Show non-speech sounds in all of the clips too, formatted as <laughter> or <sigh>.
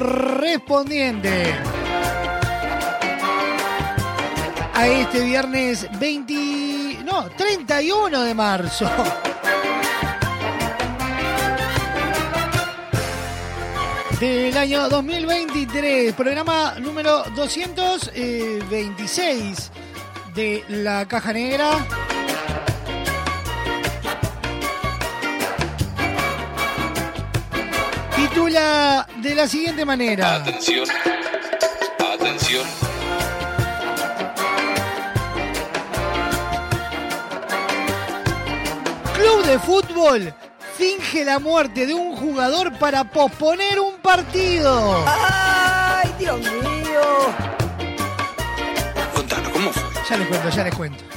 Correspondiente a este viernes 20, no, 31 de marzo. Del año 2023, programa número 226 de La Caja Negra. Titula de la siguiente manera. Atención, atención. Club de fútbol finge la muerte de un jugador para posponer un partido. ¡Ay, Dios mío! Contanos, ¿cómo fue? Ya les cuento, ya les cuento.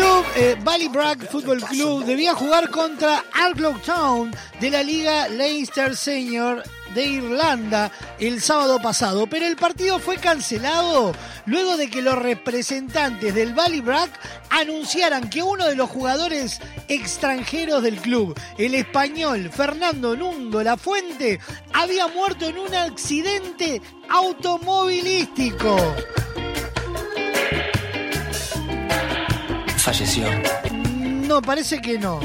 Club eh, Ballybrack Football Club debía jugar contra Arklow Town de la Liga Leicester Senior de Irlanda el sábado pasado, pero el partido fue cancelado luego de que los representantes del Ballybrack anunciaran que uno de los jugadores extranjeros del club, el español Fernando Nundo La Fuente, había muerto en un accidente automovilístico. Falleció. No, parece que no.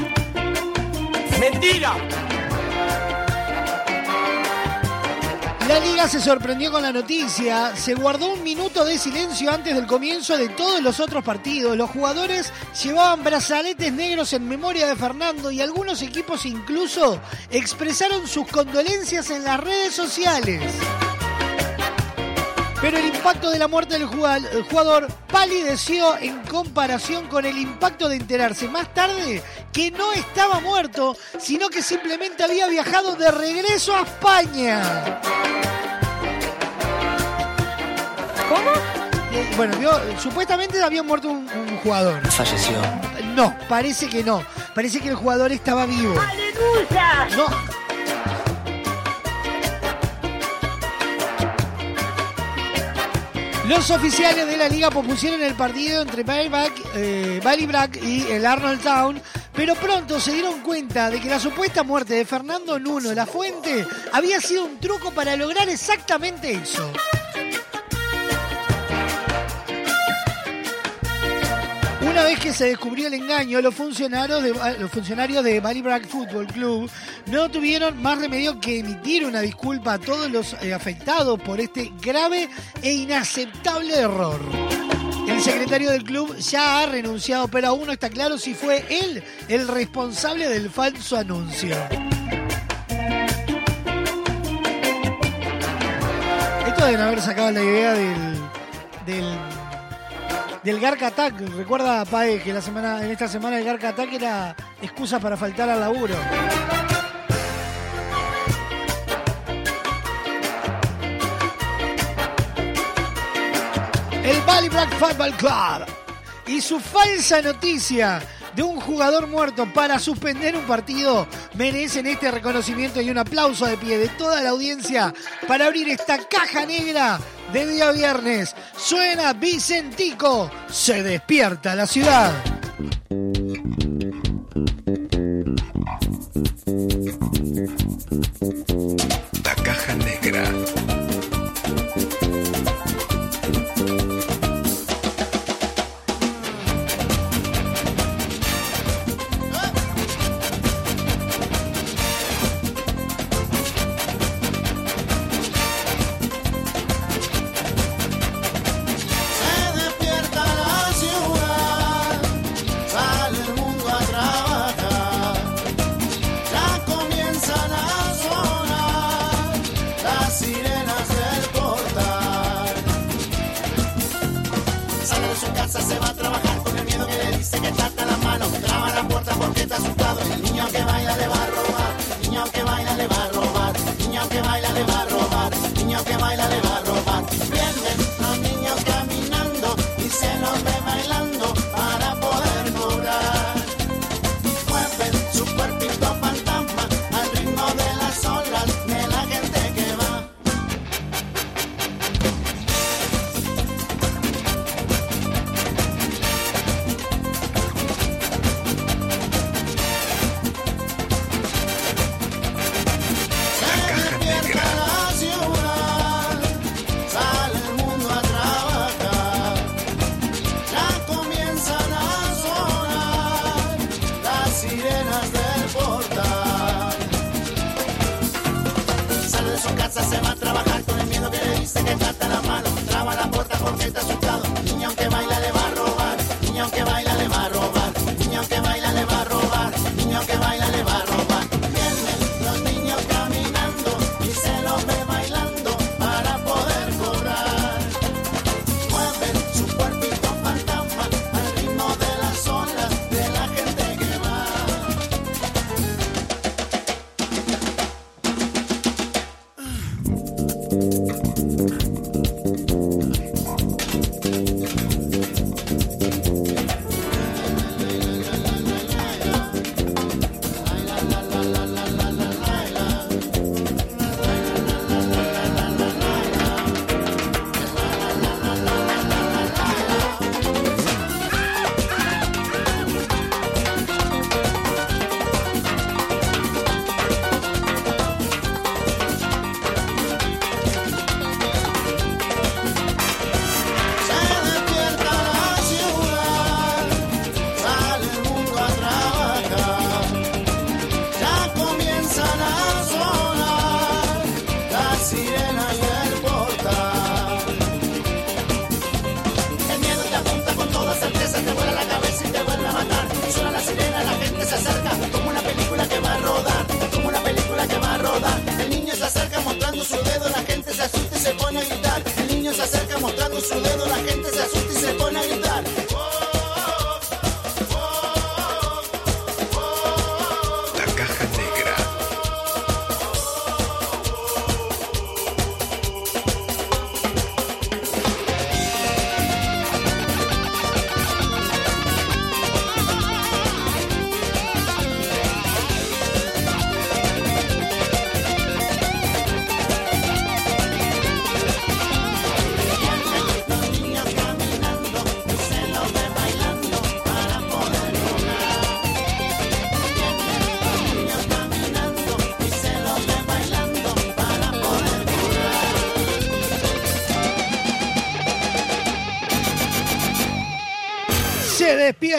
¡Mentira! La liga se sorprendió con la noticia, se guardó un minuto de silencio antes del comienzo de todos los otros partidos. Los jugadores llevaban brazaletes negros en memoria de Fernando y algunos equipos incluso expresaron sus condolencias en las redes sociales. Pero el impacto de la muerte del jugador palideció en comparación con el impacto de enterarse más tarde que no estaba muerto, sino que simplemente había viajado de regreso a España. ¿Cómo? Eh, Bueno, supuestamente había muerto un, un jugador. Falleció. No, parece que no. Parece que el jugador estaba vivo. ¡Aleluya! No. Los oficiales de la liga pospusieron el partido entre Ballybrack, eh, y el Arnold Town Pero pronto se dieron cuenta de que la supuesta muerte de Fernando Nuno La Fuente había sido un truco para lograr exactamente eso. Una vez que se descubrió el engaño, los funcionarios de, los funcionarios de Ballybrack Football Club no tuvieron más remedio que emitir una disculpa a todos los eh, afectados por este grave e inaceptable error. El secretario del club ya ha renunciado, pero aún no está claro si fue él el responsable del falso anuncio. Esto deben haber sacado la idea del, del Garca Attack. Recuerda, Pae, que la semana, en esta semana el Garca Attack era excusa para faltar al laburo. el Bally Black Football Club y su falsa noticia de un jugador muerto para suspender un partido merecen este reconocimiento y un aplauso de pie de toda la audiencia para abrir esta caja negra de día viernes. Suena Vicentico, se despierta la ciudad. La caja negra.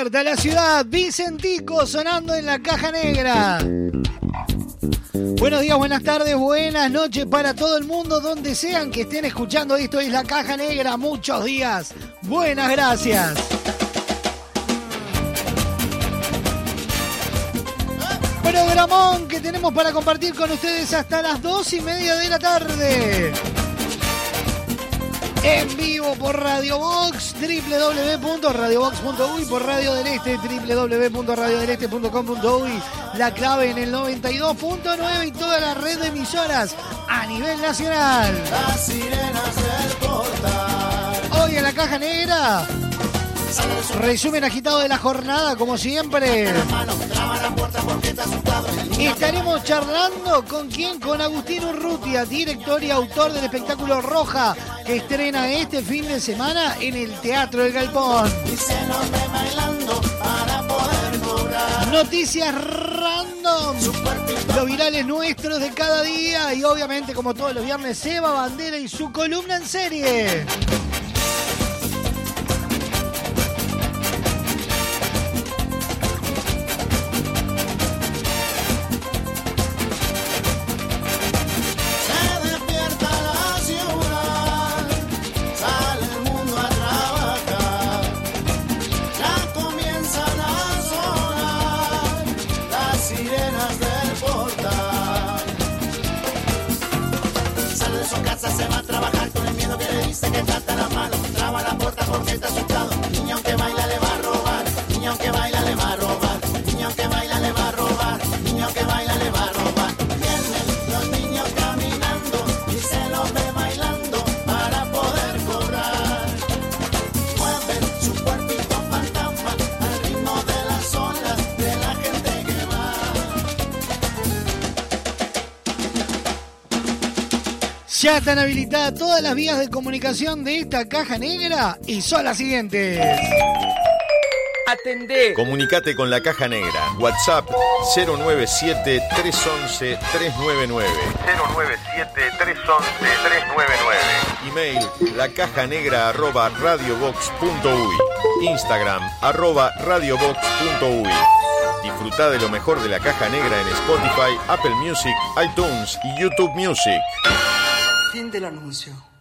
Despierta la ciudad. Vicentico sonando en la caja negra. Buenos días, buenas tardes, buenas noches para todo el mundo, donde sean que estén escuchando esto es la caja negra. Muchos días. Buenas gracias. Programón que tenemos para compartir con ustedes hasta las dos y media de la tarde. En vivo por Radio Box, www.radiobox.uy, por Radio del Este, www.radiodeleste.com.uy, la clave en el 92.9 y toda la red de emisoras a nivel nacional. Las sirenas del portal. Hoy en la caja negra, resumen agitado de la jornada, como siempre. Estaremos charlando con quién, con Agustín Urrutia, director y autor del espectáculo Roja, que estrena este fin de semana en el Teatro del Galpón. Noticias random, los virales nuestros de cada día y obviamente como todos los viernes Eva Bandera y su columna en serie. Están habilitadas todas las vías de comunicación de esta caja negra y son las siguientes. Atendé. Comunicate con la caja negra. WhatsApp 097-311-399. 097-311-399. Email la caja negra arroba radiobox.uy. Instagram arroba radiobox.uy. Disfruta de lo mejor de la caja negra en Spotify, Apple Music, iTunes y YouTube Music. Fin del anuncio.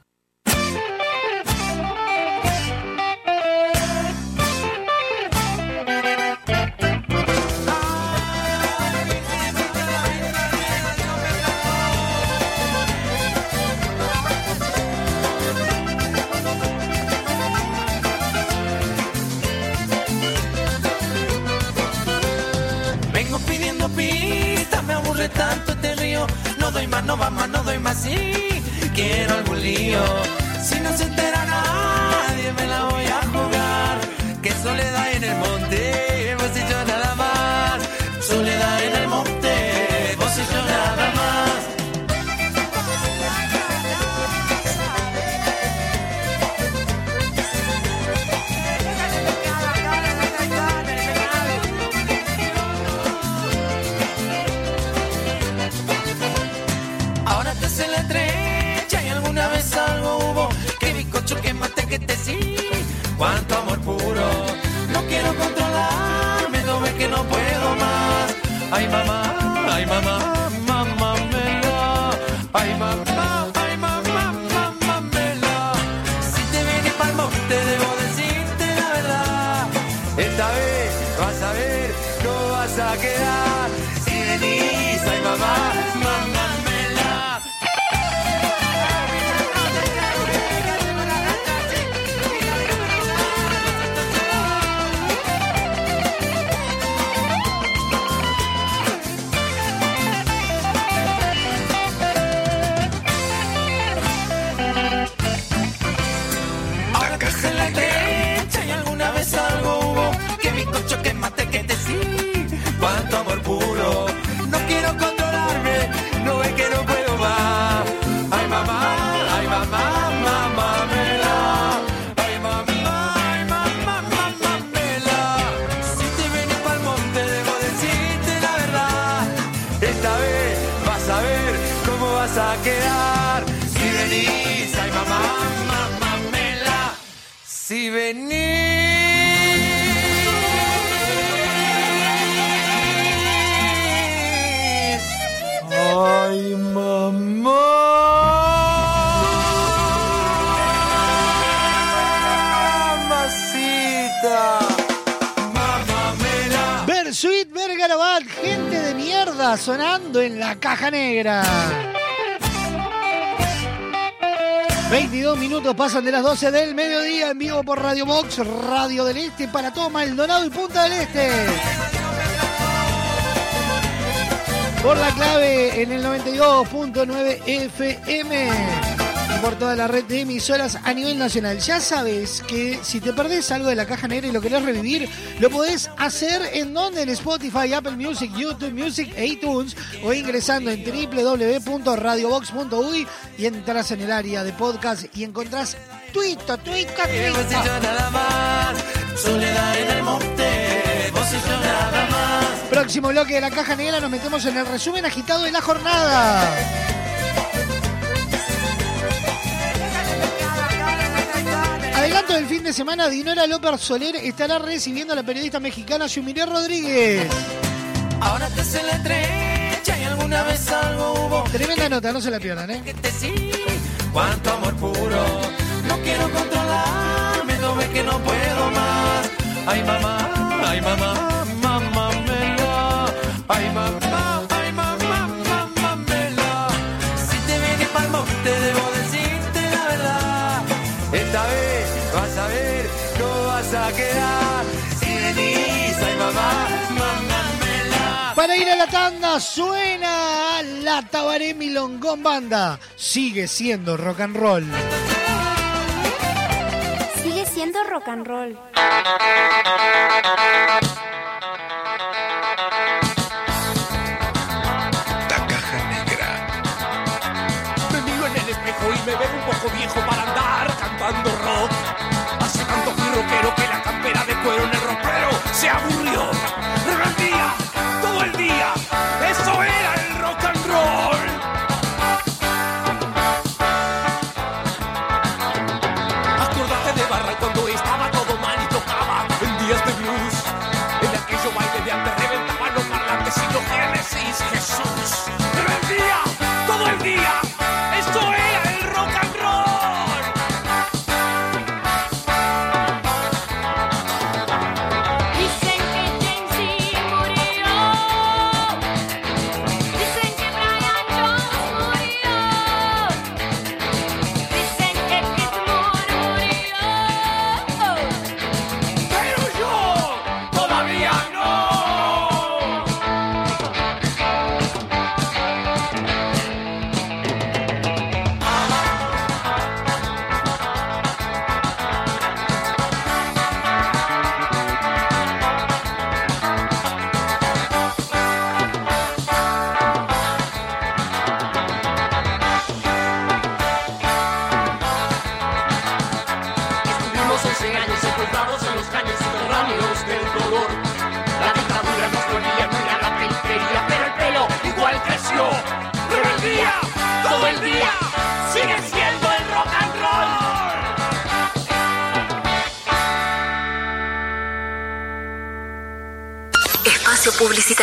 Caja negra. 22 minutos pasan de las 12 del mediodía en vivo por Radio Box, Radio del Este, para todo Maldonado y Punta del Este. Por la clave en el 92.9 FM y por toda la red de emisoras a nivel nacional. Ya sabes que si te perdés algo de la caja negra y lo querés revivir, lo podés hacer en donde en Spotify, Apple Music, YouTube Music e iTunes o ingresando en www.radiobox.uy y entras en el área de podcast y encontrás tuito, tuito, tuito. Próximo bloque de la caja negra nos metemos en el resumen agitado de la jornada. Del fin de semana, Dinora López Soler estará recibiendo a la periodista mexicana Yumiré Rodríguez. Ahora te se le estrecha y alguna vez algo hubo. Tremenda nota, no se la pierdan, ¿eh? Cuánto amor puro. No quiero controlarme, no ve que no puedo más. Ay mamá, ay mamá, mamá mela. Ay mamá, la tanda suena la Tabaré Milongón Banda. Sigue siendo rock and roll. Sigue siendo rock and roll. La caja negra. Me miro en el espejo y me veo un poco viejo para andar cantando rock. Hace tanto fui rockero que la campera de cuero en el ropero se aburrió.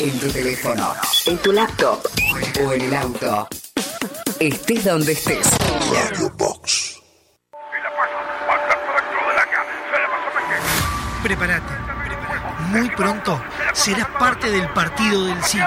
En tu teléfono, en tu laptop o en el auto. Estés donde estés. Radio Box. Prepárate. Muy pronto serás parte del partido del siglo.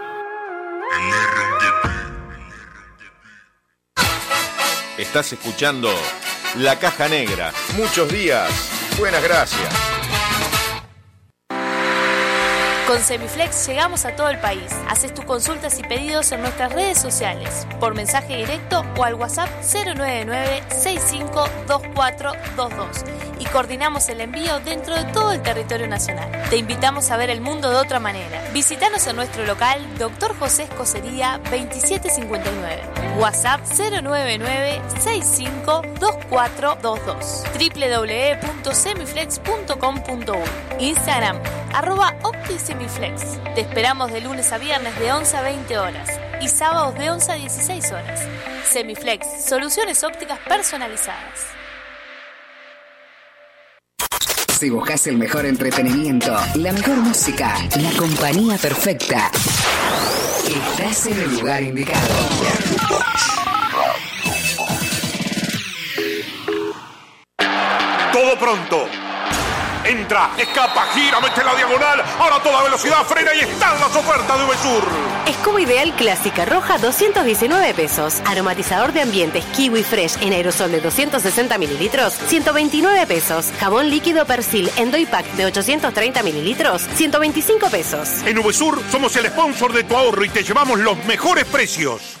Estás escuchando La Caja Negra. Muchos días. Buenas gracias. Con Semiflex llegamos a todo el país. Haces tus consultas y pedidos en nuestras redes sociales, por mensaje directo o al WhatsApp 099-652422 y coordinamos el envío dentro de todo el territorio nacional. Te invitamos a ver el mundo de otra manera. Visítanos en nuestro local Dr. José Escocería 2759. WhatsApp 099-652422 www.semiflex.com.uy Instagram arroba OptiSemiflex. Te esperamos de lunes a viernes de 11 a 20 horas y sábados de 11 a 16 horas. Semiflex, soluciones ópticas personalizadas. Si buscas el mejor entretenimiento, la mejor música, la compañía perfecta, estás en el lugar indicado. Todo pronto. Entra, escapa, gira, mete la diagonal. Ahora a toda velocidad frena y están las ofertas de Uvesur. Escoba ideal clásica roja 219 pesos. Aromatizador de ambientes Kiwi Fresh en aerosol de 260 mililitros 129 pesos. Jabón líquido Persil en Doy Pack de 830 mililitros 125 pesos. En Uvesur somos el sponsor de tu ahorro y te llevamos los mejores precios.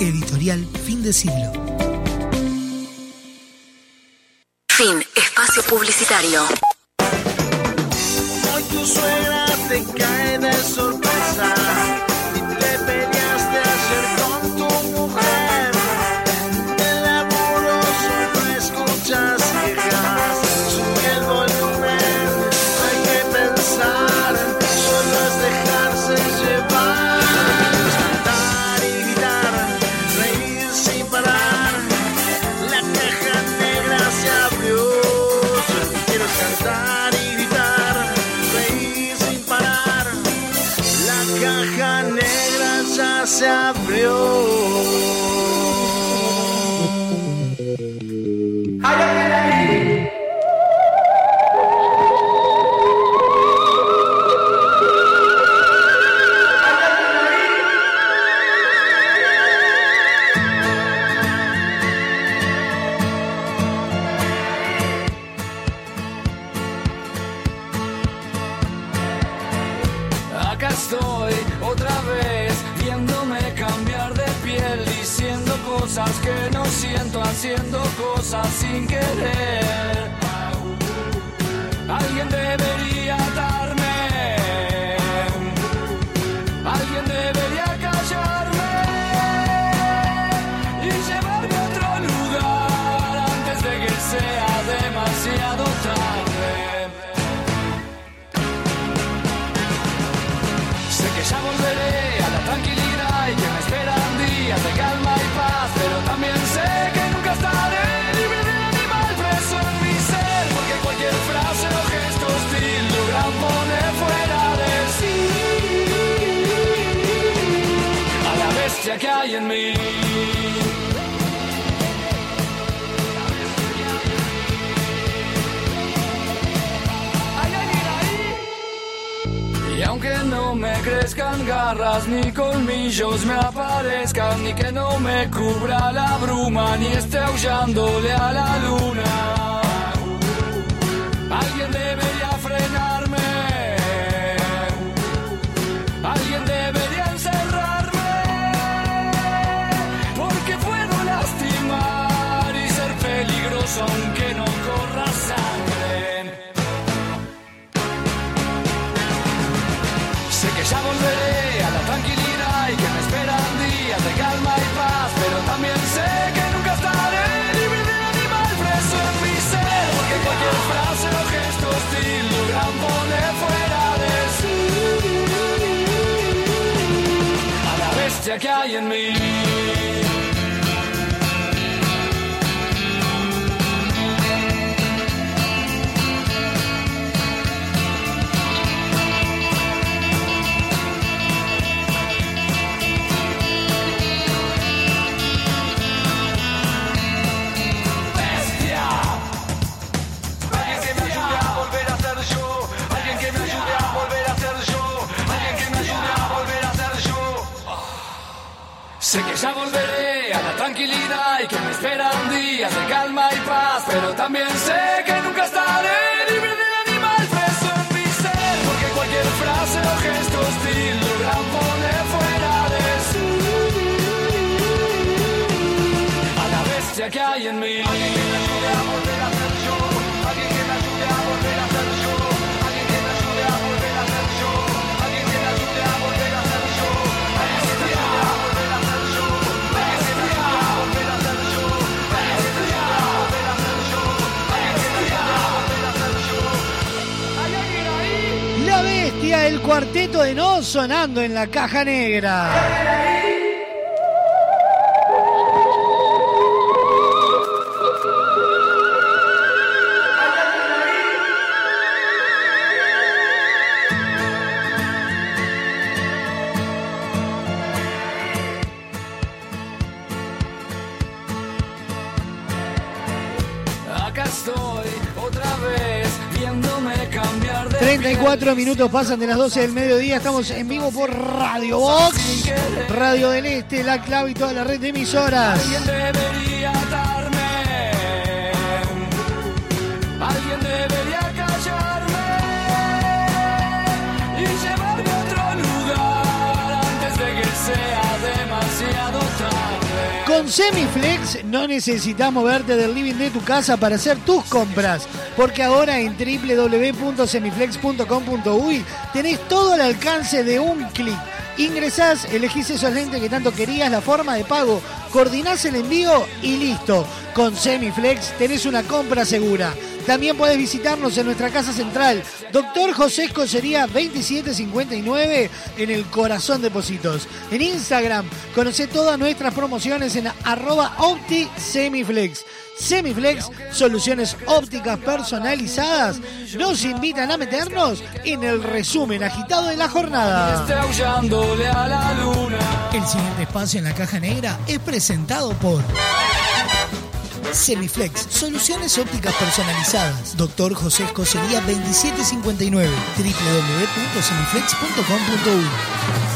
Editorial Fin de Siglo. Fin. Espacio publicitario. Hoy tu suegra te cae de sorpresa siento, haciendo cosas sin querer. Alguien debería garras ni colmillos me aparezcan, ni que no me cubra la bruma, ni esté aullándole a la luna. a guy in me. Ya volveré a la tranquilidad y que me esperan días de calma y paz, pero también sé que nunca estaré libre del animal preso en mi ser, porque cualquier frase o gesto hostil logran poner fuera de sí a la bestia que hay en mí. El cuarteto de no sonando en la caja negra. 34 minutos pasan de las 12 del mediodía. Estamos en vivo por Radio Box, Radio del Este, La Clave y toda la red de emisoras. Con Semiflex no necesitas moverte del living de tu casa para hacer tus compras, porque ahora en www.semiflex.com.uy tenés todo al alcance de un clic. Ingresás, elegís esos lentes que tanto querías, la forma de pago, coordinás el envío y listo. Con Semiflex tenés una compra segura. También podés visitarnos en nuestra casa central, Doctor José Escocería 2759, en el corazón de Positos. En Instagram, conocé todas nuestras promociones en arroba OptiSemiflex. Semiflex, soluciones ópticas personalizadas, nos invitan a meternos en el resumen agitado de la jornada. El siguiente espacio en la caja negra es presentado por Semiflex, soluciones ópticas personalizadas. Doctor José Escocería 2759, www.semiflex.com.uy.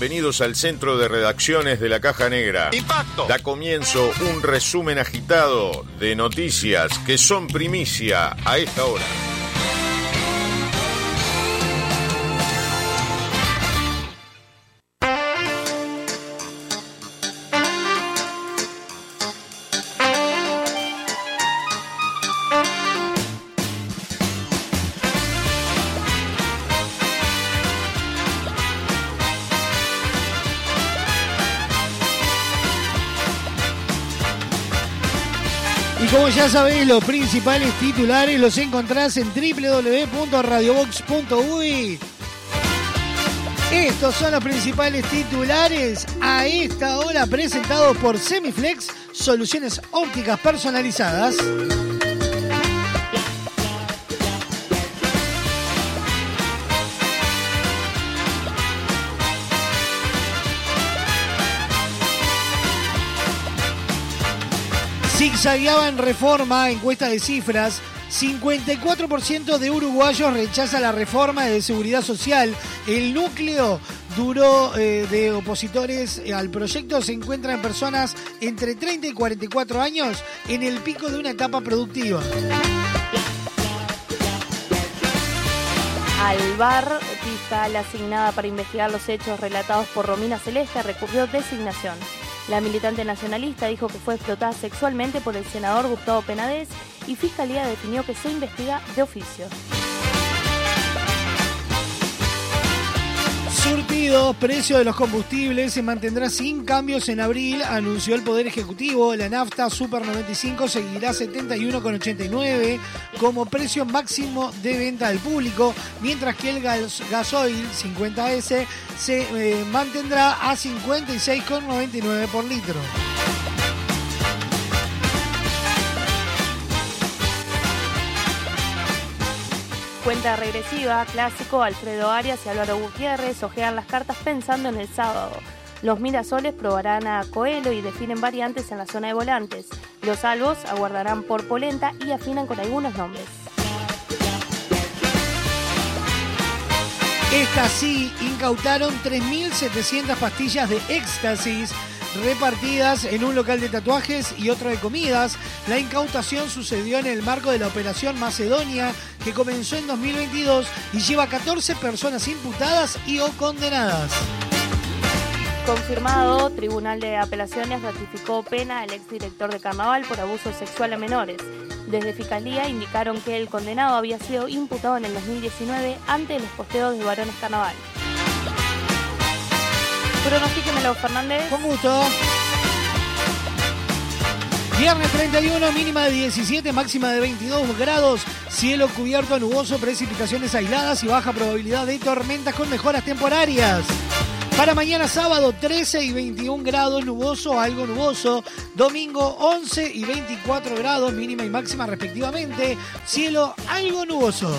Bienvenidos al centro de redacciones de la Caja Negra. Impacto. Da comienzo un resumen agitado de noticias que son primicia a esta hora. Sabéis, los principales titulares los encontrás en www.radiobox.uy. Estos son los principales titulares a esta hora presentados por Semiflex, soluciones ópticas personalizadas. Zigzagueaba en reforma, encuesta de cifras. 54% de uruguayos rechaza la reforma de seguridad social. El núcleo duro eh, de opositores al proyecto se encuentra en personas entre 30 y 44 años en el pico de una etapa productiva. Alvar, fiscal asignada para investigar los hechos relatados por Romina Celeste, recurrió designación. La militante nacionalista dijo que fue explotada sexualmente por el senador Gustavo Penades y Fiscalía definió que se investiga de oficio. Surtidos, precio de los combustibles se mantendrá sin cambios en abril, anunció el Poder Ejecutivo. La nafta Super 95 seguirá 71,89 como precio máximo de venta al público, mientras que el gas- gasoil 50S se eh, mantendrá a 56,99 por litro. Cuenta regresiva, clásico, Alfredo Arias y Álvaro Gutiérrez ojean las cartas pensando en el sábado. Los Mirasoles probarán a Coelho y definen variantes en la zona de volantes. Los Albos aguardarán por Polenta y afinan con algunos nombres. Esta sí, incautaron 3.700 pastillas de éxtasis repartidas en un local de tatuajes y otro de comidas. La incautación sucedió en el marco de la operación Macedonia, que comenzó en 2022 y lleva 14 personas imputadas y o condenadas. Confirmado, Tribunal de Apelaciones ratificó pena al exdirector de Carnaval por abuso sexual a menores. Desde Fiscalía indicaron que el condenado había sido imputado en el 2019 ante los posteos de varones Carnaval. Pronostíquemelo, Fernández. Con gusto. Viernes 31, mínima de 17, máxima de 22 grados, cielo cubierto nuboso, precipitaciones aisladas y baja probabilidad de tormentas con mejoras temporarias. Para mañana sábado 13 y 21 grados, nuboso, algo nuboso. Domingo 11 y 24 grados, mínima y máxima respectivamente. Cielo algo nuboso.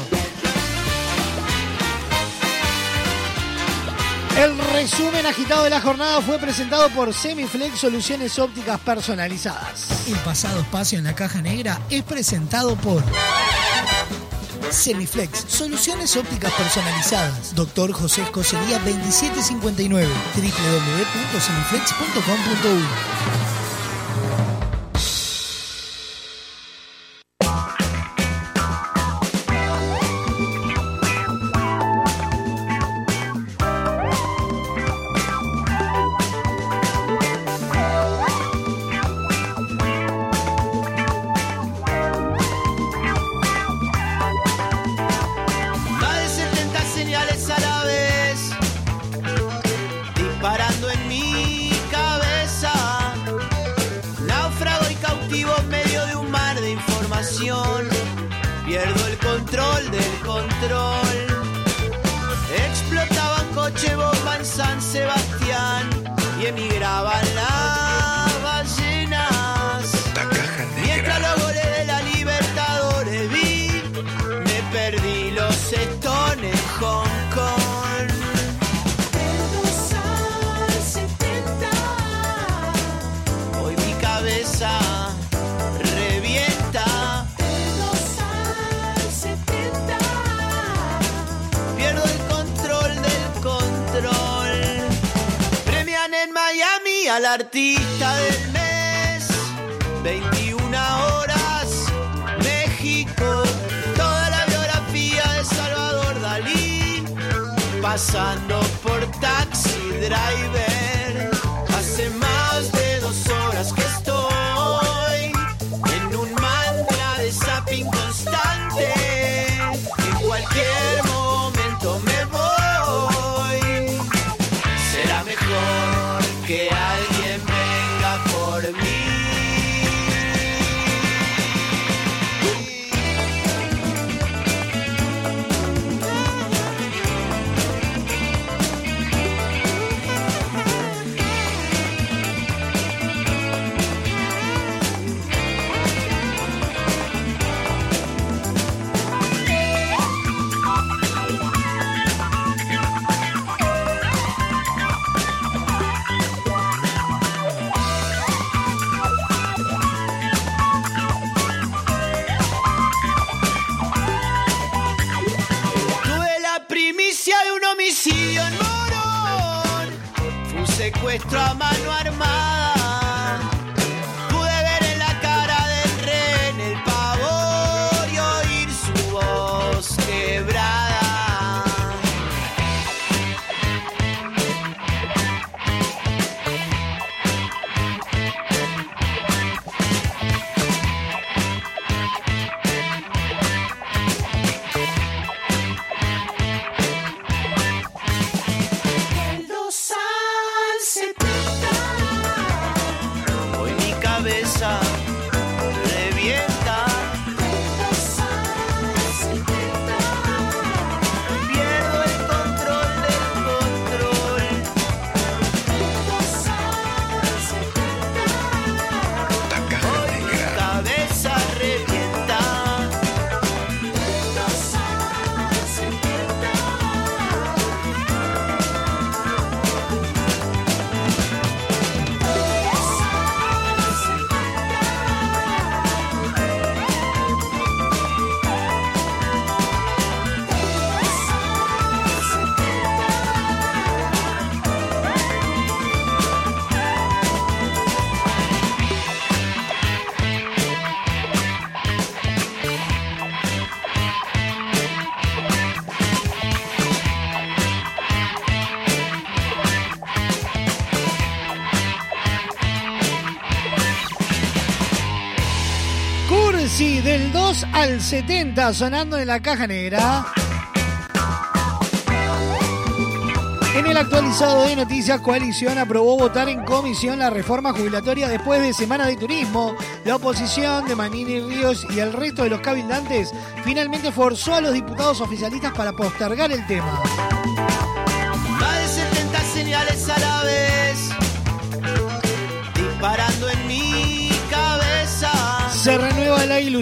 El resumen agitado de la jornada fue presentado por Semiflex Soluciones Ópticas Personalizadas. El pasado espacio en la caja negra es presentado por Semiflex Soluciones Ópticas Personalizadas. Doctor José Escocería 2759 www.semiflex.com.uy artista del mes. 21 horas, México. Toda la biografía de Salvador Dalí. Pasando por taxi driver. Hace más de dos horas que estoy en un mantra de zapping constante. En cualquier 2 al 70 sonando en la caja negra. En el actualizado de noticias, Coalición aprobó votar en comisión la reforma jubilatoria después de semana de turismo. La oposición de Manini Ríos y el resto de los cabildantes finalmente forzó a los diputados oficialistas para postergar el tema.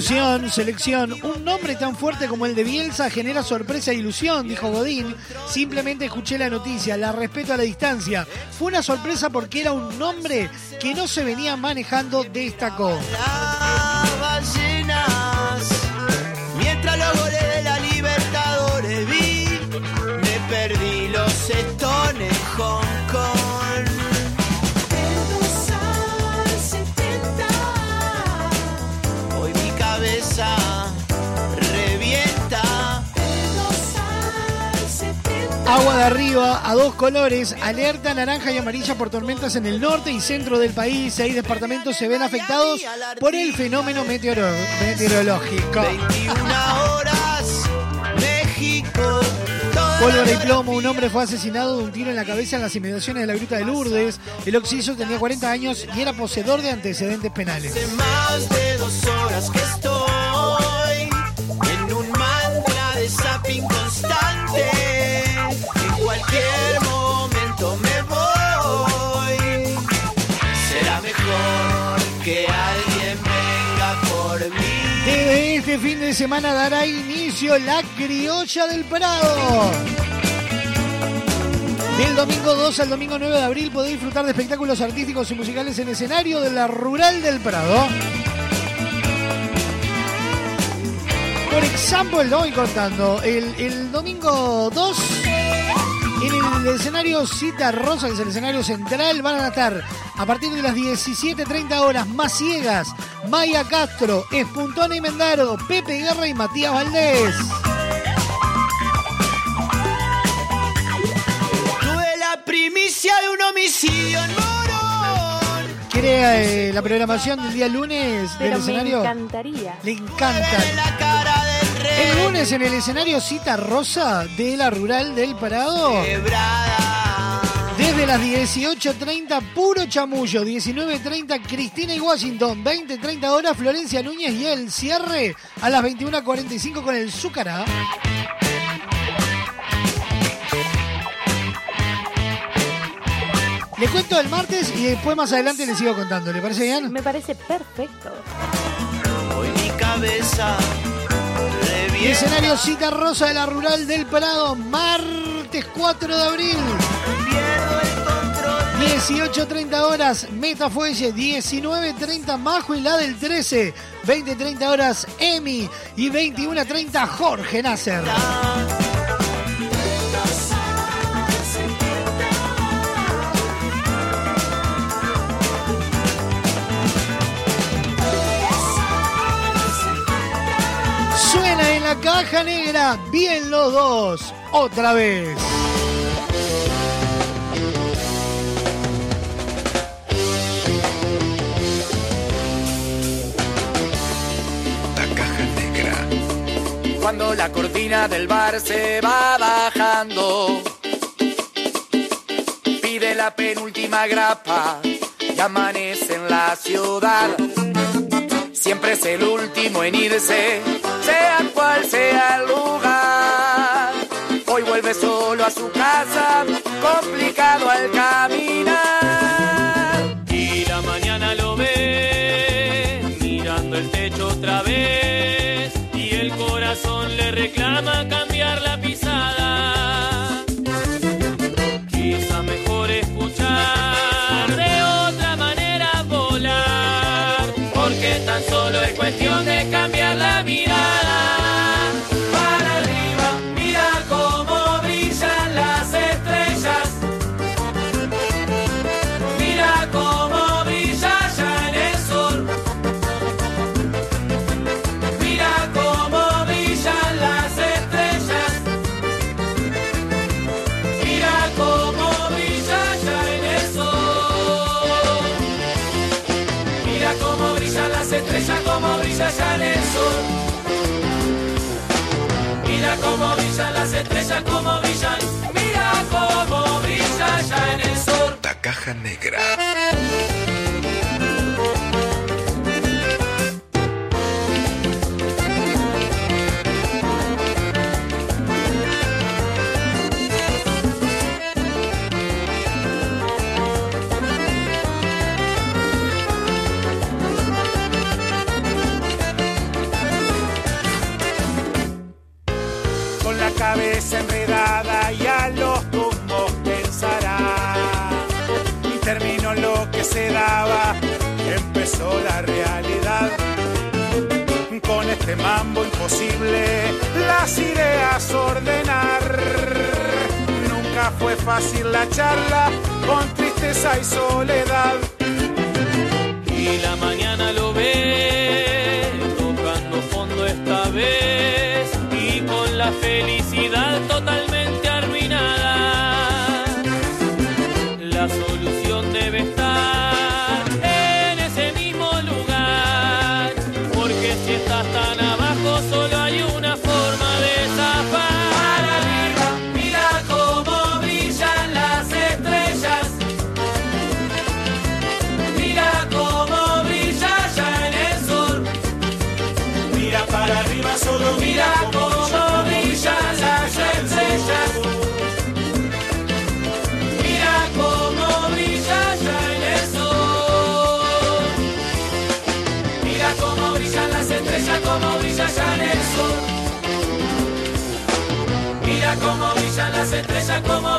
Selección. Un nombre tan fuerte como el de Bielsa genera sorpresa e ilusión, dijo Godín. Simplemente escuché la noticia, la respeto a la distancia. Fue una sorpresa porque era un nombre que no se venía manejando, destacó. Agua de arriba a dos colores, alerta naranja y amarilla por tormentas en el norte y centro del país. Seis departamentos se ven afectados por el fenómeno meteoro- meteorológico. 21 horas, México. Pólvora y plomo, un hombre fue asesinado de un tiro en la cabeza en las inmediaciones de la Gruta de Lourdes. El occiso tenía 40 años y era poseedor de antecedentes penales. Hace más de dos horas que estoy cualquier momento me voy. Será mejor que alguien venga por mí. Desde este fin de semana dará inicio la criolla del Prado. Del domingo 2 al domingo 9 de abril podéis disfrutar de espectáculos artísticos y musicales en escenario de la Rural del Prado. Por ejemplo, lo voy contando. El, el domingo 2, en el escenario Cita Rosa, que es el escenario central, van a estar a partir de las 17.30 horas más ciegas, Maya Castro, Espuntona y Mendaro, Pepe Guerra y Matías Valdés. Tuve la primicia de un homicidio en Morón. ¿Quiere eh, la programación del día lunes Pero del me escenario? encantaría. Le encanta. El lunes en el escenario Cita Rosa de la Rural del Parado. Quebrada. Desde las 18.30, puro chamullo. 19.30, Cristina y Washington. 20.30 horas, Florencia Núñez y el cierre a las 21.45 con el Zúcara. Le cuento el martes y después más adelante le sigo contando. ¿Le parece bien? Me parece perfecto. Hoy mi cabeza. Escenario Cita Rosa de la Rural del Prado, martes 4 de abril. 18.30 horas, Metafuelle, 19.30 Majo y la del 13, 20.30 horas Emi y 21.30 Jorge Nasser. Caja negra, bien los dos, otra vez. La caja negra. Cuando la cortina del bar se va bajando, pide la penúltima grapa y amanece en la ciudad. Siempre es el último en irse, sea cual sea el lugar. Hoy vuelve solo a su casa, complicado al caminar. Y la mañana lo ve mirando el techo otra vez y el corazón le reclama cambiar cuestión de cambiar la mirada. Cómo brillan las estrellas, cómo brillan. Mira cómo brilla ya en el. La caja negra. La realidad. Con este mambo imposible las ideas ordenar. Nunca fue fácil la charla con tristeza y soledad. Y la mañana las estrellas, cómo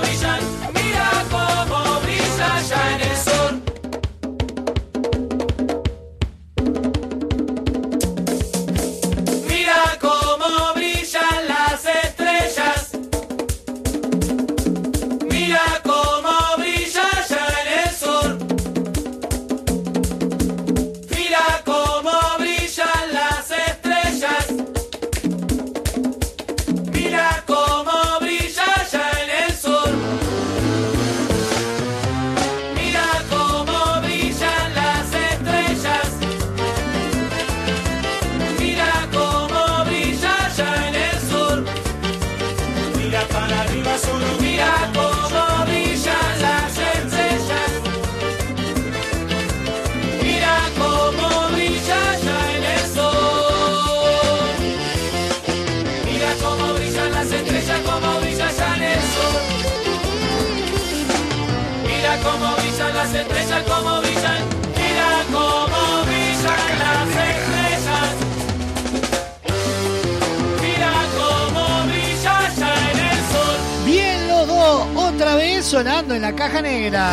en la caja negra.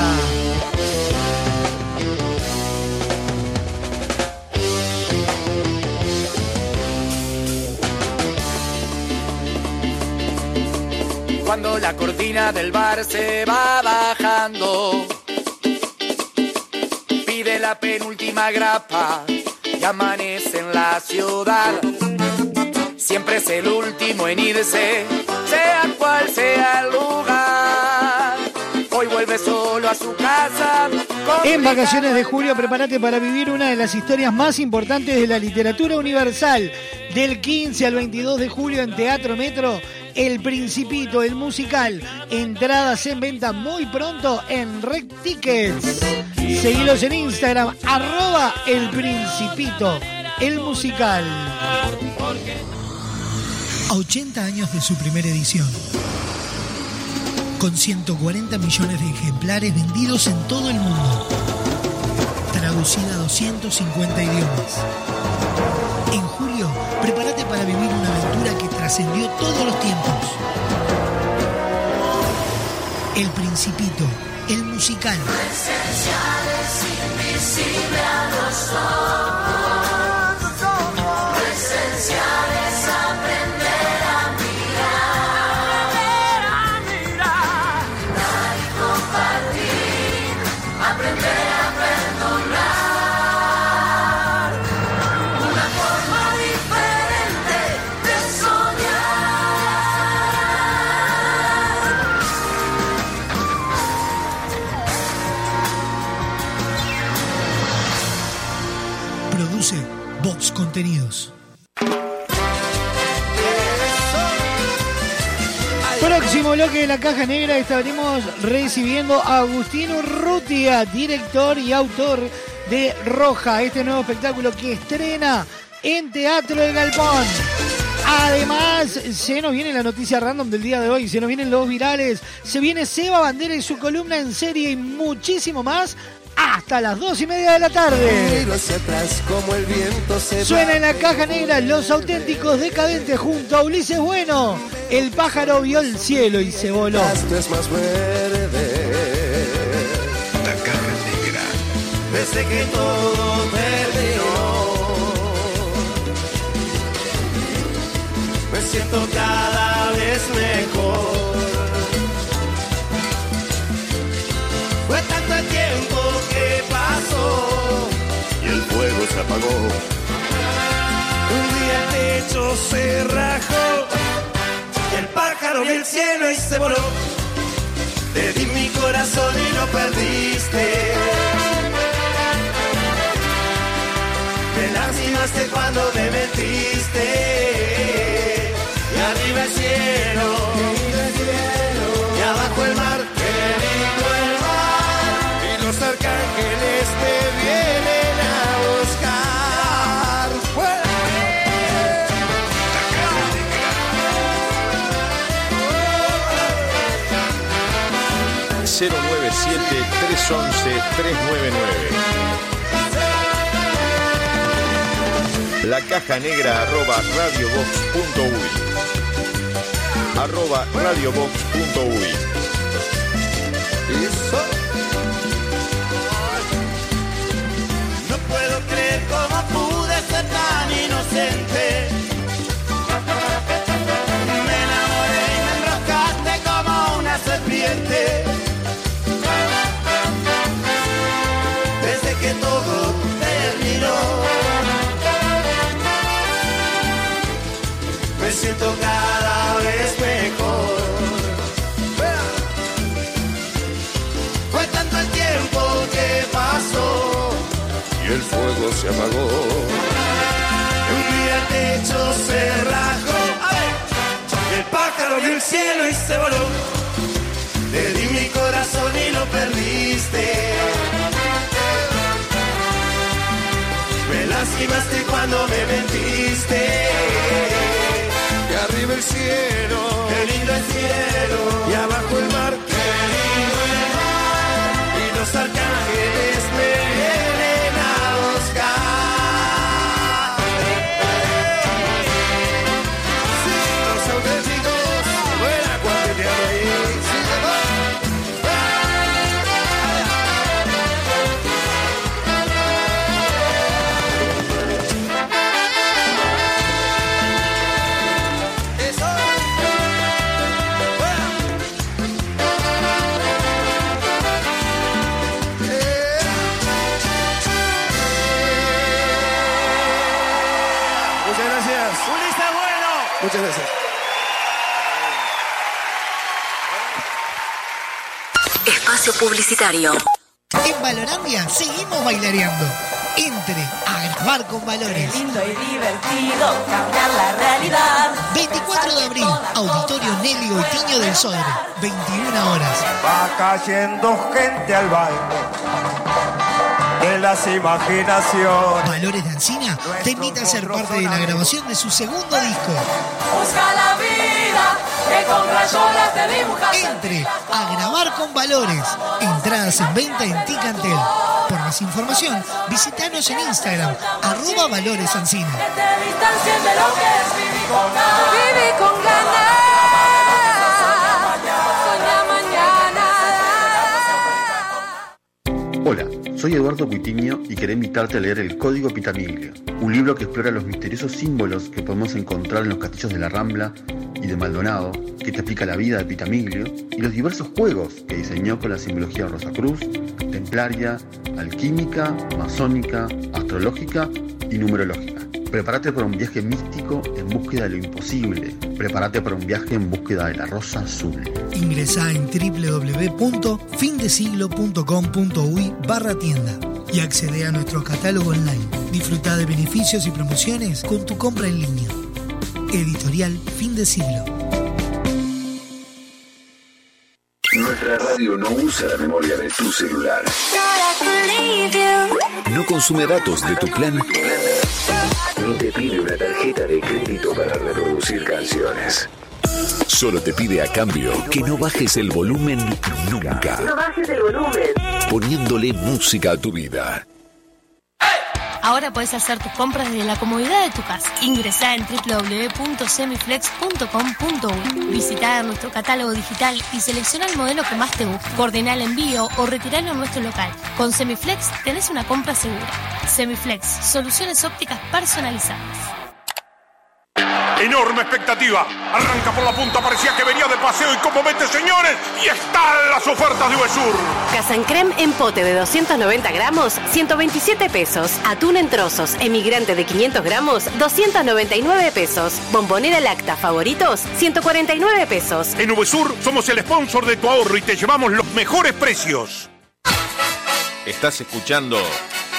Cuando la cortina del bar se va bajando, pide la penúltima grapa y amanece en la ciudad. siempre es el último en irse, sea cual sea el lugar. En vacaciones de julio, prepárate para vivir una de las historias más importantes de la literatura universal. Del 15 al 22 de julio en Teatro Metro, El Principito, el musical. Entradas en venta muy pronto en Red Tickets. Seguilos en Instagram, arroba El Principito, el musical. A 80 años de su primera edición. Con 140 millones de ejemplares vendidos en todo el mundo. Traducida a 250 idiomas. En julio, prepárate para vivir una aventura que trascendió todos los tiempos. El Principito, el musical. Invisible a los ojos. Contenidos. Próximo bloque de la caja negra estaremos recibiendo a Agustín Urrutia, director y autor de Roja, este nuevo espectáculo que estrena en Teatro de Galpón. Además, se nos viene la noticia random del día de hoy, se nos vienen los virales, se viene Seba Bandera y su columna en serie y muchísimo más hasta las dos y media de la tarde. Suena en la caja negra los auténticos decadentes junto a Ulises Bueno. El pájaro vio el cielo y se voló. La caja negra. Desde que todo terminó. Me siento cada vez mejor. Techo se rajó y el pájaro vio el cielo y se voló. Te di mi corazón y lo perdiste. Me lastimaste cuando me mentiste. Y arriba el cielo, y abajo el mar, el mar. Y los arcángeles 097-311-399. La caja negra arroba radiobox.uy. Arroba radiobox.uy. fuego se apagó. Un día el techo se rajó, a ver, el pájaro vio el cielo y se voló. Te di mi corazón y lo perdiste. Me lastimaste cuando me mentiste. Y arriba el cielo, qué lindo el cielo. Y abajo el mar, Espacio publicitario. En Valorandia seguimos bailareando. Entre a grabar con valores. lindo y divertido cambiar la realidad. 24 de abril, Auditorio Nelly Goitiño del Sodre. 21 horas. Va cayendo gente al baile de las imaginaciones. Valores de Ancina te invita a ser parte de la grabación de su segundo disco. Busca la vida que con rayolas te dibujas. Entre a grabar con valores. Entradas en venta en Ticantel. Por más información, visítanos en Instagram, arroba valores Ancina. Que te distancien de lo que es vivir con ganas. Vive con ganas. Soña mañana. Hola, soy Eduardo Cuitiño y quería invitarte a leer El Código Pitamiglio, un libro que explora los misteriosos símbolos que podemos encontrar en los castillos de la Rambla y de Maldonado, que te explica la vida de Pitamiglio y los diversos juegos que diseñó con la simbología Rosacruz, templaria, alquímica, masónica, astrológica y numerológica. Prepárate para un viaje místico en búsqueda de lo imposible. Prepárate para un viaje en búsqueda de la rosa azul. Ingresa en www.findesiglo.com.uy barra tienda y accede a nuestro catálogo online. Disfruta de beneficios y promociones con tu compra en línea. Editorial Fin de Siglo. Nuestra radio no usa la memoria de tu celular. No consume datos de tu plan. Ni te pide una tarjeta de crédito para reproducir canciones. Solo te pide a cambio que no bajes el volumen nunca. No bajes el volumen. Poniéndole música a tu vida. Ahora puedes hacer tus compras desde la comodidad de tu casa. Ingresá en www.semiflex.com.uy. Visita nuestro catálogo digital y selecciona el modelo que más te guste. Coordina el envío o retiralo en nuestro local. Con Semiflex tenés una compra segura. Semiflex, soluciones ópticas personalizadas. Enorme expectativa. Arranca por la punta, parecía que venía de paseo y como mete, señores, y están las ofertas de Uvesur. Casancrem en pote de 290 gramos, 127 pesos. Atún en trozos, emigrante de 500 gramos, 299 pesos. Bombonera lacta favoritos, 149 pesos. En Uvesur somos el sponsor de tu ahorro y te llevamos los mejores precios. Estás escuchando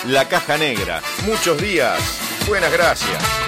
La Caja Negra. Muchos días. Buenas gracias.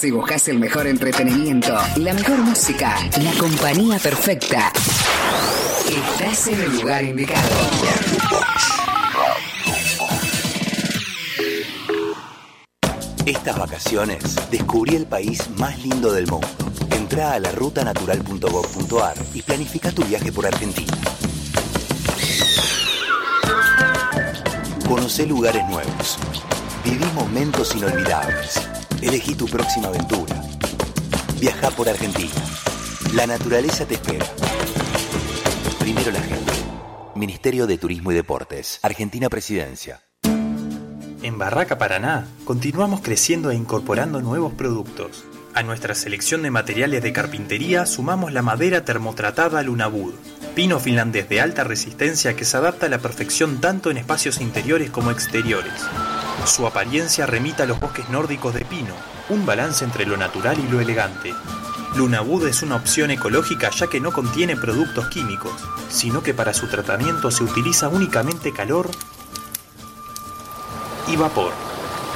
Si buscas el mejor entretenimiento, la mejor música, la compañía perfecta, estás en el lugar indicado. Estas vacaciones descubrí el país más lindo del mundo. Entra a la rutanatural.gov.ar y planifica tu viaje por Argentina. Conoce lugares nuevos. Viví momentos inolvidables. Elegí tu próxima aventura. Viaja por Argentina. La naturaleza te espera. Primero la gente. Ministerio de Turismo y Deportes. Argentina Presidencia. En Barraca Paraná continuamos creciendo e incorporando nuevos productos. A nuestra selección de materiales de carpintería sumamos la madera termotratada Lunabud, pino finlandés de alta resistencia que se adapta a la perfección tanto en espacios interiores como exteriores. Su apariencia remita a los bosques nórdicos de pino, un balance entre lo natural y lo elegante. Lunabud es una opción ecológica ya que no contiene productos químicos, sino que para su tratamiento se utiliza únicamente calor y vapor.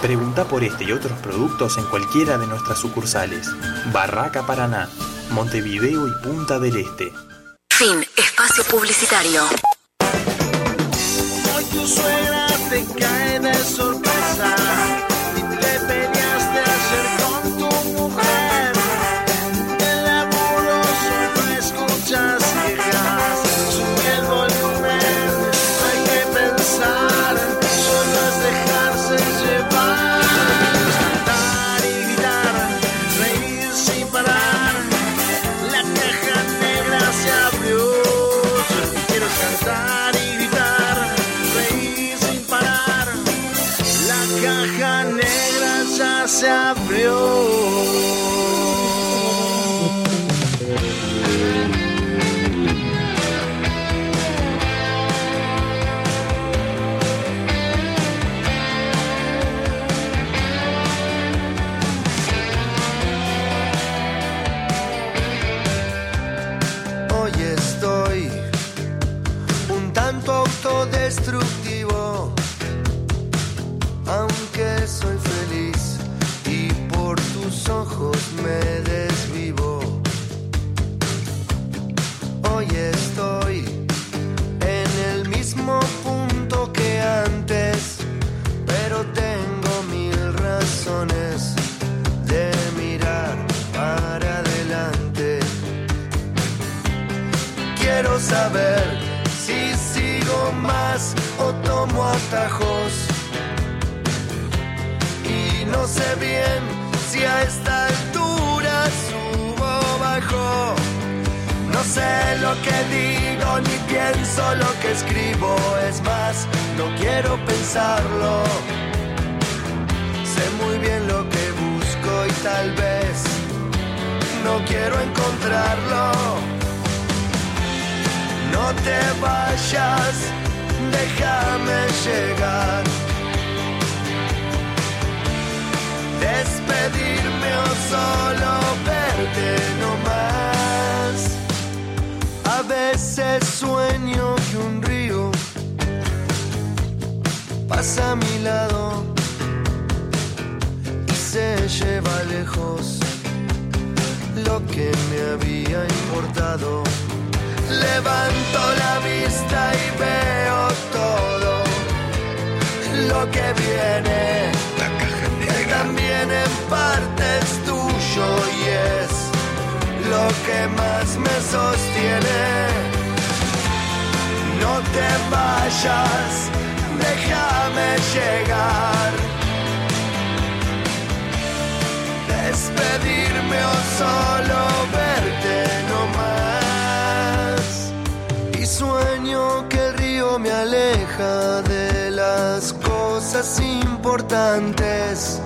Pregunta por este y otros productos en cualquiera de nuestras sucursales. Barraca Paraná, Montevideo y Punta del Este. Fin, espacio publicitario. Hoy tu suegra te cae de sorpresa si sigo más o tomo atajos. Y no sé bien si a esta altura subo o bajo. No sé lo que digo ni pienso lo que escribo. Es más, no quiero pensarlo. Sé muy bien lo que busco y tal vez no quiero encontrarlo. No te vayas, déjame llegar. Despedirme o solo verte no más. A veces sueño que un río pasa a mi lado y se lleva lejos lo que me había importado. Levanto la vista y veo todo lo que viene. Que también en parte es tuyo y es lo que más me sostiene. No te vayas, déjame llegar. Despedirme o solo verte no que el río me aleja de las cosas importantes.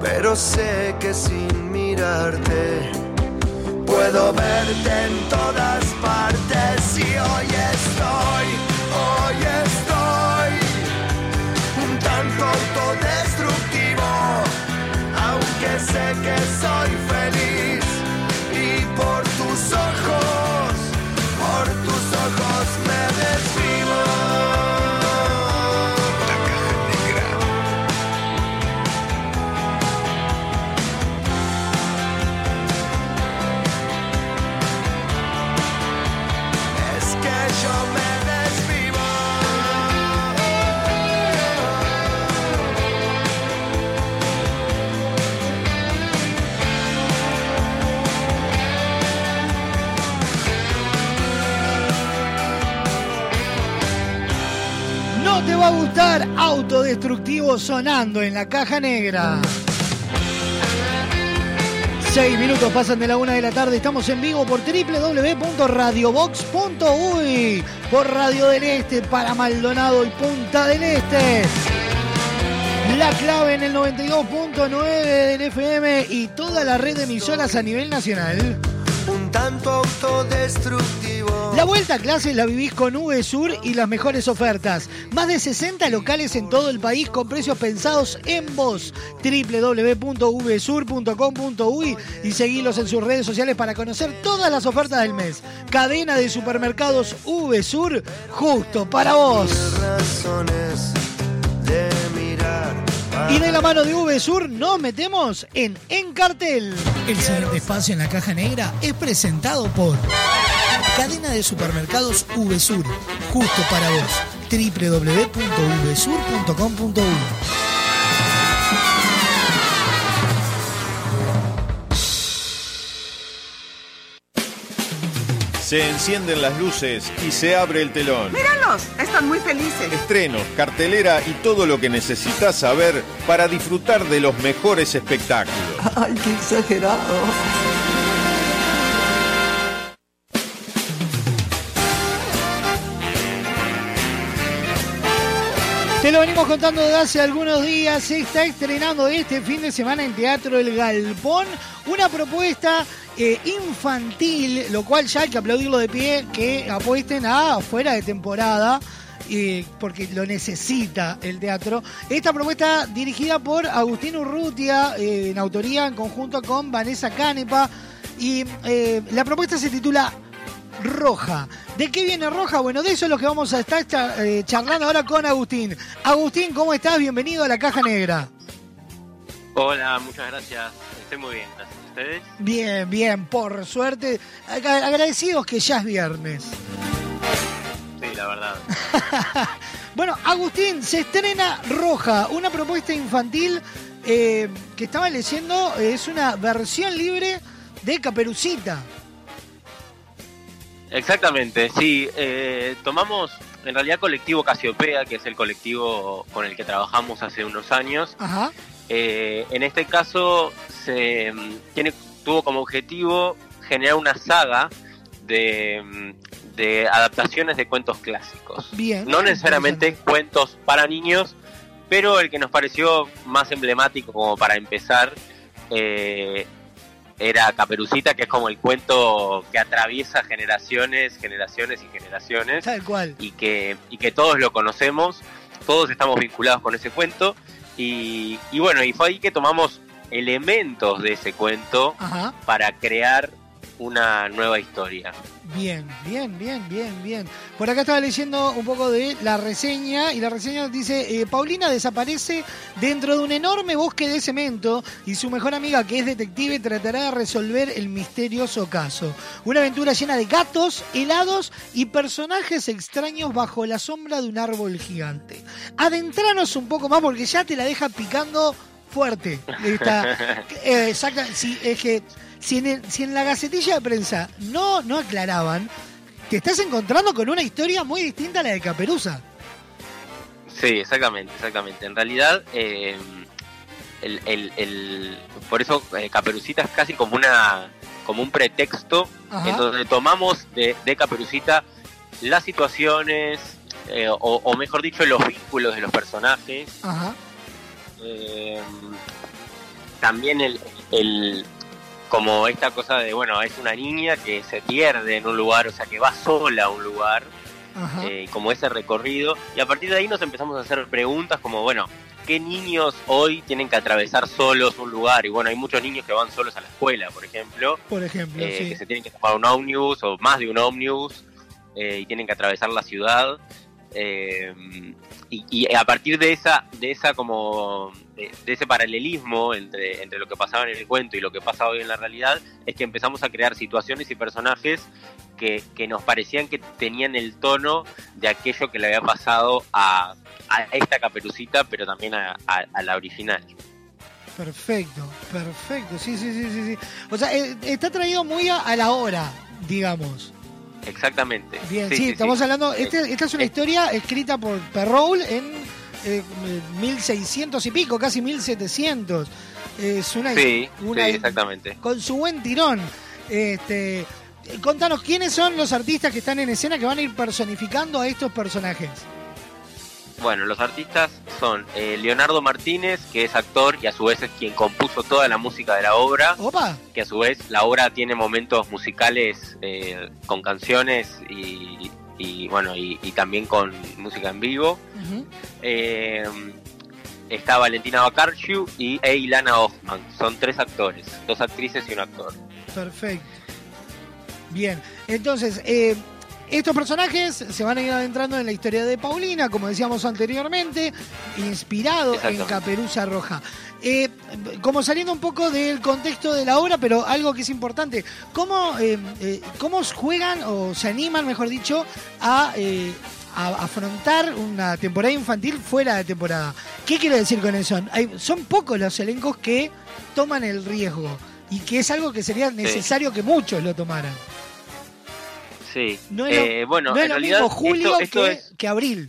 Pero sé que sin mirarte puedo verte en todas partes. Y hoy estoy, hoy estoy un tanto autodestructivo. Aunque sé que autodestructivo sonando en la caja negra. Seis minutos pasan de la una de la tarde. Estamos en vivo por www.radiobox.uy, por Radio del Este, para Maldonado y Punta del Este. La clave en el 92.9 del FM y toda la red de emisoras a nivel nacional. Un tanto autodestructivo. La vuelta a clases la vivís con VSUR y las mejores ofertas. Más de 60 locales en todo el país con precios pensados en vos. www.vsur.com.uy y seguilos en sus redes sociales para conocer todas las ofertas del mes. Cadena de supermercados VSUR, justo para vos. Y de la mano de VSUR nos metemos en En Cartel. El siguiente espacio en la caja negra es presentado por Cadena de Supermercados VSUR, justo para vos. www.vsur.com.uy Se encienden las luces y se abre el telón. Míralos, están muy felices. Estrenos, cartelera y todo lo que necesitas saber para disfrutar de los mejores espectáculos. Ay, qué exagerado. Te lo venimos contando desde hace algunos días. Se está estrenando este fin de semana en Teatro El Galpón una propuesta eh, infantil, lo cual ya hay que aplaudirlo de pie, que apuesten a fuera de temporada. porque lo necesita el teatro. Esta propuesta dirigida por Agustín Urrutia, eh, en autoría en conjunto con Vanessa Canepa. Y eh, la propuesta se titula Roja. ¿De qué viene Roja? Bueno, de eso es lo que vamos a estar eh, charlando ahora con Agustín. Agustín, ¿cómo estás? Bienvenido a la Caja Negra. Hola, muchas gracias. Estoy muy bien, gracias a ustedes. Bien, bien, por suerte. Ag- Agradecidos que ya es viernes. Sí, la verdad. <laughs> Bueno, Agustín, se estrena Roja, una propuesta infantil eh, que estaba leyendo, es una versión libre de Caperucita. Exactamente, sí. eh, tomamos en realidad colectivo Casiopea, que es el colectivo con el que trabajamos hace unos años. Ajá. Eh, en este caso se mm, tiene, tuvo como objetivo generar una saga de, mm, de adaptaciones de cuentos clásicos. Bien. No necesariamente cuentos para niños, pero el que nos pareció más emblemático como para empezar eh, era Caperucita, que es como el cuento que atraviesa generaciones, generaciones y generaciones Tal cual. y que, y que todos lo conocemos, todos estamos vinculados con ese cuento y, y bueno, y fue ahí que tomamos elementos de ese cuento Ajá. para crear una nueva historia. Bien, bien, bien, bien, bien. Por acá estaba leyendo un poco de la reseña y la reseña dice, eh, Paulina desaparece dentro de un enorme bosque de cemento y su mejor amiga que es detective tratará de resolver el misterioso caso. Una aventura llena de gatos, helados y personajes extraños bajo la sombra de un árbol gigante. Adentranos un poco más porque ya te la deja picando fuerte. <laughs> Eh, exacta, sí, es que si en, el- si en la gacetilla de prensa no, no aclaraban, te estás encontrando con una historia muy distinta a la de Caperuza. Sí, exactamente, exactamente. En realidad, eh, el, el- el- por eso eh, Caperucita es casi como una como un pretexto Ajá. en donde tomamos de, de Caperucita las situaciones, eh, o, o mejor dicho, los vínculos de los personajes, Ajá. eh, también el como esta cosa de bueno es una niña que se pierde en un lugar o sea que va sola a un lugar eh, como ese recorrido. Y a partir de ahí nos empezamos a hacer preguntas como bueno qué niños hoy tienen que atravesar solos un lugar y bueno hay muchos niños que van solos a la escuela por ejemplo Por ejemplo, eh, sí. que se tienen que tomar un ómnibus o más de un ómnibus eh, y tienen que atravesar la ciudad. Eh, y, a partir de esa de esa como de, ese paralelismo entre, entre lo que pasaba en el cuento y lo que pasa hoy en la realidad es que empezamos a crear situaciones y personajes que, que nos parecían que tenían el tono de aquello que le había pasado a, a esta caperucita pero también a, a- la original Perfecto, perfecto. Sí, sí, sí, sí. sí. O sea, eh, está traído muy a la hora, digamos. Exactamente Bien, sí, estamos sí. hablando. Este, esta es una historia escrita por Perrault en eh, 1600 y pico, casi 1700. Es una, sí, una sí, exactamente con su buen tirón. Este, eh, contanos quiénes son los artistas que están en escena que van a ir personificando a estos personajes. Bueno, los artistas son eh, Leonardo Martínez, que es actor y a su vez es quien compuso toda la música de la obra, Opa, que a su vez la obra tiene momentos musicales eh, con canciones y, y, bueno y, y también con música en vivo. Eh, está Valentina Bacarciu y Eilana Hoffman, son tres actores, dos actrices y un actor. perfecto. Bien, entonces, eh, estos personajes se van a ir adentrando en la historia de Paulina, como decíamos anteriormente, inspirado en. Caperuza Roja. Eh, como saliendo un poco del contexto de la obra, pero algo que es importante, ¿cómo, eh, eh, cómo juegan o se animan, mejor dicho, a, eh, a afrontar una temporada infantil fuera de temporada? ¿Qué quiero decir con eso? Hay- son pocos los elencos que toman el riesgo y que es algo que sería necesario que muchos lo tomaran. Sí. No es lo, Eh, bueno, no es en lo realidad mismo julio esto, esto que, es que abril.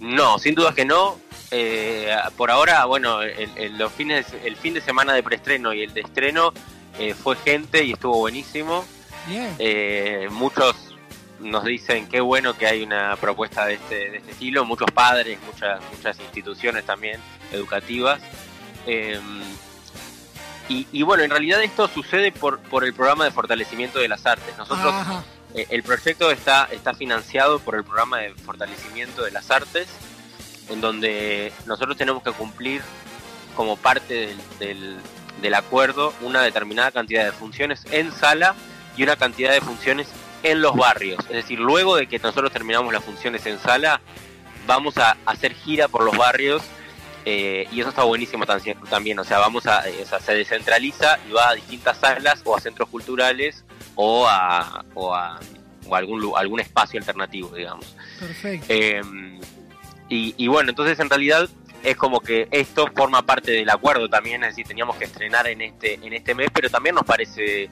No, sin dudas que no. Eh, por ahora, bueno, el, el- los fines, el fin de semana de preestreno y el de estreno eh, fue gente y estuvo buenísimo. Bien. Eh, muchos nos dicen qué bueno que hay una propuesta de este, de este estilo, muchos padres, muchas, muchas instituciones también educativas. Y, y bueno, en realidad esto sucede por, por el programa de fortalecimiento de las artes. Nosotros, eh, el proyecto está, está financiado por el programa de fortalecimiento de las artes, en donde nosotros tenemos que cumplir como parte del, del, del acuerdo una determinada cantidad de funciones en sala y una cantidad de funciones en los barrios. Es decir, luego de que nosotros terminamos las funciones en sala, vamos a hacer gira por los barrios eh, y eso está buenísimo también, también, o sea, vamos a, eh, o sea, se descentraliza y va a distintas salas o a centros culturales o a, o a, o a algún, algún espacio alternativo, digamos. Perfecto. Eh, y, y bueno, entonces en realidad es como que esto forma parte del acuerdo también, es decir, teníamos que estrenar en este, en este mes, pero también nos parece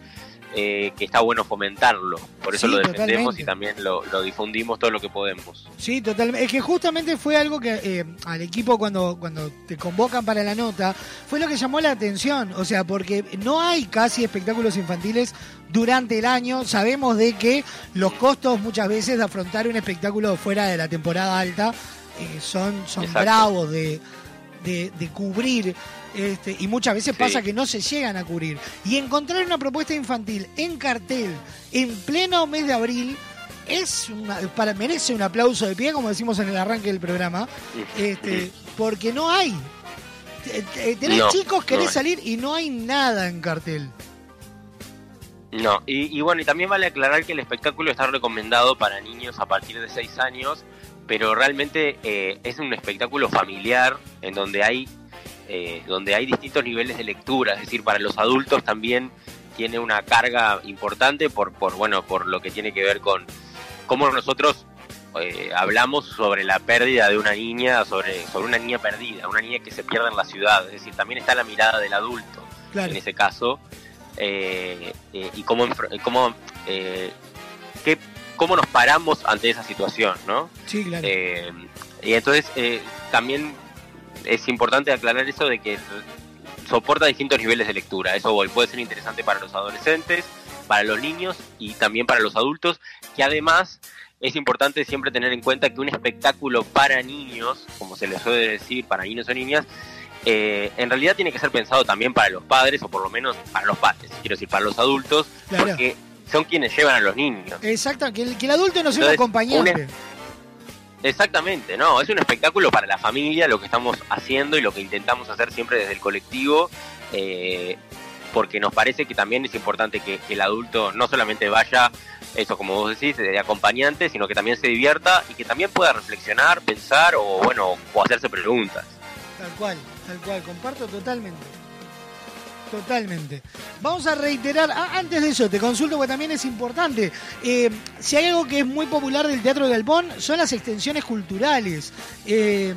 eh, que está bueno fomentarlo, por eso Sí, lo defendemos totalmente. y también lo, lo difundimos todo lo que podemos. Sí, totalmente. Es que justamente fue algo que eh, al equipo cuando, cuando te convocan para la nota, fue lo que llamó la atención. O sea, porque no hay casi espectáculos infantiles durante el año. Sabemos de que los costos muchas veces de afrontar un espectáculo fuera de la temporada alta eh, son, son Exacto. bravos de, de, de cubrir. Este, y muchas veces Sí. pasa que no se llegan a cubrir. Y encontrar una propuesta infantil en cartel en pleno mes de abril es una- para merece un aplauso de pie, como decimos en el arranque del programa, este, porque no hay. Te- te- Tenés No, chicos, querés no salir y no hay nada en cartel. No, y, y bueno, y también vale aclarar que el espectáculo está recomendado para niños a partir de 6 años, pero realmente eh, es un espectáculo familiar en donde hay, eh, donde hay distintos niveles de lectura, es decir, para los adultos también tiene una carga importante por, por bueno, por lo que tiene que ver con cómo nosotros eh, hablamos sobre la pérdida de una niña, sobre, sobre una niña perdida, una niña que se pierde en la ciudad, es decir, también está la mirada del adulto Claro. en ese caso eh, eh, y cómo, cómo, eh, qué- cómo nos paramos ante esa situación, ¿no? Sí, claro. Y entonces eh, también es importante aclarar eso de que soporta distintos niveles de lectura. Eso voy, puede ser interesante para los adolescentes, para los niños y también para los adultos, que además es importante siempre tener en cuenta que un espectáculo para niños, como se les suele decir, para niños o niñas, eh, en realidad tiene que ser pensado también para los padres, o por lo menos para los padres, quiero decir, para los adultos, Claro. porque son quienes llevan a los niños. Exacto, que el, que el adulto no sea un Entonces, acompañante. un Exactamente, no, es un espectáculo para la familia lo que estamos haciendo y lo que intentamos hacer siempre desde el colectivo, eh, porque nos parece que también es importante que, que el adulto no solamente vaya, eso como vos decís, de acompañante, sino que también se divierta y que también pueda reflexionar, pensar o bueno, o hacerse preguntas. Tal cual, tal cual, comparto totalmente. Totalmente. Vamos a reiterar, ah, antes de eso, te consulto porque también es importante. Eh, si hay algo que es muy popular del Teatro de Galpón, son las extensiones culturales. Eh,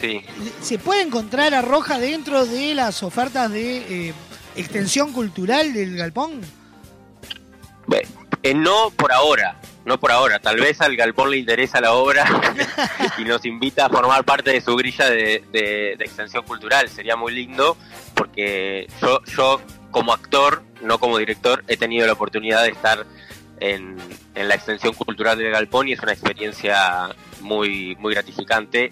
Sí. ¿Se puede encontrar a Roja dentro de las ofertas de eh, extensión cultural del Galpón? No por ahora, no por ahora. Tal vez al Galpón le interesa la obra <laughs> y nos invita a formar parte de su grilla de, de- de extensión cultural. Sería muy lindo porque yo, yo como actor, no como director, he tenido la oportunidad de estar en, en la extensión cultural del Galpón y es una experiencia muy, muy gratificante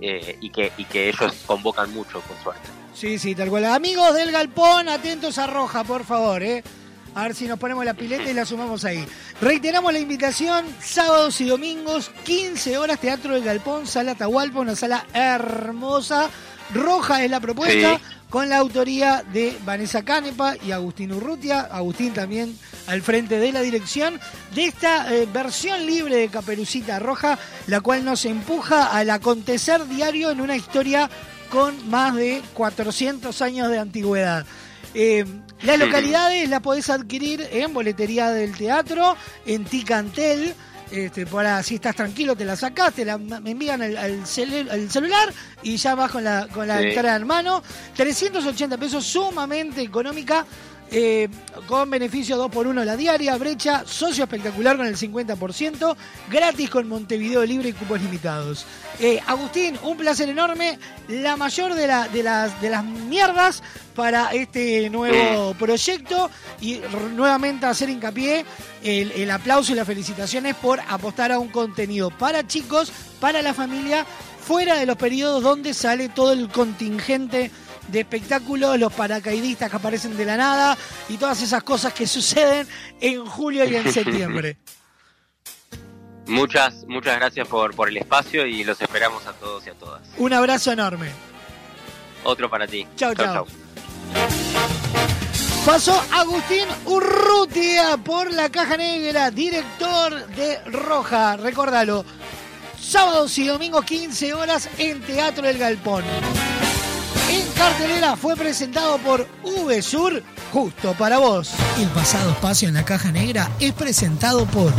eh, y, que, y que ellos convocan mucho, por suerte. Sí, sí, tal cual. Amigos del Galpón, atentos a Roja, por favor, ¿eh? A ver si nos ponemos la pileta y la sumamos ahí. Reiteramos la invitación, sábados y domingos, 15 horas, Teatro del Galpón, Sala Atahualpa, una sala hermosa. Roja es la propuesta, Sí. Con la autoría de Vanessa Canepa y Agustín Urrutia. Agustín también al frente de la dirección de esta eh, versión libre de Caperucita Roja, la cual nos empuja al acontecer diario en una historia con más de 400 años de antigüedad. Eh, las localidades las podés adquirir en boletería del teatro, en Ticantel. Este, para si estás tranquilo, te la sacás, te la me envían al, al celu- al celular y ya vas con la, con la Sí. entrada en mano. 380 pesos, sumamente económica. Eh, con beneficio 2x1 la diaria, brecha, socio espectacular con el 50%, gratis con Montevideo Libre y cupos limitados. Eh, Agustín, un placer enorme, la mayor de, la- de las, de las mierdas para este nuevo proyecto y nuevamente hacer hincapié el, el aplauso y las felicitaciones por apostar a un contenido para chicos, para la familia, fuera de los periodos donde sale todo el contingente de espectáculos, los paracaidistas que aparecen de la nada y todas esas cosas que suceden en julio y en <laughs> septiembre. Muchas, muchas gracias por, por el espacio y los esperamos a todos y a todas. Un abrazo enorme. Otro para ti. Chau, chau. Pasó Agustín Urrutia por la caja negra, director de Roja. Recordalo, sábados y domingos 15 horas en Teatro del Galpón. Cartelera fue presentado por VSUR, justo para vos. El pasado espacio en la caja negra es presentado por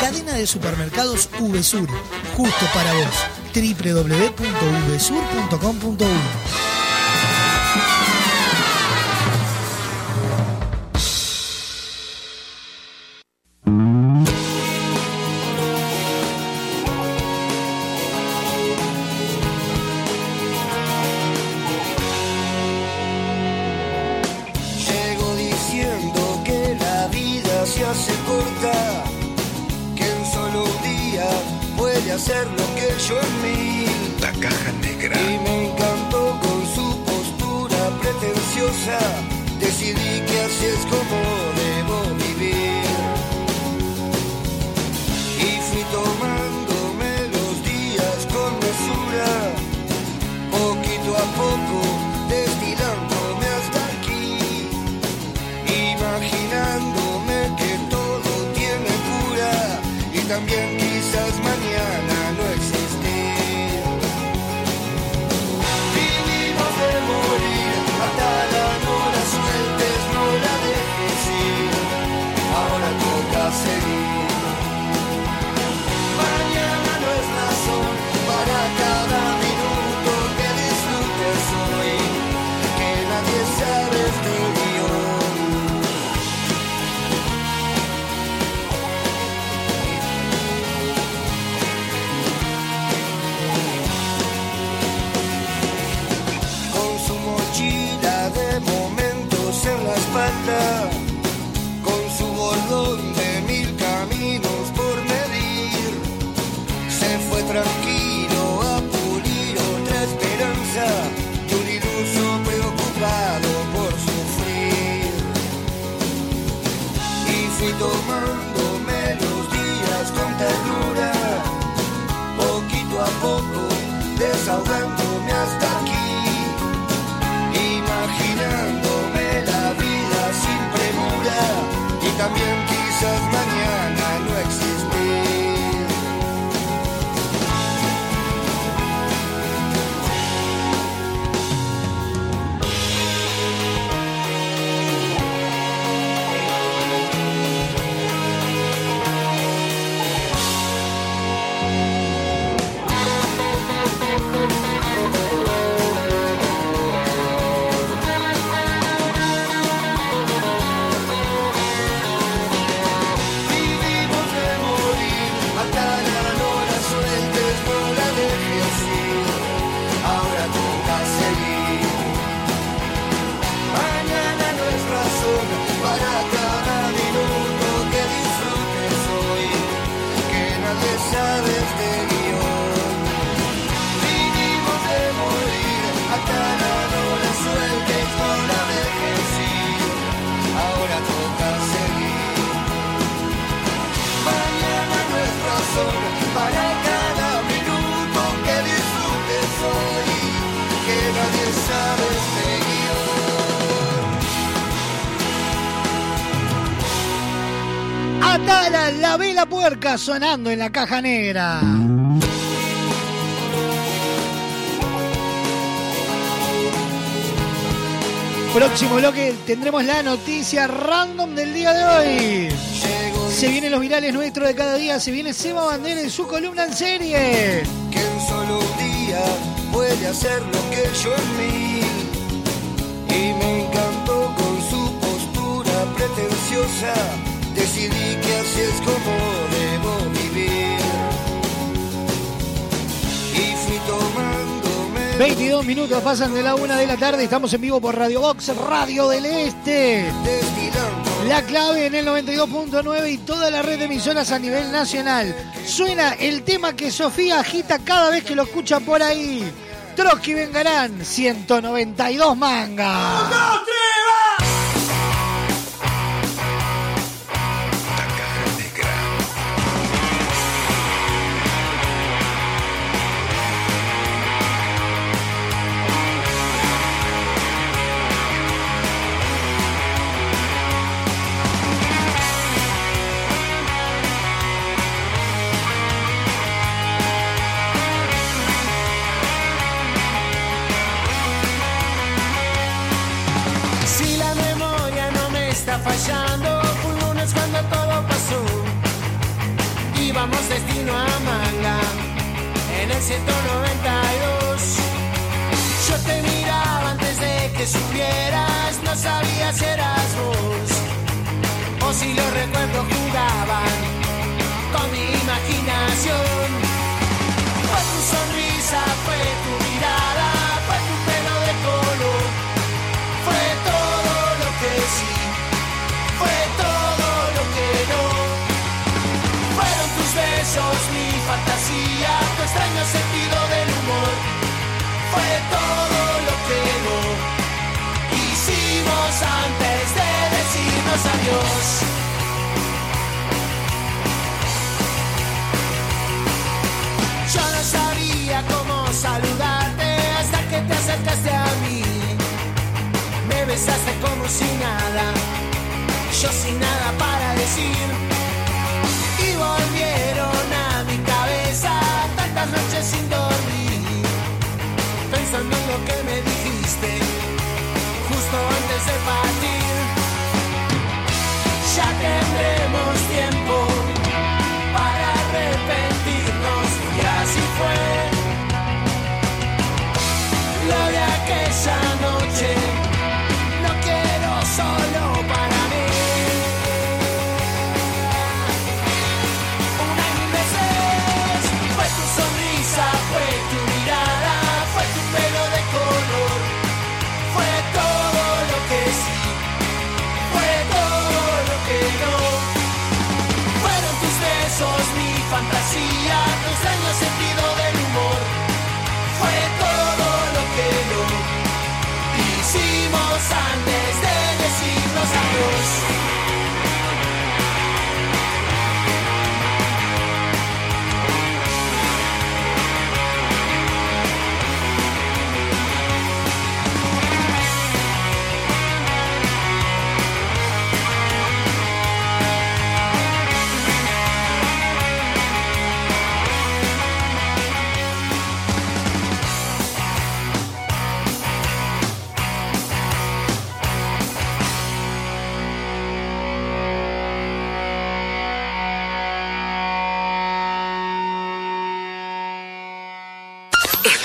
Cadena de Supermercados VSUR, justo para vos. www.vsur.com.uy sonando en la caja negra. Próximo bloque tendremos la noticia random del día de hoy. Se vienen los virales nuestros de cada día, se viene Seba Bandera en su columna en serie. Que en solo un día puede hacer lo que yo en mí. Y me encantó con su postura pretenciosa. Decidí que así es como 22 minutos pasan de la una de la tarde. Estamos en vivo por Radio Box, Radio del Este. La clave en el 92.9 y toda la red de emisoras a nivel nacional. Suena el tema que Sofía agita cada vez que lo escucha por ahí. Trotsky Vengarán, 192 mangas.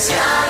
sky.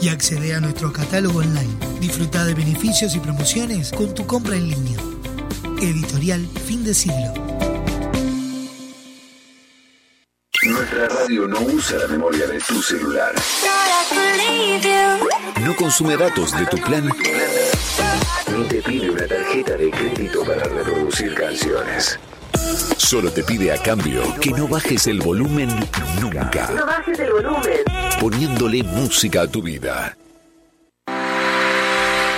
y accede a nuestro catálogo online. Disfruta de beneficios y promociones con tu compra en línea. Editorial Fin de Siglo. Nuestra radio no usa la memoria de tu celular. No consume datos de tu plan. Ni te pide una tarjeta de crédito para reproducir canciones. Solo te pide a cambio que no bajes el volumen nunca. No bajes el volumen. Poniéndole música a tu vida.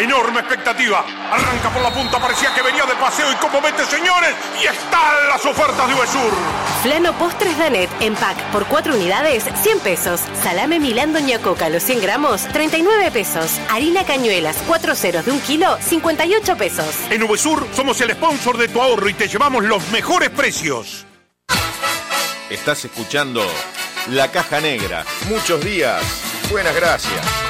Enorme expectativa. Arranca por la punta, parecía que venía de paseo y como mete, señores, y están las ofertas de Uvesur. Flano Postres Danet en pack por 4 unidades, 100 pesos. Salame Milán Doña Coca, los 100 gramos, 39 pesos. Harina Cañuelas, 4 ceros de un kilo, 58 pesos. En Uvesur somos el sponsor de tu ahorro y te llevamos los mejores precios. Estás escuchando La Caja Negra. Muchos días. Buenas gracias.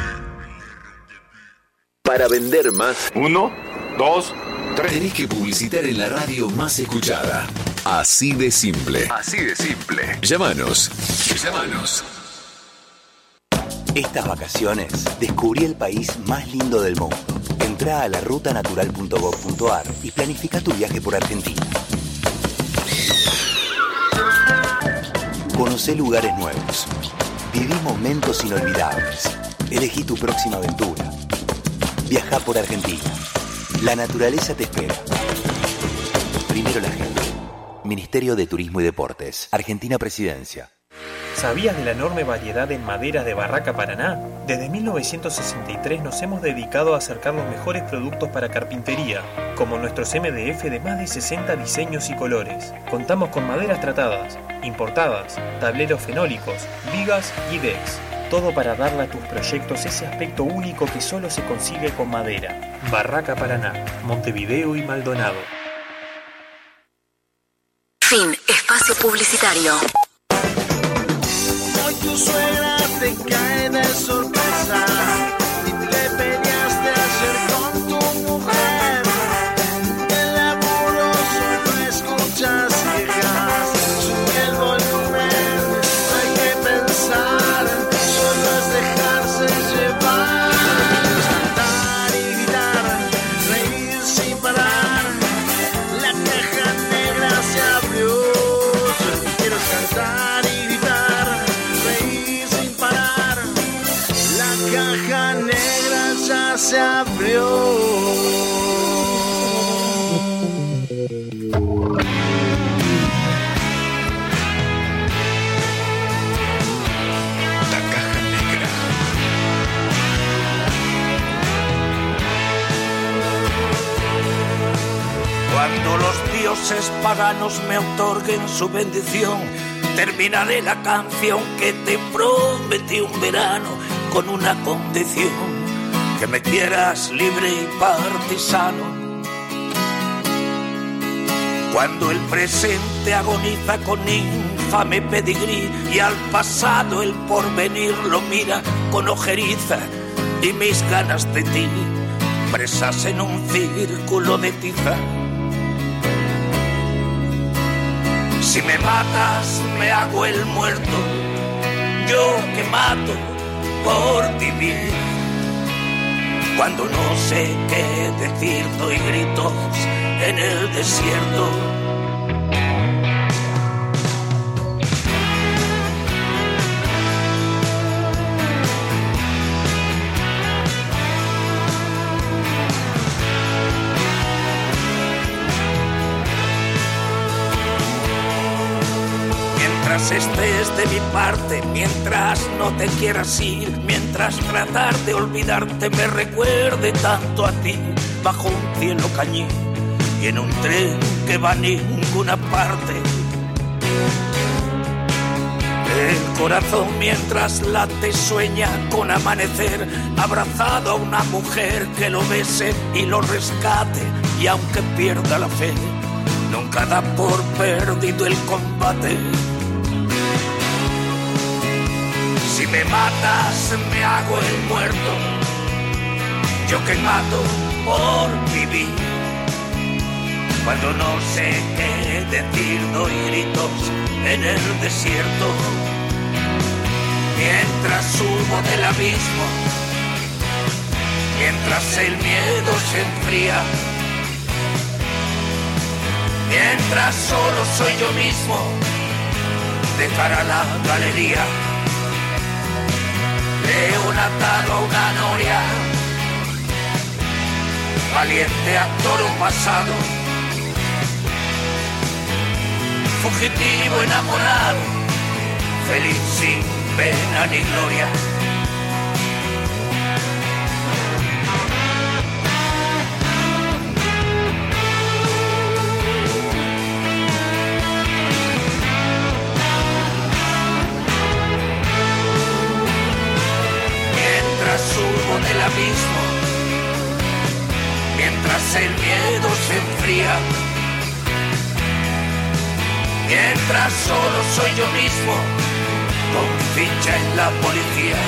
Para vender más. Uno, dos, tres. Tenés que publicitar en la radio más escuchada. Así de simple. Así de simple. Llámanos. Llámanos. Estas vacaciones descubrí el país más lindo del mundo. Entrá a la rutanatural.gov.ar y planifica tu viaje por Argentina. Conocé lugares nuevos. Viví momentos inolvidables. Elegí tu próxima aventura. Viajá por Argentina. La naturaleza te espera. Primero la gente. Ministerio de Turismo y Deportes. Argentina Presidencia. ¿Sabías de la enorme variedad en maderas de Barraca Paraná? Desde 1963 nos hemos dedicado a acercar los mejores productos para carpintería, como nuestros MDF de más de 60 diseños y colores. Contamos con maderas tratadas, importadas, tableros fenólicos, vigas y decks. Todo para darle a tus proyectos ese aspecto único que solo se consigue con madera. Barraca Paraná, Montevideo y Maldonado. Fin. Espacio publicitario. Hoy tu suegra te cae paganos me otorguen su bendición, terminaré la canción que te prometí un verano con una condición. que me quieras libre y partisano. Cuando el presente agoniza con infame pedigrí y al pasado el porvenir lo mira con ojeriza y mis ganas de ti presas en un círculo de tiza. Si me matas, me hago el muerto, yo que mato por vivir. Cuando no sé qué decir, doy gritos en el desierto. Estés de mi parte, mientras no te quieras ir, mientras tratar de olvidarte me recuerde tanto a ti, bajo un cielo cañí y en un tren que va a ninguna parte. El corazón mientras late sueña con amanecer, abrazado a una mujer que lo bese y lo rescate, y aunque pierda la fe, nunca da por perdido el combate. Me matas, me hago el muerto. Yo que mato por vivir. Cuando no sé qué decir, doy gritos en el desierto. Mientras subo del abismo, mientras el miedo se enfría. Mientras solo soy yo mismo, de cara a la galería. León atado a una noria, valiente a toro pasado, fugitivo enamorado, feliz sin pena ni gloria. Yo mismo, con ficha en la policía.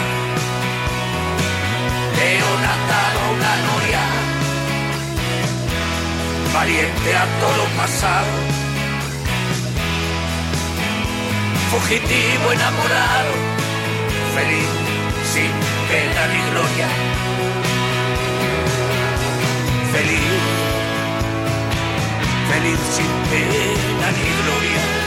León atado a una noria, valiente a todo pasado, fugitivo enamorado, feliz sin pena ni gloria. Feliz, feliz sin pena ni gloria.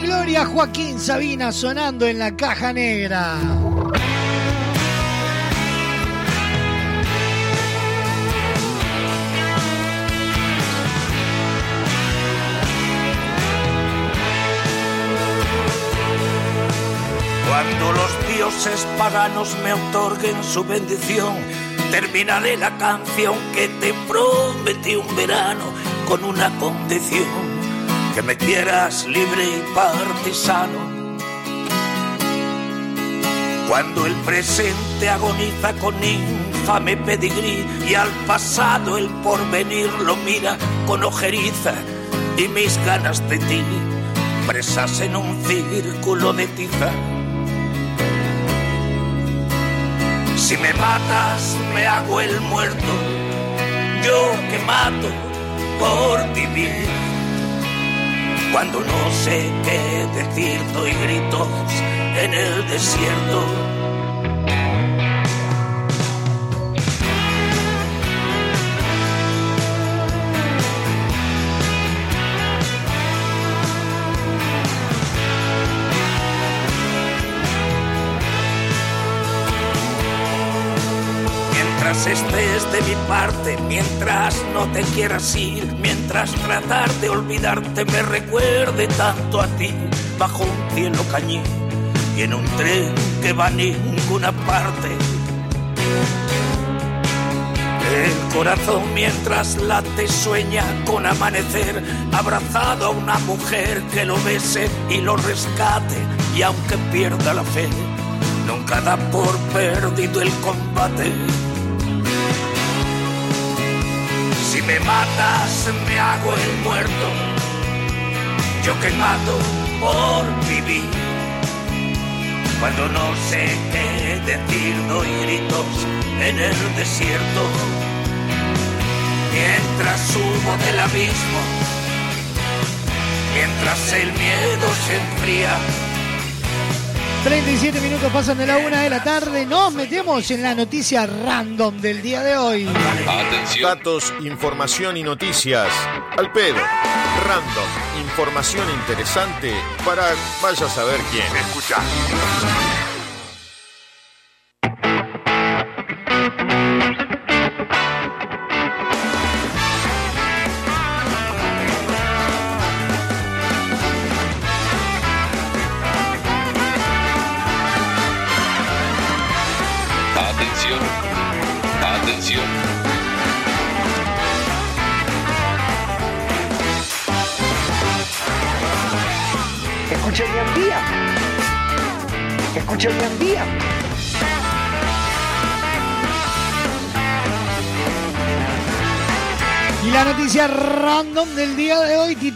Ni gloria, Joaquín Sabina sonando en la caja negra. Cuando los dioses paganos me otorguen su bendición, terminaré la canción que te prometí un verano con una condición, que me quieras libre y partisano. Cuando el presente agoniza con infame pedigrí y al pasado el porvenir lo mira con ojeriza y mis ganas de ti presas en un círculo de tiza. Si me matas, me hago el muerto. Yo que mato por vivir. Cuando no sé qué decir, doy gritos en el desierto. Mientras estés de mi parte, mientras no te quieras ir, mientras tratar de olvidarte me recuerde tanto a ti, bajo un cielo cañí y en un tren que va a ninguna parte. El corazón mientras late sueña con amanecer, abrazado a una mujer que lo bese y lo rescate, y aunque pierda la fe, nunca da por perdido el combate. Me matas, me hago el muerto, yo que mato por vivir. Cuando no sé qué decir, doy gritos en el desierto. Mientras subo del abismo, mientras el miedo se enfría. 37 minutos pasan de la una de la tarde. Nos metemos en la noticia random del día de hoy. Datos, información y noticias. Al pedo. Random. Información interesante para vaya a saber quién. Escucha.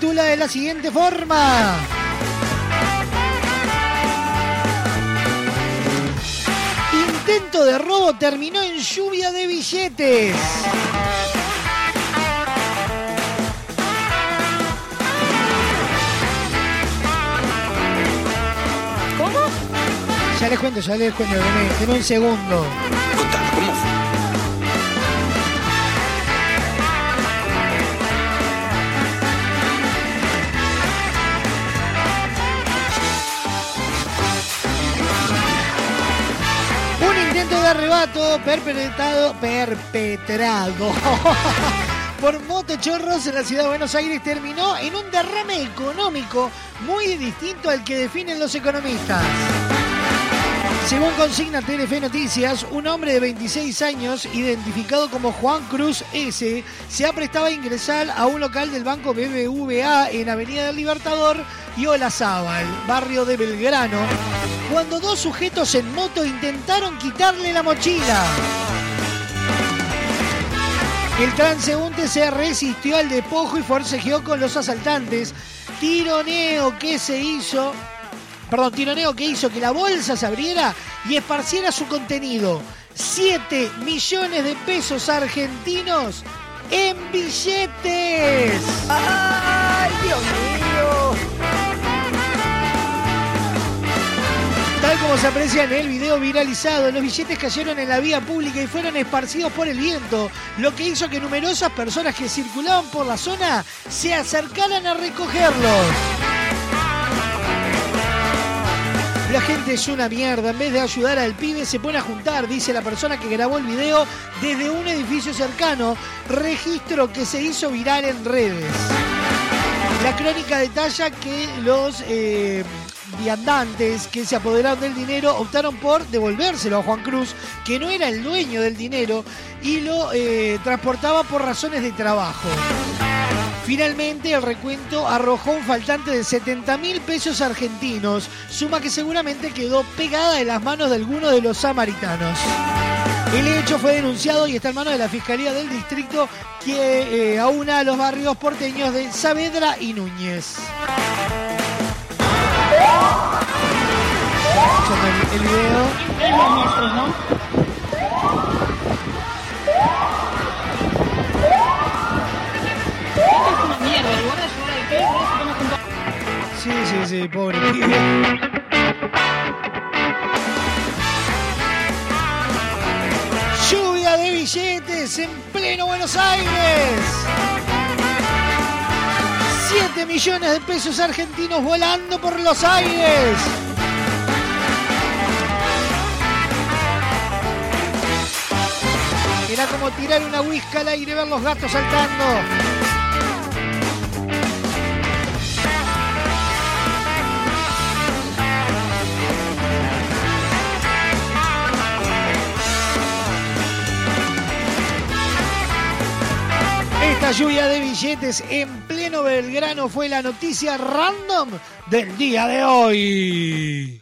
Titula de la siguiente forma. Intento de robo terminó en lluvia de billetes. ¿Cómo? Ya les cuento, ya les cuento, denme un segundo. Arrebato perpetrado, perpetrado <laughs> por motochorros en la ciudad de Buenos Aires terminó en un derrame económico muy distinto al que definen los economistas. Según consigna Telefe Noticias, un hombre de 26 años, identificado como Juan Cruz S., se ha prestado a ingresar a un local del banco BBVA en Avenida del Libertador y Olazábal, barrio de Belgrano, cuando dos sujetos en moto intentaron quitarle la mochila. El transeúnte se resistió al despojo y forcejeó con los asaltantes. Tironeo que se hizo perdón, tironeo que hizo que la bolsa se abriera y esparciera su contenido. 7 millones de pesos argentinos en billetes. ¡Ay, Dios mío! Tal como se aprecia en el video viralizado, los billetes cayeron en la vía pública y fueron esparcidos por el viento, lo que hizo que numerosas personas que circulaban por la zona se acercaran a recogerlos. La gente es una mierda. En vez de ayudar al pibe, se pone a juntar, dice la persona que grabó el video desde un edificio cercano. Registro que se hizo viral en redes. La crónica detalla que los eh, viandantes que se apoderaron del dinero optaron por devolvérselo a Juan Cruz, que no era el dueño del dinero y lo eh, transportaba por razones de trabajo. Finalmente, el recuento arrojó un faltante de 70 mil pesos argentinos, suma que seguramente quedó pegada en las manos de alguno de los samaritanos. El hecho fue denunciado y está en manos de la Fiscalía del Distrito que eh, aúna a los barrios porteños de Saavedra y Núñez. El, ¿no? Sí, pobre. Lluvia de billetes en pleno Buenos Aires. 7 millones de pesos argentinos volando por los aires. Era como tirar una whisky al aire y ver los gatos saltando. Una lluvia de billetes en pleno Belgrano fue la noticia random del día de hoy.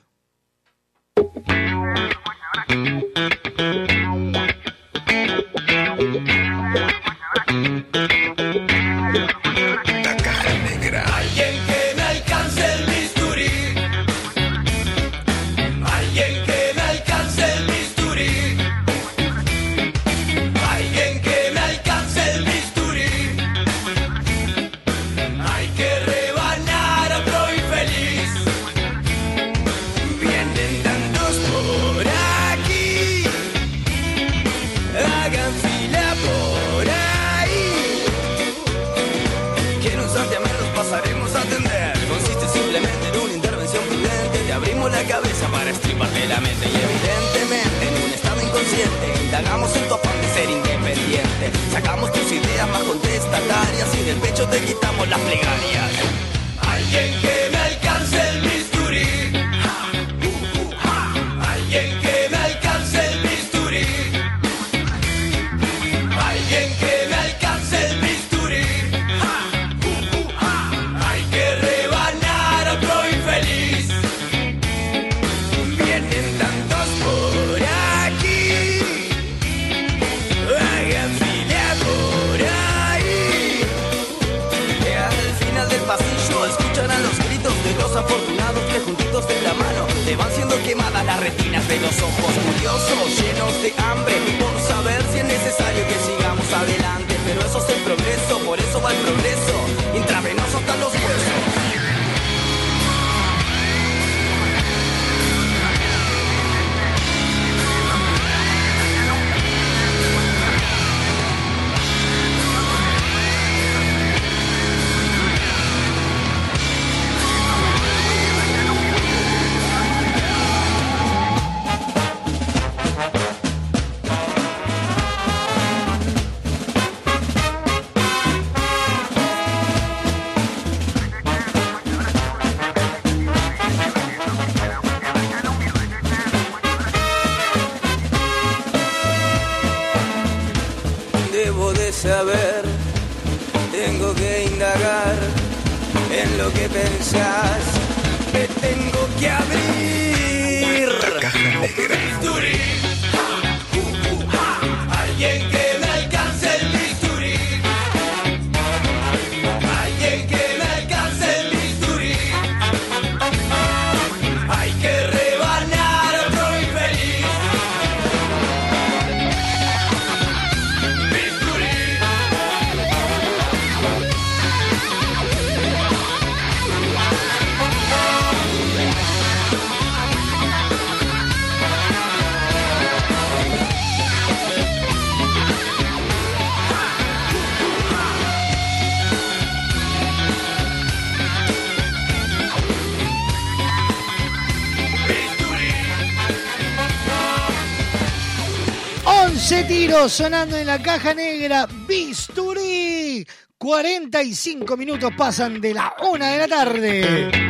Sonando en la caja negra. Bisturí. 45 minutos pasan de la una de la tarde.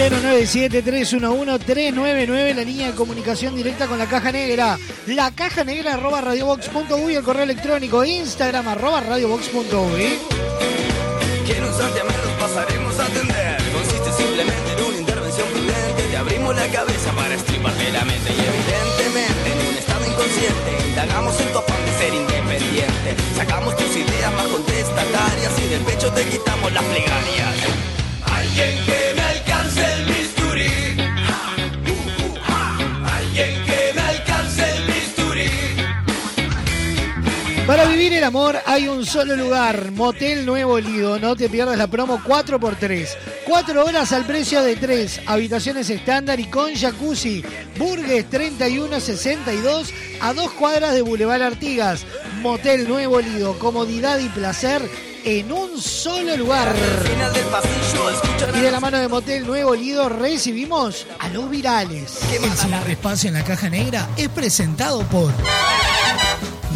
097-311-399, la línea de comunicación directa con la caja negra. La caja negra arroba radiobox.uy, el correo electrónico, Instagram arroba radiobox.uy. Los pasaremos a atender. Consiste simplemente en una intervención prudente. Te abrimos la cabeza para estriparte la mente. Y evidentemente en un estado inconsciente. Indagamos en tu afán de ser independiente. Sacamos tus ideas más contestatarias y del pecho te quitamos las plegarias. Alguien que vivir el amor hay un solo lugar, Motel Nuevo Lido. No te pierdas la promo 4x3. 4 horas al precio de 3. Habitaciones estándar y con jacuzzi. Burgues 3162 a dos cuadras de Boulevard Artigas. Motel Nuevo Lido. Comodidad y placer en un solo lugar. Y de la mano de Motel Nuevo Lido recibimos a los virales. El ciberespacio en la caja negra es presentado por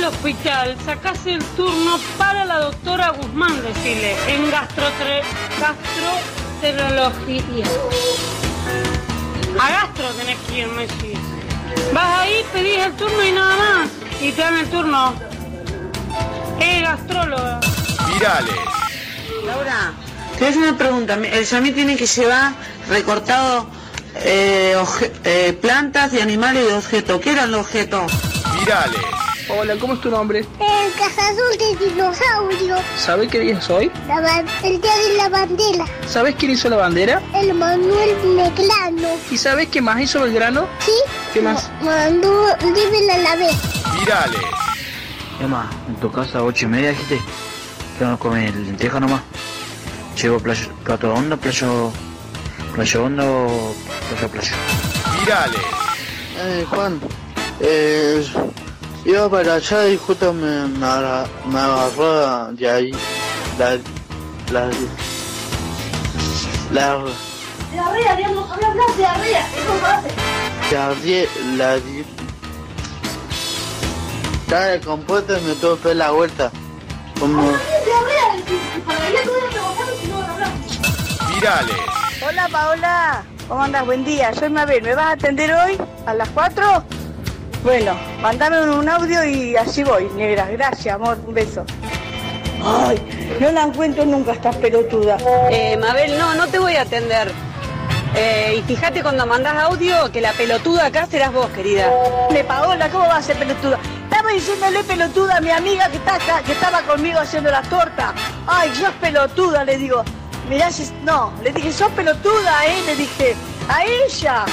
Al hospital, sacás el turno para la doctora Guzmán, decirle, en gastrotre... gastroenterología. A gastro tenés que ir, me decís. Vas ahí, pedís el turno y nada más. Y te dan el turno. Es gastróloga. Virales. Laura, te voy a hacer una pregunta. El Samir tiene que llevar recortado eh, oje- eh, plantas de animales y de objetos. ¿Qué eran los objetos? Virales. Hola, ¿cómo es tu nombre? El cazador de dinosaurio. ¿Sabés qué día es hoy? La el día de la bandera. ¿Sabés quién hizo la bandera? El Manuel Meglano. ¿Y sabés qué más hizo Belgrano? ¿Sí? ¿Qué más? Mandó libre a la vez. Virales. Emma, en tu casa ocho y media dijiste que no comer lenteja nomás. Llevo playo, plato hondo, playo, playo hondo, playo playo. Virales. Eh, Juan, eh, iba para allá y justo me, me, agarra- me agarró de ahí la, la, la, Diarrea, digamos, habla habla de diarrea. Eso hace. la, estaba descompuesta y me tuve que la vuelta. Como, Diarrea. Virales. Hola Paola, ¿cómo andas? Buen día, soy Mabel, ¿me vas a atender hoy a las 4? Bueno, mandame un, audio y así voy, negra, gracias amor, un beso. Ay, no la encuentro nunca, estás pelotuda. Eh, Mabel, no, no te voy a atender. Eh, y fíjate cuando mandas audio que la pelotuda acá serás vos, querida. Le Paola, ¿cómo va a ser pelotuda? Estaba diciéndole pelotuda a mi amiga que, está acá, que estaba conmigo haciendo las tortas. Ay, sos pelotuda, le digo. Mirá, no, le dije, sos pelotuda, ¿eh? Le dije, a ella.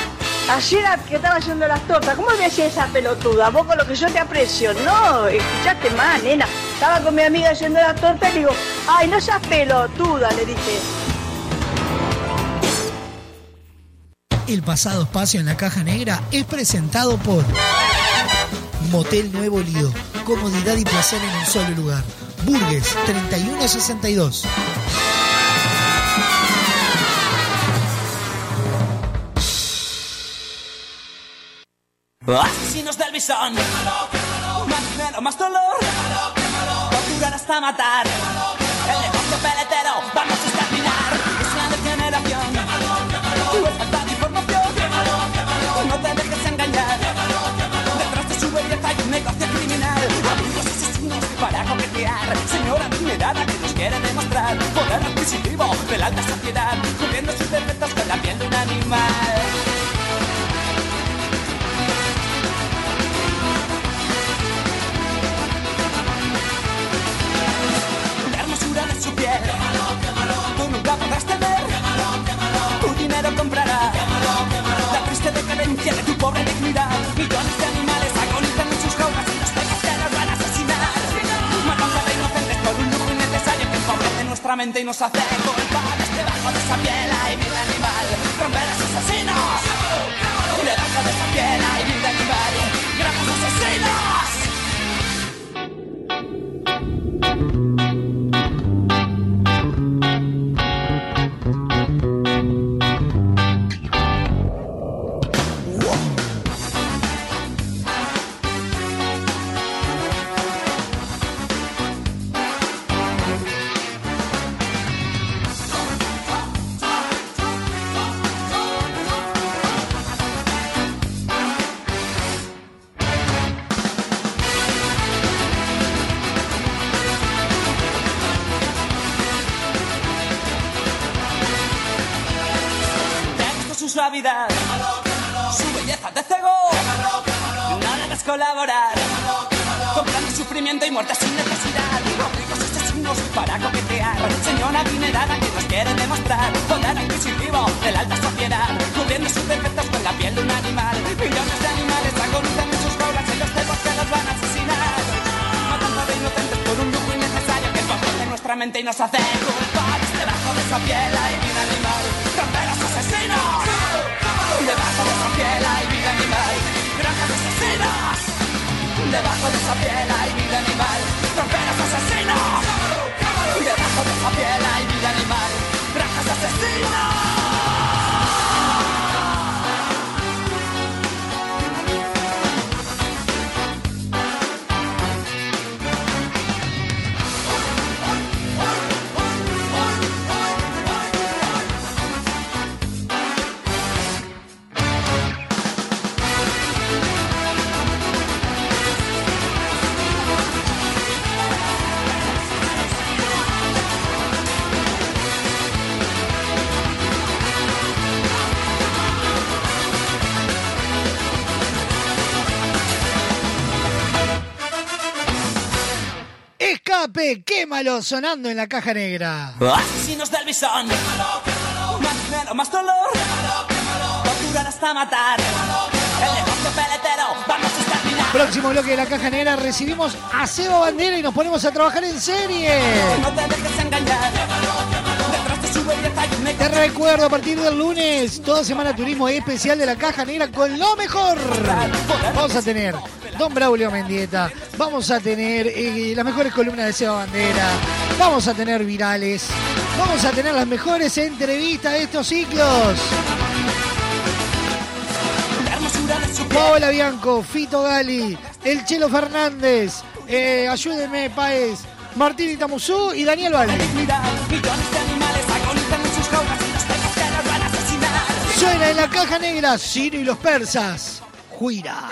Ayer que estaba haciendo las tortas, ¿cómo me decía esa pelotuda? Vos con lo que yo te aprecio. No, escuchaste más, nena. Estaba con mi amiga haciendo las tortas y le digo, ay, no seas pelotuda, le dije. El pasado espacio en la caja negra es presentado por Motel Nuevo Lido. Comodidad y placer en un solo lugar. Burgues 3162. Asesinos del bisón. Más dinero, más dolor. Torturar hasta matar. El negocio peletero, vamos a exterminar. Es una degeneración. Tu es falta de información. No te dejes engañar. Detrás de su belleza hay un negocio criminal. Amigos asesinos para coquetear. Señora adinerada que nos quiere demostrar. Poder adquisitivo de la alta sociedad. Cubriendo sus defectos con la piel de un animal. Decadencia de tu pobre dignidad. Millones de animales agonizan en sus jaulas y los peces que nos van a asesinar. Matando a inocentes por un lujo innecesario que empobrece nuestra mente y nos hace culpables. Debajo de esa piel hay vida animal, romper a asesinos. Debajo de esa piel Sonando en la caja negra. Asesinos del bisón. Más dinero, más dolor. Torturar hasta matar. El negocio peletero. Vamos a exterminar. Próximo bloque de la caja negra recibimos a Seba Bandera y nos ponemos a trabajar en serie. No te dejes engañar. Te recuerdo a partir del lunes, toda semana turismo especial de la caja negra con lo mejor. Vamos a tener Don Braulio Mendieta, vamos a tener eh, las mejores columnas de Seba Bandera, vamos a tener virales, vamos a tener las mejores entrevistas de estos ciclos. Paola Bianco, Fito Gali, El Chelo Fernández, eh, ayúdenme, Paez, Martín Itamuzú y Daniel Valle. Suena en la caja negra Ciro y los persas. Juira.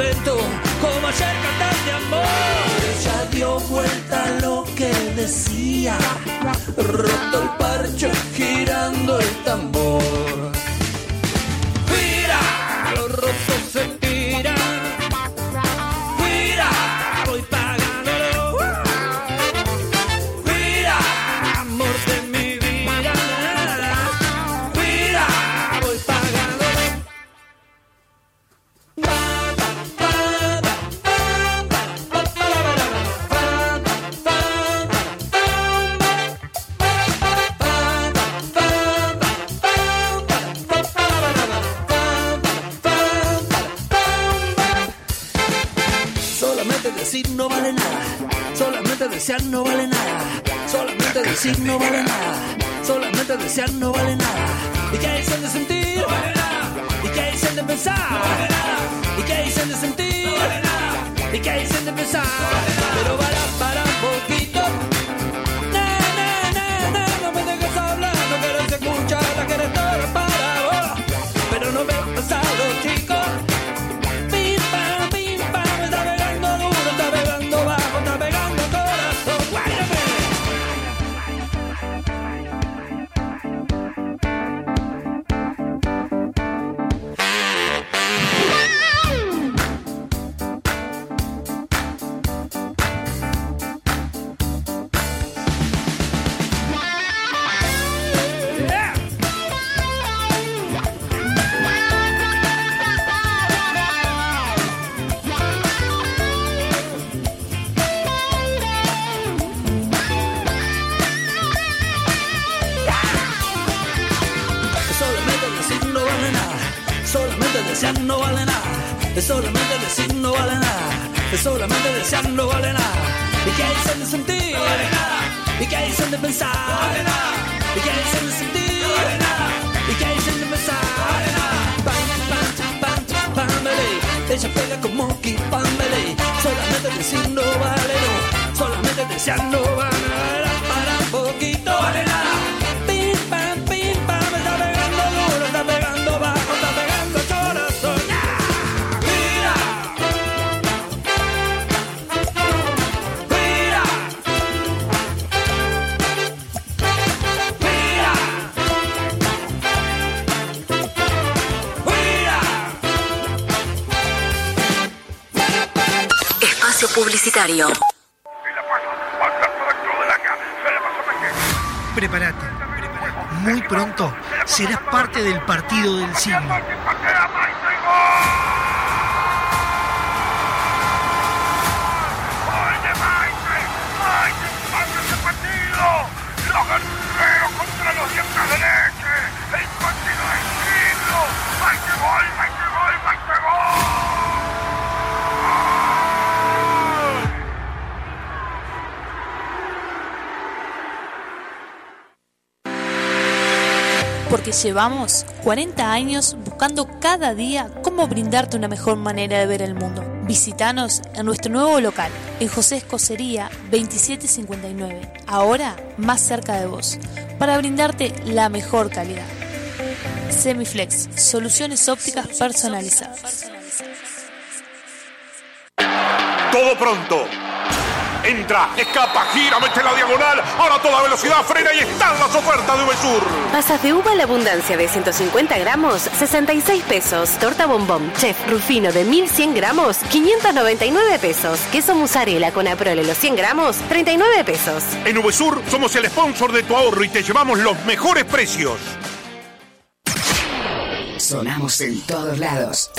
Documento, como ayer cartas de amor. Ella dio vuelta lo que decía, roto el parche, girando el tambor. Del partido del siglo. Llevamos 40 años buscando cada día cómo brindarte una mejor manera de ver el mundo. Visítanos en nuestro nuevo local, en José Escocería 2759, ahora más cerca de vos, para brindarte la mejor calidad. Semiflex, soluciones ópticas personalizadas. Todo pronto. Entra, escapa, gira, mete la diagonal. Ahora toda velocidad frena y están las ofertas de VSUR. Pasas de uva a la abundancia de 150 gramos, 66 pesos. Torta bombón, chef rufino de 1100 gramos, 599 pesos. Queso mozzarella con aprole los 100 gramos, 39 pesos. En VSUR somos el sponsor de tu ahorro y te llevamos los mejores precios. Sonamos en todos lados.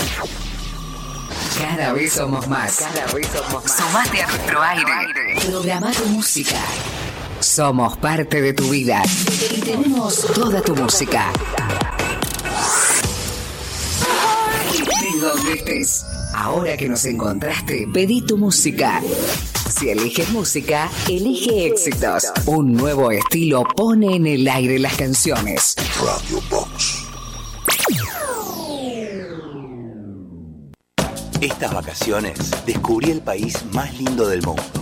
Cada vez somos más. Cada vez somos más. Sumate a nuestro aire. Programa tu música. Somos parte de tu vida. Y tenemos toda tu música. De donde estés. Ahora que nos encontraste, pedí tu música. Si eliges música, elige éxitos. Un nuevo estilo pone en el aire las canciones. Radio Box. Estas vacaciones descubrí el país más lindo del mundo.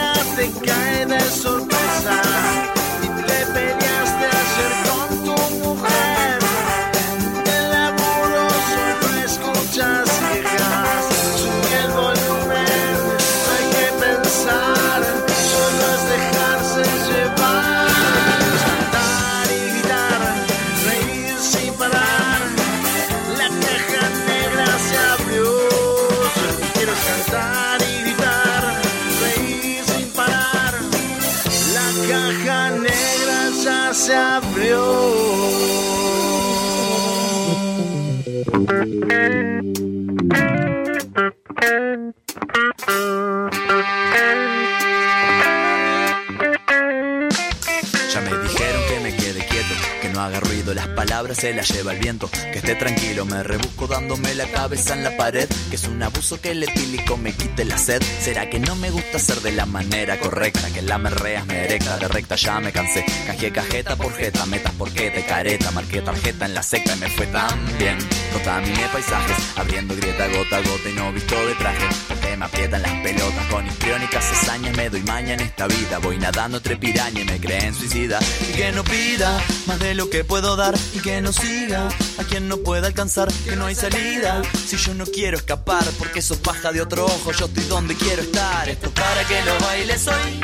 se las lleva el viento. Que esté tranquilo, me rebusco dándome la cabeza en la pared. Que es un abuso que el etílico me quite la sed. ¿Será que no me gusta ser de la manera correcta? Que la merreas me erecta, de recta ya me cansé. Cajé cajeta por jeta, metas por te careta. Marqué tarjeta en la secta y me fue tan bien. Contaminé paisajes, abriendo grieta gota a gota y no visto de traje. Porque me aprietan las pelotas con histriónicas hazañas. Me doy maña en esta vida. Voy nadando entre piraña y me creen suicida. Y que no pida más de lo que puedo dar. Y que no siga a quien no pueda alcanzar. Que no hay salida. Si yo no quiero escapar, porque sos paja de otro ojo. Yo estoy donde quiero estar. Esto es para que lo bailes hoy.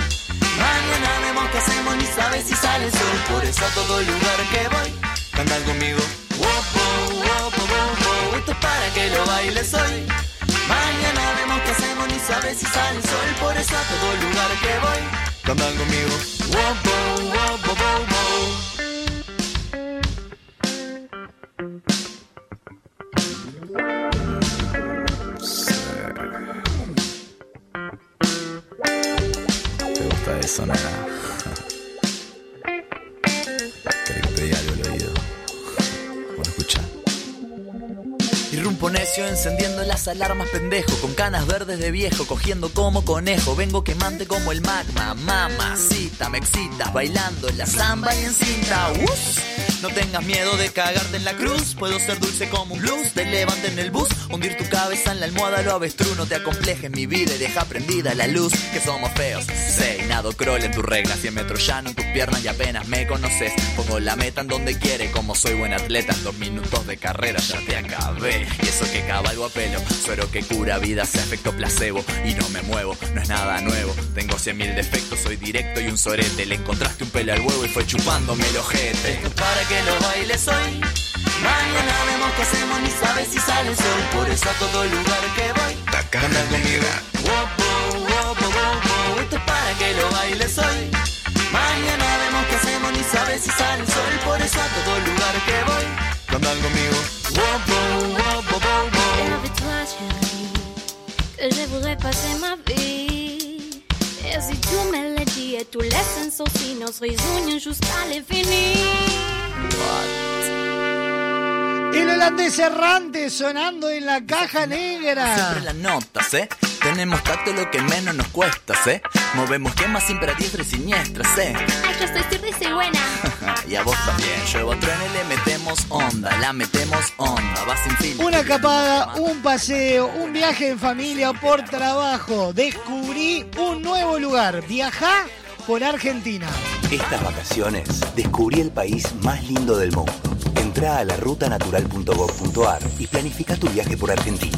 Mañana vemos qué hacemos, ni sabes si sale el sol. Por eso a todo lugar que voy, cantan conmigo. Wow, wow, wow, para que lo bailes hoy. Mañana vemos qué hacemos, ni sabes si sale el sol. Por eso a todo lugar que voy, cantan conmigo. Wow, wow, wow, wow, wow, wow. ¿Te gusta eso, nada? Irrumpo necio encendiendo las alarmas pendejo. Con canas verdes de viejo cogiendo como conejo. Vengo quemante como el magma. Mamacita, me excitas bailando en la samba y en cinta ¡Us! No tengas miedo de cagarte en la cruz. Puedo ser dulce como un blues. Te levante en el bus Hundir tu cabeza en la almohada lo avestruz. No te acomplejes mi vida y deja prendida la luz. Que somos feos. Sé, nado crawl en tu regla 100 metros llano en tus piernas y apenas me conoces. Pongo la meta en donde quiere Como soy buen atleta. En dos minutos de carrera ya te acabé que cabalgo a pelo. Suero que cura vidas, efecto placebo. Y no me muevo, no es nada nuevo. Tengo cien mil defectos, soy directo y un sorete. Le encontraste un pelo al huevo y fue chupándome el ojete. Esto es para que lo bailes hoy. Mañana vemos qué hacemos, ni sabes si sale el sol. Por eso a todo lugar que voy. Canta conmigo. wow, wow, wow. Esto es para que lo bailes hoy. Mañana vemos qué hacemos, ni sabes si sale el sol. Por eso a todo lugar que voy. Cantan conmigo. Wow, je voudrais passer ma vie. Et si tu me le dis et tu laisses aussi nos réunions jusqu'à l'infini. El holandés errante sonando en la caja negra. Siempre las notas, ¿eh? Tenemos tacto lo que menos nos cuesta, ¿eh? Movemos quemas siempre a diestra y siniestra, ¿eh? Ay, yo estoy sirve y soy buena. <laughs> y a vos también. Lluevo trenes, le metemos onda, la metemos onda, va sin fin. Una escapada, un paseo, un viaje en familia por trabajo. Descubrí un nuevo lugar. Viajá por Argentina. Estas vacaciones descubrí el país más lindo del mundo. Entrá a la rutanatural.gov.ar y planifica tu viaje por Argentina.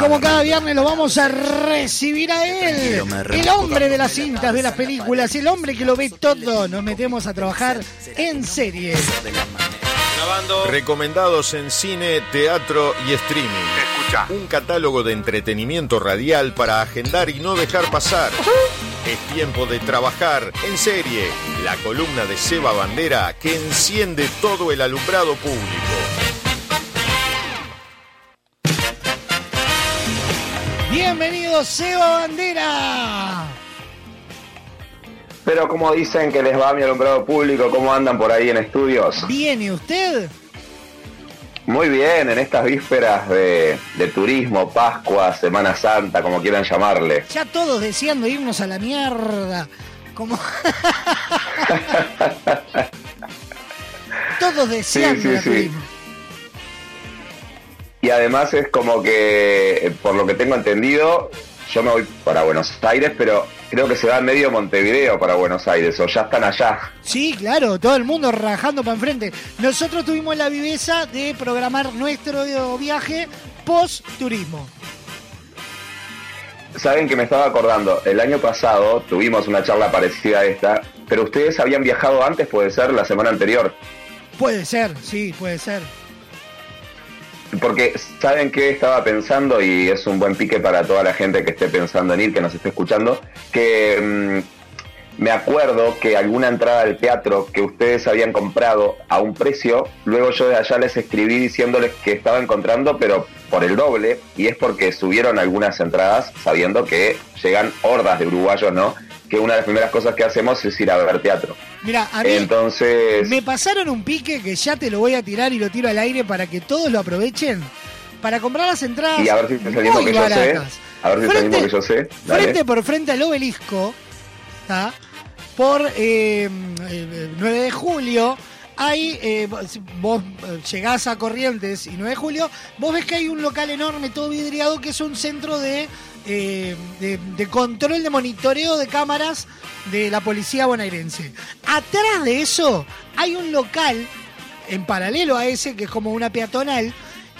Como cada viernes lo vamos a recibir a él, el hombre de las cintas, de las películas, el hombre que lo ve todo, nos metemos a trabajar en serie. Recomendados en cine, teatro y streaming. Escucha. Un catálogo de entretenimiento radial para agendar y no dejar pasar. Es tiempo de trabajar en serie. La columna de Seba Bandera que enciende todo el alumbrado público. Bienvenido Seba Bandera. Pero como dicen que les va mi alumbrado público, ¿cómo andan por ahí en estudios? ¿Viene usted? Muy bien, en estas vísperas de, de turismo, Pascua, Semana Santa, como quieran llamarle. Ya todos deseando irnos a la mierda. Como... <laughs> todos deseando Sí, sí, sí. Y además es como que, por lo que tengo entendido, yo me voy para Buenos Aires, pero creo que se va medio Montevideo para Buenos Aires, o ya están allá. Sí, claro, todo el mundo rajando para enfrente. Nosotros tuvimos la viveza de programar nuestro viaje post turismo. Saben que me estaba acordando, el año pasado tuvimos una charla parecida a esta, pero ustedes habían viajado antes, puede ser, la semana anterior. Puede ser, sí, puede ser. Porque, ¿saben qué estaba pensando? Y es un buen pique para toda la gente que esté pensando en ir, que nos esté escuchando, que mm, me acuerdo que alguna entrada al teatro que ustedes habían comprado a un precio, luego yo de allá les escribí diciéndoles que estaba encontrando, pero por el doble, y es porque subieron algunas entradas sabiendo que llegan hordas de uruguayos, ¿no? Que una de las primeras cosas que hacemos es ir a ver teatro. Mira, a mí Entonces, me pasaron un pique que ya te lo voy a tirar y lo tiro al aire para que todos lo aprovechen. Para comprar las entradas y a ver si mismo muy que yo sé. baratas. A ver si el mismo que yo sé. Dale. Frente por frente al obelisco, ¿tá? por eh, eh, 9 de julio, hay, eh, vos eh, llegás a Corrientes y 9 de julio, vos ves que hay un local enorme, todo vidriado, que es un centro de, eh, de, control, de monitoreo de cámaras de la policía bonaerense. Atrás de eso hay un local, en paralelo a ese, que es como una peatonal,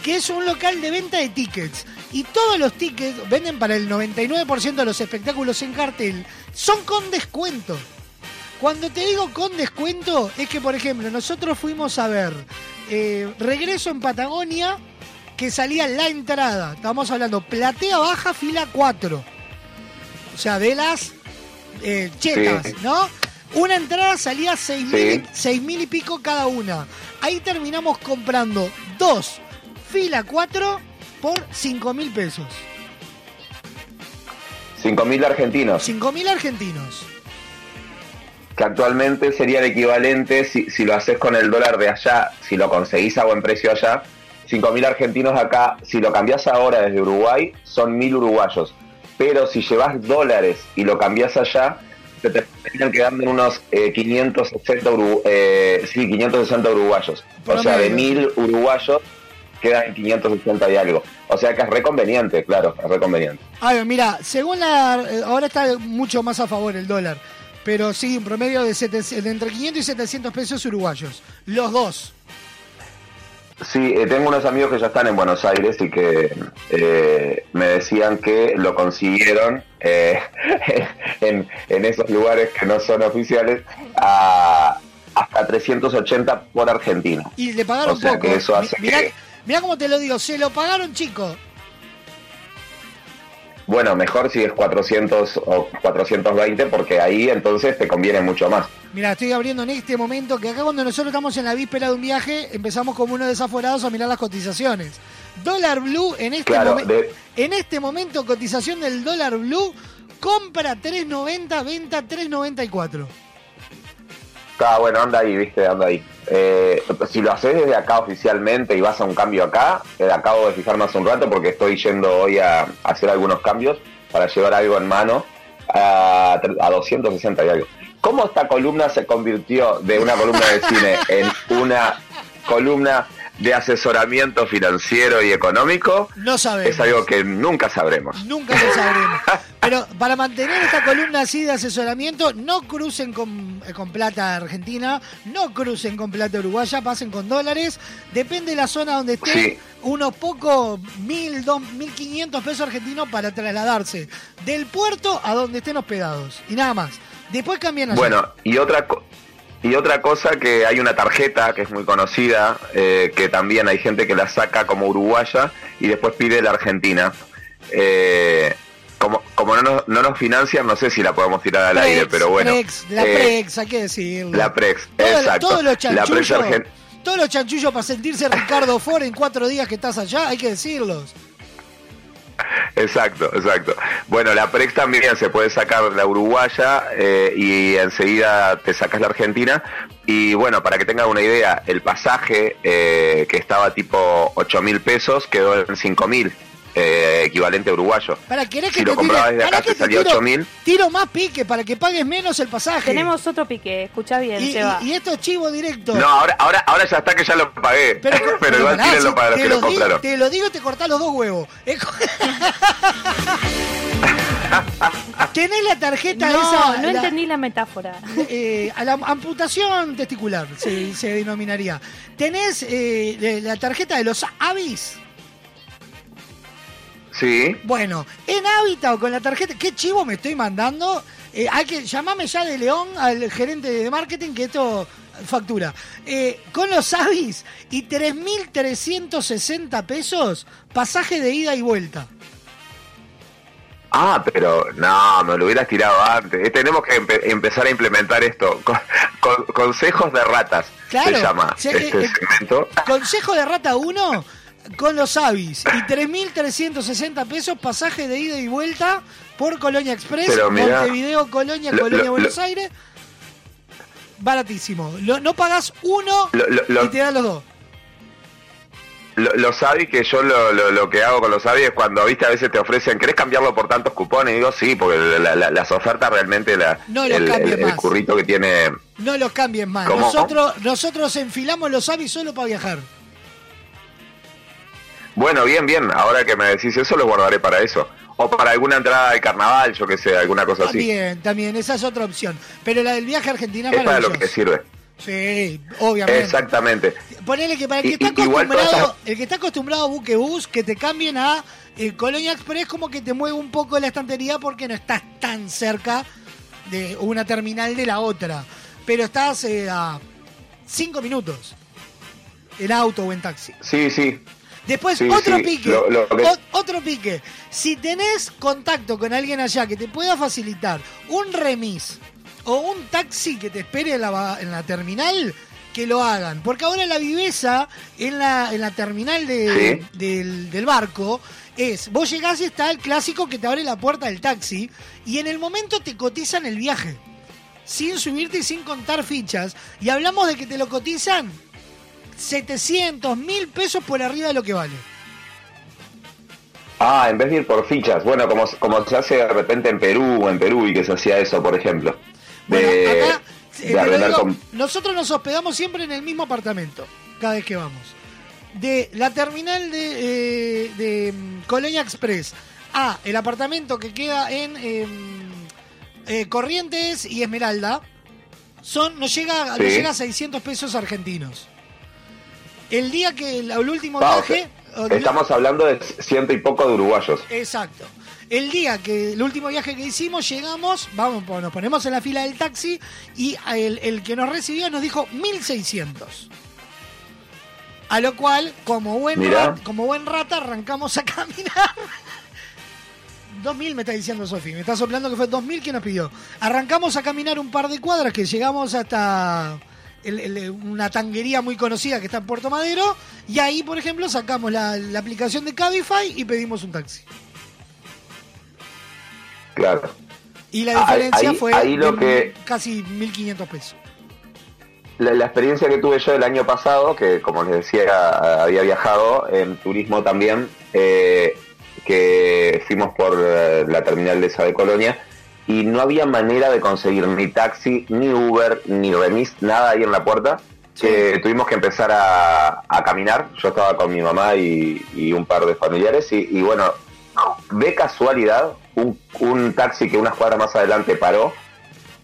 que es un local de venta de tickets. Y todos los tickets venden para el 99% de los espectáculos en cartel, son con descuento. Cuando te digo con descuento, es que, por ejemplo, nosotros fuimos a ver eh, Regreso en Patagonia, que salía la entrada. Estamos hablando platea baja, fila 4. O sea, de las eh, chetas, Sí. ¿no? Una entrada salía 6 Sí. mil, seis mil y pico cada una. Ahí terminamos comprando dos, fila 4 por 5 mil pesos. 5.000 argentinos, 5 mil argentinos. que actualmente sería el equivalente, si, si lo haces con el dólar de allá, si lo conseguís a buen precio allá, 5.000 argentinos acá, si lo cambiás ahora desde Uruguay, son 1.000 uruguayos. Pero si llevas dólares y lo cambiás allá, te terminan quedando en unos eh, 560, uru- eh, sí, 560 uruguayos. O sea, de Promedio. 1.000 uruguayos quedan en 560 y algo. O sea que es reconveniente, claro, es reconveniente. A ver, mira, según la. eh, Ahora está mucho más a favor el dólar. Pero sí, un promedio de, 700 de entre 500 y 700 pesos uruguayos. Los dos. Sí, eh, tengo unos amigos que ya están en Buenos Aires y que eh, me decían que lo consiguieron eh, <laughs> en, en esos lugares que no son oficiales a hasta 380 por Argentina. Y le pagaron O sea poco. que eso hace Mi- mirá, que- mirá cómo te lo digo, se lo pagaron, chicos. Bueno, mejor si es 400 o 420 porque ahí entonces te conviene mucho más. Mira, estoy abriendo en este momento que acá cuando nosotros estamos en la víspera de un viaje, empezamos como unos desaforados a mirar las cotizaciones. Dólar Blue en este Claro, de- En este momento, cotización del dólar blue, compra 3.90, venta 3.94. Está bueno, anda ahí, viste, anda ahí. Eh, si lo haces desde acá oficialmente y vas a un cambio acá, eh, acabo de fijarme hace un rato porque estoy yendo hoy a, hacer algunos cambios para llevar algo en mano a, a 260 y algo. ¿Cómo esta columna se convirtió de una columna de cine en una columna de asesoramiento financiero y económico? No sabemos. Es algo que nunca sabremos. Nunca lo sabremos. <laughs> Pero para mantener esta columna así de asesoramiento, no crucen con, eh, con plata argentina, no crucen con plata uruguaya, pasen con dólares. Depende de la zona donde estén, Sí. unos pocos mil, dos, mil quinientos pesos argentinos para trasladarse del puerto a donde estén hospedados. Y nada más. Después cambian allá. Bueno, y otra co- y otra cosa que hay una tarjeta que es muy conocida, eh, que también hay gente que la saca como uruguaya y después pide la Argentina. Eh, como como no nos, no nos financian, no sé si la podemos tirar al Prex, aire, pero bueno. Prex, la eh, Prex, hay que decirlo. La Prex, Todo- exacto. Todos los chanchullos, todos los chanchullos para sentirse Ricardo Ford en cuatro días que estás allá, hay que decirlos. Exacto, exacto. Bueno, la Prex también se puede sacar la uruguaya eh, y enseguida te sacas la argentina. Y bueno, para que tengan una idea, el pasaje eh, que estaba tipo 8 mil pesos quedó en 5 mil, eh, equivalente a uruguayo. Para querés que Si te lo comprabas desde acá que te salía tiro- 8 mil. Tiro más pique para que pagues menos el pasaje. Tenemos otro pique, escucha bien, y, Seba. y- y esto es chivo directo. No, ahora, ahora, ahora ya está que ya lo pagué. Pero, <laughs> igual pará, tírenlo si para los te que lo lo digo- compraron. Te lo digo y te cortás los dos huevos. <laughs> Tenés la tarjeta no, esa. no la- entendí la metáfora. <laughs> eh, a la amputación testicular se, se denominaría. ¿Tenés eh, la tarjeta de los avis? Sí. Bueno, en Hábitat o con la tarjeta, ¿qué chivo me estoy mandando? Eh, hay que llamarme ya de León al gerente de marketing que esto factura. Eh, con los avis y 3.360 pesos, pasaje de ida y vuelta. Ah, pero no, me lo hubieras tirado antes. Eh, Tenemos que empe- empezar a implementar esto. <laughs> Con- con- consejos de ratas Claro, se llama este segmento. Consejo de Rata 1 con los avis y 3.360 pesos, pasaje de ida y vuelta por Colonia Express, Montevideo, Colonia, lo- Colonia, lo- Buenos lo- Aires. Baratísimo. Lo- no pagas uno y te dan los dos. Lo- Los AVI que yo lo, lo, lo que hago con los AVI es cuando, viste, a veces te ofrecen, ¿querés cambiarlo por tantos cupones? Y digo, sí, porque la- la- las ofertas realmente, la, No el, el- el currito que tiene... No los cambies más. ¿Cómo? Nosotros, nosotros enfilamos los avis solo para viajar. Bueno, bien, bien, ahora que me decís eso, lo guardaré para eso. O para alguna entrada de carnaval, yo que sé, alguna cosa así. También, también, esa es otra opción. Pero la del viaje a Argentina es para lo que sirve. Sí, obviamente. Exactamente. Ponele que para el que Y- está acostumbrado, esas- el que está acostumbrado a buquebús, que te cambien a eh, Colonia Express como que te mueve un poco la estantería porque no estás tan cerca de una terminal de la otra. Pero estás eh, a cinco minutos en auto o en taxi. Sí, sí. Después Sí, otro sí, pique, lo- lo que- o- otro pique. Si tenés contacto con alguien allá que te pueda facilitar un remis o un taxi que te espere en la, ba- en la terminal, que lo hagan. Porque ahora la viveza en la, en la terminal de- del, del barco es, vos llegás y está el clásico que te abre la puerta del taxi y en el momento te cotizan el viaje. Sin subirte y sin contar fichas. Y hablamos de que te lo cotizan 700, mil pesos por arriba de lo que vale. Ah, en vez de ir por fichas. Bueno, como, como se hace de repente en Perú, en Perú y que se hacía eso, por ejemplo. De, Eh, de digo, con... Nosotros nos hospedamos siempre en el mismo apartamento, cada vez que vamos. De la terminal de, eh, de mm, Colonia Express a el apartamento que queda en em, eh, Corrientes y Esmeralda, son, nos llega, Sí. nos llega a 600 pesos argentinos. El día que el, el último Ah, viaje... o- Estamos hablando de ciento y poco de uruguayos. Exacto. El día que el último viaje que hicimos, llegamos, vamos, nos ponemos en la fila del taxi y el, el que nos recibió nos dijo 1600. A lo cual, como buen, rat- como buen rata, arrancamos a <laughs> caminar. 2000 me está diciendo Sofi, me está soplando que fue 2000 que nos pidió. Arrancamos a caminar un par de cuadras que llegamos hasta el- el- una tanguería muy conocida que está en Puerto Madero y ahí, por ejemplo, sacamos la, la aplicación de Cabify y pedimos un taxi. Claro. Y la Ahí- diferencia ahí- fue ahí lo que- casi 1.500 pesos. La, la experiencia que tuve yo el año pasado, que como les decía, había viajado en turismo también, eh, que fuimos por eh, la terminal de esa de Colonia, y no había manera de conseguir ni taxi, ni Uber, ni remis, nada ahí en la puerta, que tuvimos que empezar a, a caminar. Yo estaba con mi mamá y, y un par de familiares, y, y bueno, de casualidad, un, un taxi que unas cuadras más adelante paró,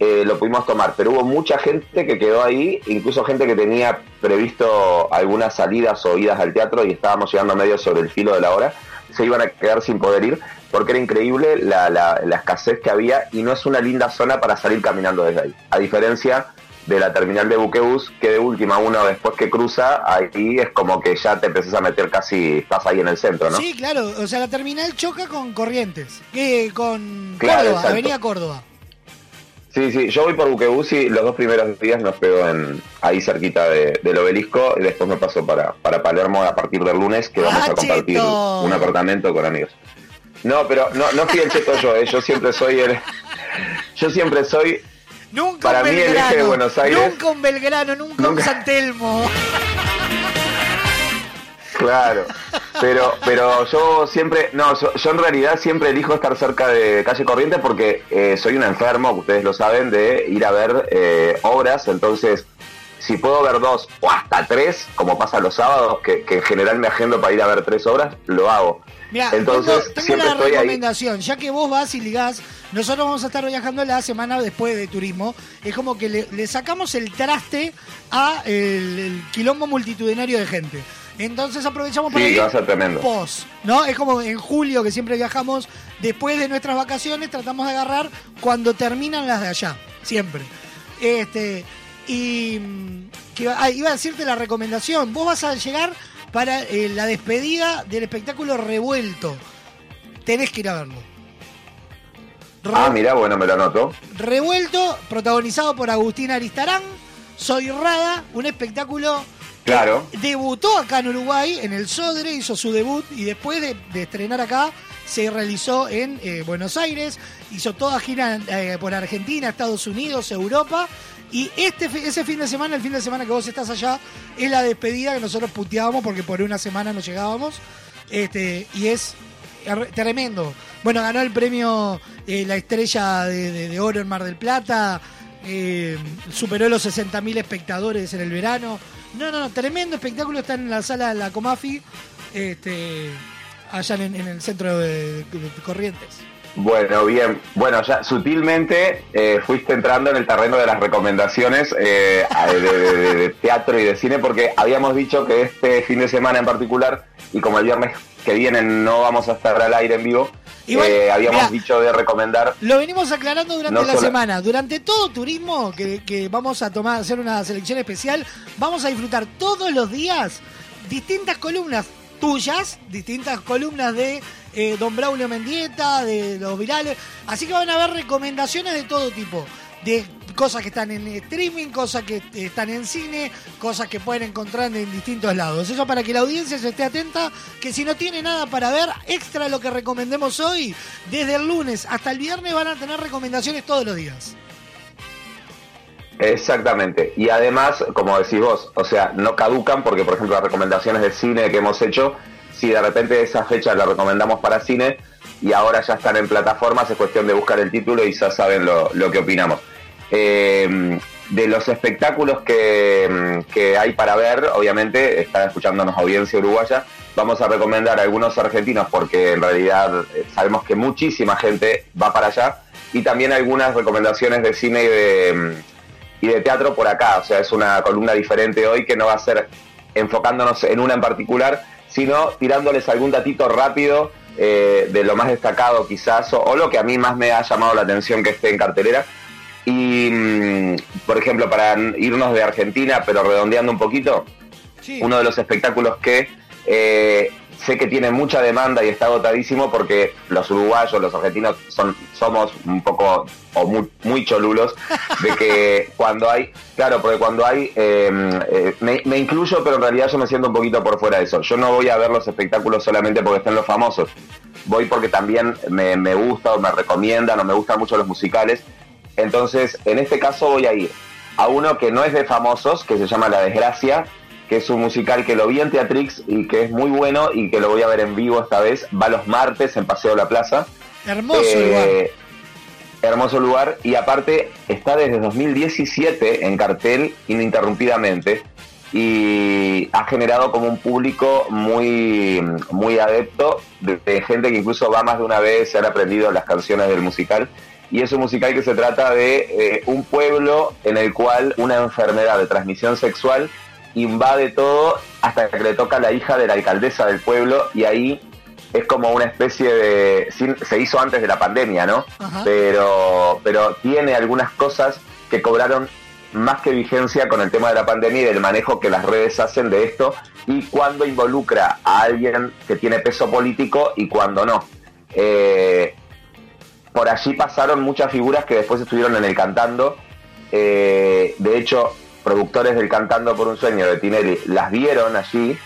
eh, lo pudimos tomar, pero hubo mucha gente que quedó ahí, incluso gente que tenía previsto algunas salidas o idas al teatro y estábamos llegando medio sobre el filo de la hora, se iban a quedar sin poder ir porque era increíble la, la- la escasez que había y no es una linda zona para salir caminando desde ahí. A diferencia de la terminal de buquebus, que de última uno después que cruza, ahí es como que ya te empezás a meter casi, estás ahí en el centro, ¿no? Sí, claro, o sea, la terminal choca con Corrientes, que con Claro, Córdoba, exacto. Avenida Córdoba. Sí, sí, yo voy por Buquebus y los dos primeros días nos pego en, ahí cerquita de- del obelisco y después me paso para, para Palermo a partir del lunes que vamos ¡Ah, a compartir cheto! un apartamento con amigos. No, pero no, no fui el cheto yo, eh, yo siempre soy el... Yo siempre soy... Nunca Para un mí el eje de Belgrano, Buenos Aires... nunca un Belgrano, nunca, un. San Telmo. Claro, pero pero yo siempre, no, yo, yo en realidad siempre elijo estar cerca de calle Corriente porque eh, soy un enfermo, ustedes lo saben, de ir a ver eh, obras, entonces si puedo ver dos o hasta tres, como pasa los sábados, que, que en general me agendo para ir a ver tres obras, lo hago. Mira, entonces tengo, tengo siempre una estoy ahí. recomendación, ya que vos vas y ligás, nosotros vamos a estar viajando la semana después de turismo, es como que le, le sacamos el traste a el, el quilombo multitudinario de gente. Entonces aprovechamos para Sí, ir va a ser tremendo. post, ¿no? Es como en julio que siempre viajamos después de nuestras vacaciones, tratamos de agarrar cuando terminan las de allá, siempre. Este, Y mm, que ah, iba a decirte la recomendación. Vos vas a llegar para eh, la despedida del espectáculo Revuelto. Tenés que ir a verlo. Ah, mirá, bueno, me lo anoto. Revuelto, protagonizado por Agustín Aristarán. Soy Rada, un espectáculo Claro. debutó acá en Uruguay, en el Sodre, hizo su debut y después de, de estrenar acá se realizó en eh, Buenos Aires, hizo toda gira eh, por Argentina, Estados Unidos, Europa. Y este ese fin de semana, el fin de semana que vos estás allá, es la despedida que nosotros puteábamos porque por una semana no llegábamos. Este, y es er- tremendo. Bueno, ganó el premio eh, La Estrella de, Oro en Mar del Plata. eh, superó los 60.000 espectadores en el verano. No, no, no, tremendo espectáculo. Está en la sala de la Comafi, este, allá en, el centro de Corrientes. Bueno, bien. Bueno, ya sutilmente eh, fuiste entrando en el terreno de las recomendaciones eh, de, de- de- de teatro y de cine, porque habíamos dicho que este fin de semana en particular, y como el viernes que viene no vamos a estar al aire en vivo, eh, habíamos mirá. dicho de recomendar Lo venimos aclarando durante No la semana. Durante todo turismo, que, que vamos a tomar, hacer una selección especial, vamos a disfrutar todos los días distintas columnas tuyas, distintas columnas de eh, Don Braulio Mendieta, de los virales. Así que van a haber recomendaciones de todo tipo. De cosas que están en streaming, cosas que están en cine, cosas que pueden encontrar en distintos lados. Eso para que la audiencia se esté atenta, que si no tiene nada para ver, extra lo que recomendemos hoy, desde el lunes hasta el viernes van a tener recomendaciones todos los días. Exactamente. Y además, como decís vos, o sea, no caducan porque, por ejemplo, las recomendaciones de cine que hemos hecho, si de repente esa fecha la recomendamos para cine y ahora ya están en plataformas, es cuestión de buscar el título y ya saben lo, lo que opinamos. Eh, de los espectáculos que, que hay para ver, obviamente, están escuchándonos audiencia uruguaya, vamos a recomendar algunos argentinos porque en realidad eh, sabemos que muchísima gente va para allá y también algunas recomendaciones de cine y de, mm, y de teatro por acá. O sea, es una columna diferente hoy que no va a ser enfocándonos en una en particular, sino tirándoles algún datito rápido eh, de lo más destacado quizás, o, o lo que a mí más me ha llamado la atención que esté en cartelera. Y, mm, por ejemplo, para irnos de Argentina, pero redondeando un poquito, uno de los espectáculos que eh, sé que tiene mucha demanda y está agotadísimo porque los uruguayos, los argentinos son somos un poco o muy, muy cholulos de que <laughs> cuando hay, claro, porque cuando hay, eh, eh, me, me incluyo, pero en realidad yo me siento un poquito por fuera de eso. Yo no voy a ver los espectáculos solamente porque estén los famosos. Voy porque también me, me gusta o me recomiendan o me gustan mucho los musicales. Entonces, en este caso voy a ir a uno que no es de famosos, que se llama La Desgracia, que es un musical que lo vi en Teatrix y que es muy bueno y que lo voy a ver en vivo esta vez. Va los martes en Paseo de la Plaza. Hermoso Eh, lugar. Hermoso lugar y aparte está desde 2017 en cartel ininterrumpidamente y ha generado como un público muy, muy adepto de, de gente que incluso va más de una vez, se han aprendido las canciones del musical y es un musical que se trata de eh, un pueblo en el cual una enfermedad de transmisión sexual invade todo hasta que le toca a la hija de la alcaldesa del pueblo y ahí es como una especie de... se hizo antes de la pandemia, ¿no? Ajá. Pero, pero tiene algunas cosas que cobraron más que vigencia con el tema de la pandemia y del manejo que las redes hacen de esto y cuando involucra a alguien que tiene peso político y cuando no. Eh, por allí pasaron muchas figuras que después estuvieron en el Cantando. Eh, de hecho, productores del Cantando por un Sueño de Tinelli las vieron allí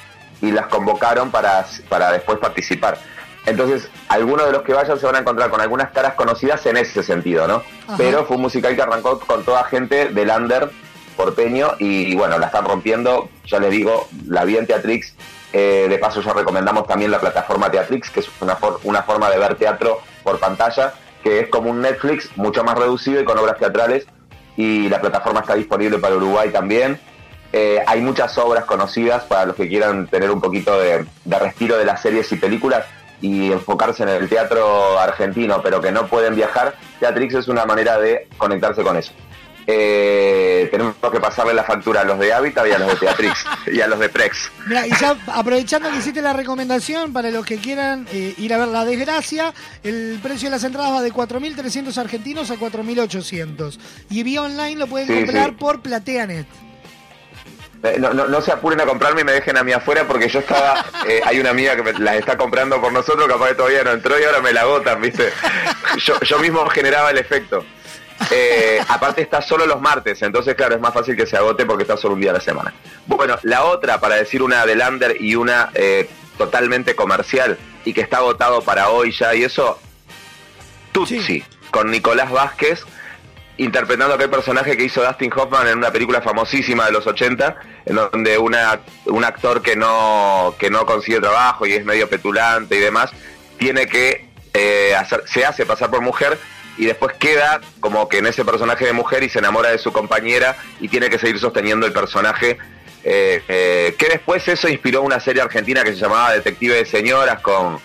y las convocaron para, para después participar. Entonces, algunos de los que vayan se van a encontrar con algunas caras conocidas en ese sentido, ¿no? Ajá. Pero fue un musical que arrancó con toda gente del under porteño y, bueno, la están rompiendo. Ya les digo, la vi en Teatrix. Eh, de paso, ya recomendamos también la plataforma Teatrix, que es una, for- una forma de ver teatro por pantalla, que es como un Netflix mucho más reducido y con obras teatrales. Y la plataforma está disponible para Uruguay también. Eh, hay muchas obras conocidas para los que quieran tener un poquito de, de respiro de las series y películas y enfocarse en el teatro argentino, pero que no pueden viajar. Teatrix es una manera de conectarse con eso. Eh, tenemos que pasarle la factura a los de Habitat y a los de Teatrix <laughs> y a los de Prex. Mira, y ya aprovechando que hiciste la recomendación para los que quieran eh, ir a ver La Desgracia, el precio de las entradas va de 4.300 argentinos a 4.800. Y vía online lo pueden Sí, comprar sí. por PlateaNet. Eh, No, no, no se apuren a comprarme y me dejen a mí afuera porque yo estaba, eh, hay una amiga que me las está comprando por nosotros, capaz que todavía no entró y ahora me la agotan, ¿viste? Yo, yo mismo generaba el efecto. Eh, aparte está solo los martes, entonces claro, es más fácil que se agote porque está solo un día a la semana. Bueno, la otra, para decir una de Lander y una eh, totalmente comercial y que está agotado para hoy ya y eso, Tutsi, con Nicolás Vázquez interpretando aquel personaje que hizo Dustin Hoffman en una película famosísima de los 80, en donde una, un actor que no, que no consigue trabajo y es medio petulante y demás, tiene que eh, hacer, se hace pasar por mujer y después queda como que en ese personaje de mujer y se enamora de su compañera y tiene que seguir sosteniendo el personaje. eh, eh, que después eso inspiró una serie argentina que se llamaba Detective de Señoras con,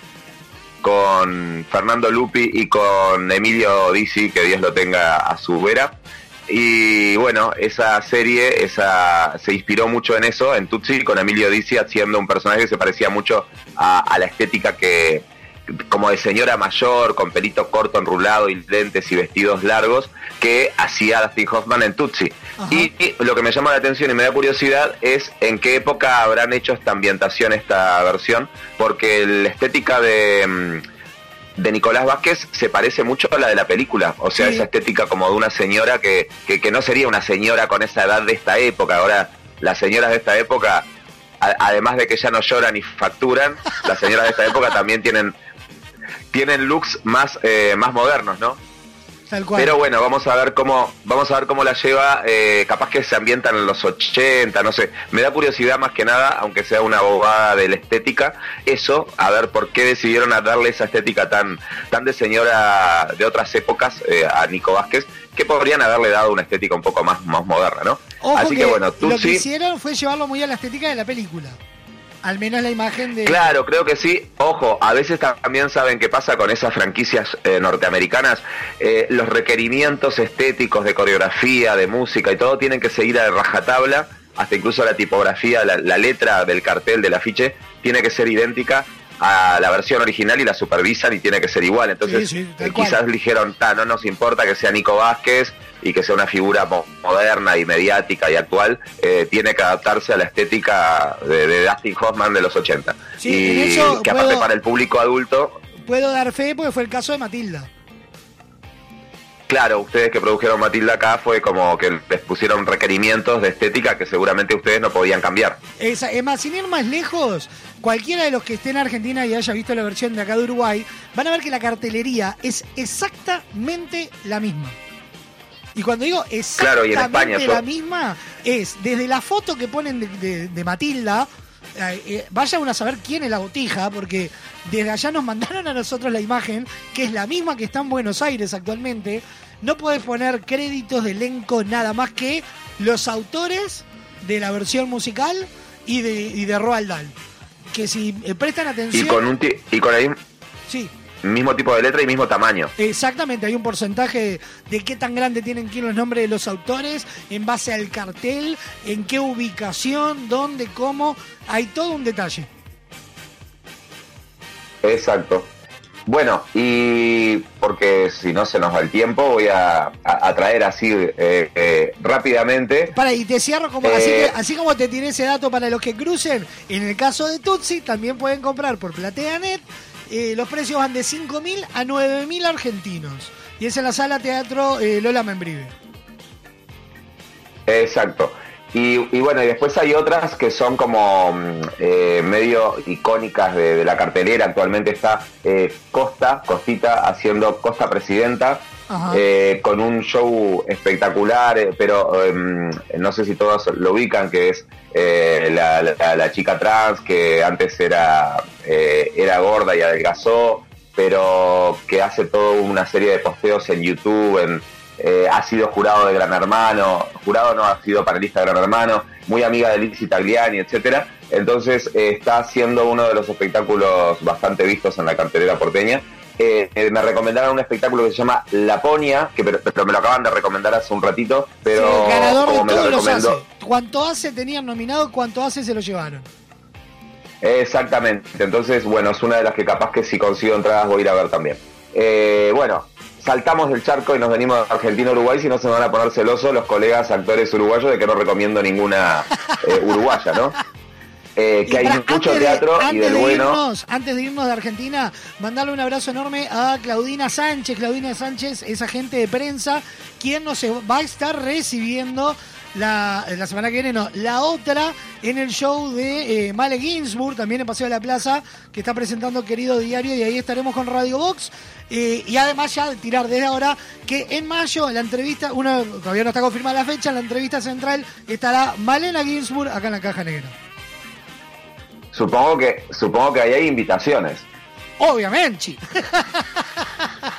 con Fernando Lupi y con Emilio Dizzi, que Dios lo tenga a su vera. Y bueno, esa serie esa, se inspiró mucho en eso, en Tutsi, con Emilio Dizzi haciendo un personaje que se parecía mucho a, a la estética que, como de señora mayor, con pelito corto, enrulado y lentes y vestidos largos, que hacía Dustin Hoffman en Tutsi. Y, y lo que me llama la atención y me da curiosidad es en qué época habrán hecho esta ambientación, esta versión, porque la estética de, mm, de Nicolás Vázquez se parece mucho a la de la película, o sea, esa estética como de una señora que, que, que no sería una señora con esa edad de esta época, ahora las señoras de esta época, a- además de que ya no lloran y facturan, las señoras de esta época también tienen tienen looks más eh, más modernos, ¿no? Tal cual. Pero bueno, vamos a ver cómo vamos a ver cómo la lleva. eh, capaz que se ambientan en los 80, no sé. Me da curiosidad más que nada, aunque sea una bobada de la estética, eso, a ver por qué decidieron a darle esa estética tan tan de señora de otras épocas eh, a Nico Vázquez, que podrían haberle dado una estética un poco más, más moderna, ¿no? Ojo Así que, bueno, lo que hicieron fue llevarlo muy a la estética de la película. Al menos la imagen de... Claro, creo que sí. Ojo, a veces también saben qué pasa con esas franquicias eh, norteamericanas. Eh, los requerimientos estéticos de coreografía, de música y todo tienen que seguir a rajatabla, hasta incluso la tipografía, la, la letra del cartel, del afiche, tiene que ser idéntica a la versión original y la supervisan y tiene que ser igual. Entonces, Sí, sí, eh, quizás dijeron, "Ta, no nos importa que sea Nico Vázquez y que sea una figura mo- moderna y mediática y actual, eh, tiene que adaptarse a la estética de, de Dustin Hoffman de los 80. Sí, y eso que aparte puedo- para el público adulto, Puedo dar fe porque fue el caso de Matilda. claro, ustedes que produjeron Matilda acá fue como que les pusieron requerimientos de estética que seguramente ustedes no podían cambiar. Es más, sin ir más lejos, cualquiera de los que esté en Argentina y haya visto la versión de acá de Uruguay, van a ver que la cartelería es exactamente la misma. Y cuando digo exactamente España, la misma, es desde la foto que ponen de, de- de Matilda, eh, eh, vaya uno a saber quién es la botija, porque desde allá nos mandaron a nosotros la imagen, que es la misma que está en Buenos Aires actualmente. No puedes poner créditos de elenco nada más que los autores de la versión musical y de, y de Roald Dahl. Que si eh, prestan atención. Y con, un y con el Sí, mismo tipo de letra y mismo tamaño. Exactamente, hay un porcentaje de qué tan grande tienen que ir los nombres de los autores en base al cartel, en qué ubicación, dónde, cómo. Hay todo un detalle. Exacto. Bueno, y porque si no se nos va el tiempo, voy a, a- a traer así eh, eh, rápidamente. Para, y te cierro como así, Eh. que- así como te tiré ese dato para los que crucen. En el caso de Tutsi, también pueden comprar por PlateaNet. Eh, los precios van de 5.000 a 9.000 argentinos. Y es en la sala teatro eh, Lola Membrive. Exacto. Y, bueno, y después hay otras que son como mm, eh, medio icónicas de, de la cartelera. Actualmente está eh, Costa, Costita, haciendo Costa Presidenta. Eh, con un show espectacular, eh, pero em, no sé si todos lo ubican, que es eh, la, la- la chica trans que antes era, eh, era gorda y adelgazó, pero que hace toda una serie de posteos en YouTube, en, ha sido jurado de Gran Hermano, jurado no ha sido panelista de Gran Hermano, muy amiga de Lizzie Tagliani, etcétera. Entonces está haciendo uno de los espectáculos bastante vistos en la cartelera porteña. Eh, eh, me recomendaron un espectáculo que se llama Laponia, que pero, pero me lo acaban de recomendar hace un ratito, pero Sí, el ganador como de me lo los hace. Cuanto hace tenían nominado, cuanto hace se lo llevaron. Exactamente, entonces, bueno, es una de las que capaz que si consigo entradas voy a ir a ver también. Eh, bueno, saltamos del charco y nos venimos a Argentina-Uruguay, si no se me van a poner celosos los colegas actores uruguayos de que no recomiendo ninguna eh, uruguaya, ¿no? Eh, que hay mucho antes de- teatro y antes del de bueno. irnos- antes de irnos de Argentina, mandarle un abrazo enorme a Claudina Sánchez. Claudina Sánchez es agente de prensa, quien nos va a estar recibiendo la, la semana que viene, no, la otra en el show de eh, Male Ginsburg, también en Paseo de la Plaza, que está presentando Querido Diario, y ahí estaremos con Radio Box. Eh, y además ya tirar desde ahora que en mayo la entrevista, uno todavía no está confirmada la fecha, en la entrevista central estará Malena Ginsburg acá en la Caja Negra. Supongo que, supongo que ahí hay invitaciones. Obviamente. <laughs>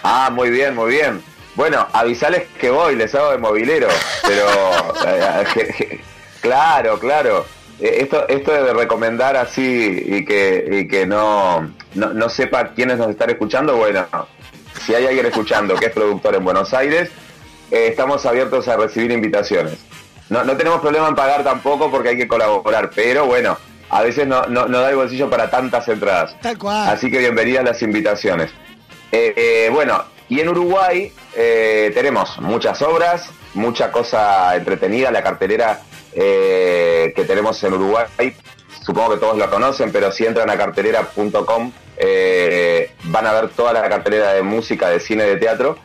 Ah, muy bien, muy bien. Bueno, avisales que voy, les hago de movilero, pero <laughs> eh, je- claro, claro. Eh, Esto, esto de recomendar así y que, y que no, no, no sepa quiénes nos están escuchando, bueno, si hay alguien escuchando que es productor en Buenos Aires, eh, estamos abiertos a recibir invitaciones. No, no tenemos problema en pagar tampoco porque hay que colaborar, pero bueno, a veces no, no, no da el bolsillo para tantas entradas. Tal cual. Así que bienvenidas las invitaciones. Eh, eh, bueno, y en Uruguay eh, tenemos muchas obras, mucha cosa entretenida, la cartelera eh, que tenemos en Uruguay, supongo que todos la conocen, pero si entran a cartelera.com eh, van a ver toda la cartelera de música, de cine, de teatro.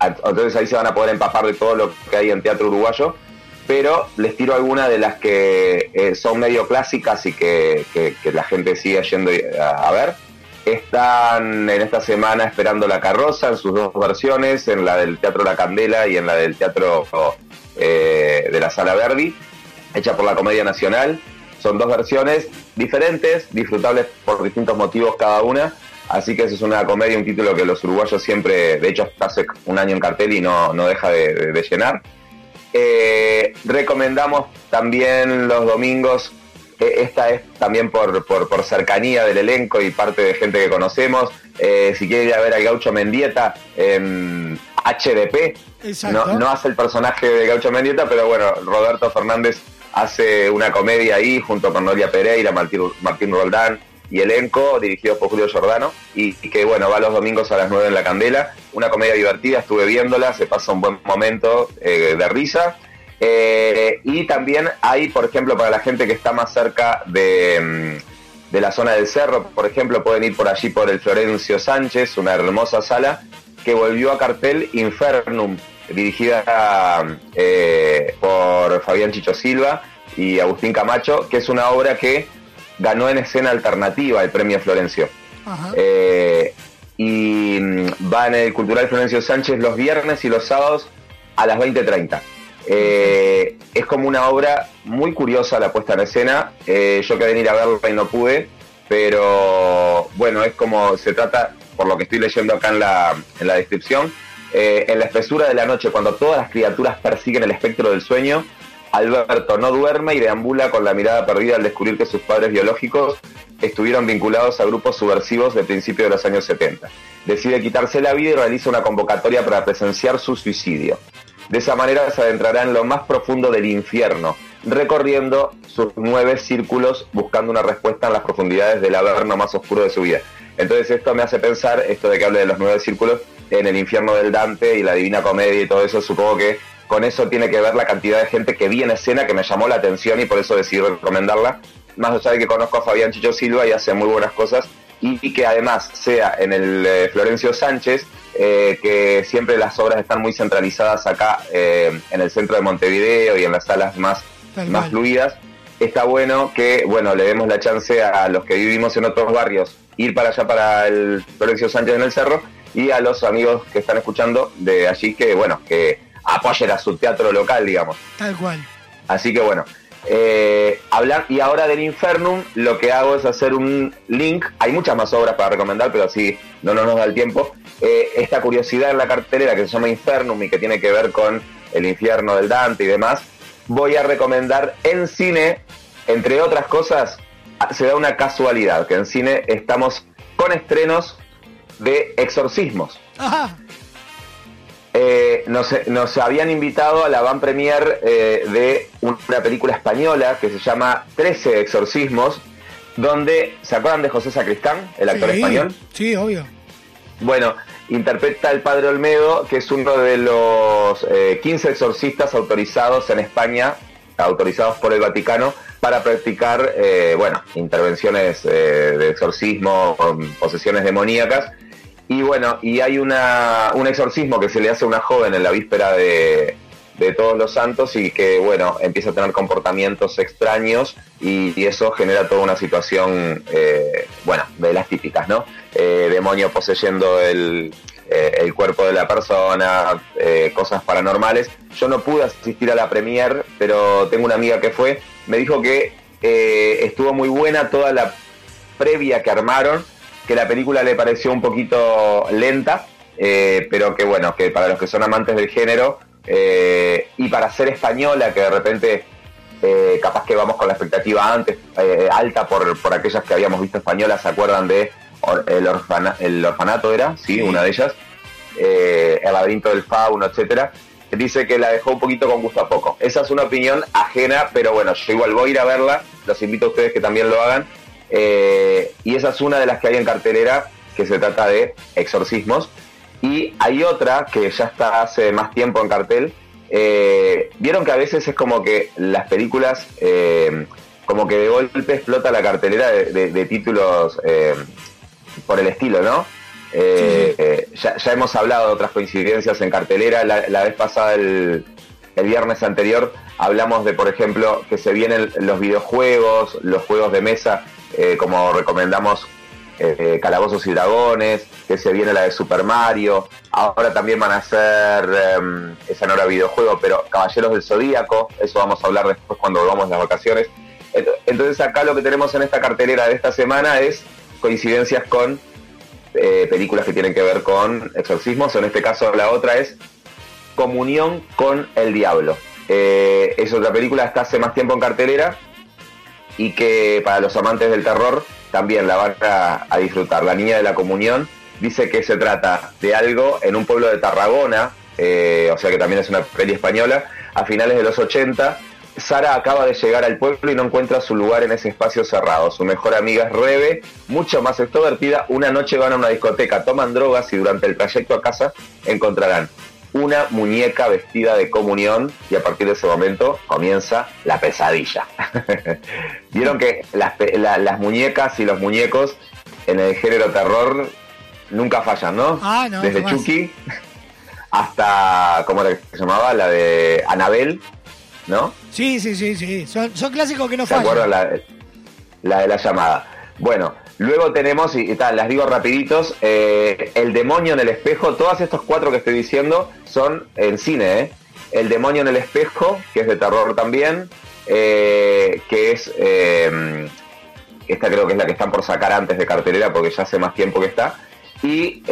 Entonces ahí se van a poder empapar de todo lo que hay en teatro uruguayo pero les tiro algunas de las que eh, son medio clásicas y que, que- que la gente sigue yendo a, a ver. Están en esta semana esperando La Carroza en sus dos versiones, en la del Teatro La Candela y en la del Teatro eh, de la Sala Verdi, hecha por la Comedia Nacional. Son dos versiones diferentes, disfrutables por distintos motivos cada una. Así que eso es una comedia, un título que los uruguayos siempre, de hecho, hace un año en cartel y no, no deja de- de- de llenar. Eh, recomendamos también los domingos, eh, esta es también por, por, por cercanía del elenco y parte de gente que conocemos. Eh, si quieren ir a ver al Gaucho Mendieta en HDP, no, no hace el personaje de Gaucho Mendieta, pero bueno, Roberto Fernández hace una comedia ahí junto con Noria Pereira, Martín, Martín Roldán y elenco, dirigido por Julio Giordano, y, que bueno, va los domingos a las 9 en la Candela. Una comedia divertida, estuve viéndola, se pasa un buen momento eh, de risa. Eh, y también hay, por ejemplo, para la gente que está más cerca de, mm, de la zona del cerro, por ejemplo, pueden ir por allí por el Florencio Sánchez, una hermosa sala que volvió a cartel Infernum, dirigida eh, por Fabián Chicho Silva y Agustín Camacho, que es una obra que ganó en escena alternativa el premio Florencio. Eh, y mm, va en el Cultural Florencio Sánchez los viernes y los sábados a las 20.30. Eh, es como una obra muy curiosa la puesta en escena. Eh, yo quería venir a verla y no pude, pero bueno, es como se trata, por lo que estoy leyendo acá en la, en la descripción, en la espesura de la noche, cuando todas las criaturas persiguen el espectro del sueño, Alberto no duerme y deambula con la mirada perdida al descubrir que sus padres biológicos estuvieron vinculados a grupos subversivos de principios de los años 70. Decide quitarse la vida y realiza una convocatoria para presenciar su suicidio. De esa manera se adentrará en lo más profundo del infierno, recorriendo sus nueve círculos buscando una respuesta en las profundidades del averno más oscuro de su vida. Entonces esto me hace pensar, esto de que hable de los nueve círculos, en el infierno del Dante y la Divina Comedia y todo eso, supongo que con eso tiene que ver la cantidad de gente que vi en escena que me llamó la atención y por eso decidí recomendarla. Más allá de que conozco a Fabián Chicho Silva y hace muy buenas cosas y, que además sea en el eh, Florencio Sánchez, eh, que siempre las obras están muy centralizadas acá eh, en el centro de Montevideo y en las salas más, Tal más fluidas. Está bueno que bueno le demos la chance a los que vivimos en otros barrios ir para allá para el Florencio Sánchez en el Cerro y a los amigos que están escuchando de allí que bueno que apoyen a su teatro local digamos Tal cual. Así que bueno, eh, hablar y ahora del Infernum lo que hago es hacer un link. Hay muchas más obras para recomendar, pero así no, no nos da el tiempo. Eh, esta curiosidad en la cartelera que se llama Infernum y que tiene que ver con el infierno del Dante y demás, voy a recomendar en cine, entre otras cosas, se da una casualidad, que en cine estamos con estrenos de exorcismos. Ajá. Eh, nos, nos habían invitado a la van premier eh, de una película española que se llama 13 exorcismos, donde, ¿se acuerdan de José Sacristán, el actor Sí, español? Sí, obvio. Bueno, interpreta al padre Olmedo, que es uno de los eh, 15 exorcistas autorizados en España, autorizados por el Vaticano, para practicar, eh, bueno, intervenciones eh, de exorcismo, posesiones demoníacas. Y bueno, y hay una, un exorcismo que se le hace a una joven en la víspera de, de Todos los Santos y que, bueno, empieza a tener comportamientos extraños y, eso genera toda una situación, eh, bueno, de las típicas, ¿no? Eh, demonio poseyendo el, eh, el cuerpo de la persona, eh, cosas paranormales. Yo no pude asistir a la premier, pero tengo una amiga que fue, me dijo que estuvo muy buena toda la previa que armaron, que la película le pareció un poquito lenta, eh, pero que bueno, que para los que son amantes del género eh, y para ser española, que de repente eh, capaz que vamos con la expectativa antes alta por, por aquellas que habíamos visto españolas, ¿se acuerdan de or- el, orfana- el orfanato era? Sí, una de ellas. El laberinto del fauno, etcétera. Dice que la dejó un poquito con gusto a poco. Esa es una opinión ajena, pero bueno, yo igual voy a ir a verla. Los invito a ustedes que también lo hagan. Eh, y esa es una de las que hay en cartelera, que se trata de exorcismos. Y hay otra que ya está hace más tiempo en cartel. Eh, Vieron que a veces es como que las películas, eh, como que de golpe explota la cartelera de, de- de títulos por el estilo, ¿no? Ya, ya hemos hablado de otras coincidencias en cartelera. La, la vez pasada, el, el viernes anterior, hablamos de, por ejemplo, que se vienen los videojuegos, los juegos de mesa, eh, como recomendamos eh, Calabozos y Dragones, que se viene la de Super Mario. Ahora también van a hacer, eh, esa no era videojuego, pero Caballeros del Zodíaco, eso vamos a hablar después cuando volvamos las vacaciones. Ent- Entonces acá lo que tenemos en esta cartelera de esta semana es coincidencias con eh, películas que tienen que ver con exorcismos. En este caso la otra es Comunión con el Diablo. Eh, es otra película, está hace más tiempo en cartelera y que para los amantes del terror también la van a, a disfrutar. La Niña de la Comunión dice que se trata de algo en un pueblo de Tarragona, eh, o sea que también es una peli española, a finales de los 80. Sara acaba de llegar al pueblo y no encuentra su lugar en ese espacio cerrado. Su mejor amiga es Rebe, mucho más extrovertida. Una noche van a una discoteca, toman drogas y durante el trayecto a casa encontrarán una muñeca vestida de comunión y a partir de ese momento comienza la pesadilla. <laughs> Vieron que las, pe- la- las muñecas y los muñecos en el género terror nunca fallan, ¿no? Ah, no, Desde. Chucky hasta, ¿cómo era que se llamaba? La de Anabel, ¿no? Sí, sí, sí, sí. Son, son clásicos que no ¿Se acuerdan fallan. la, la de la llamada? Bueno, luego tenemos, y, tal, las digo rapiditos, eh, El demonio en el espejo, todos estos cuatro que estoy diciendo son en cine, ¿eh? El demonio en el espejo, que es de terror también, eh, que es, eh, esta creo que es la que están por sacar antes de cartelera porque ya hace más tiempo que está. Y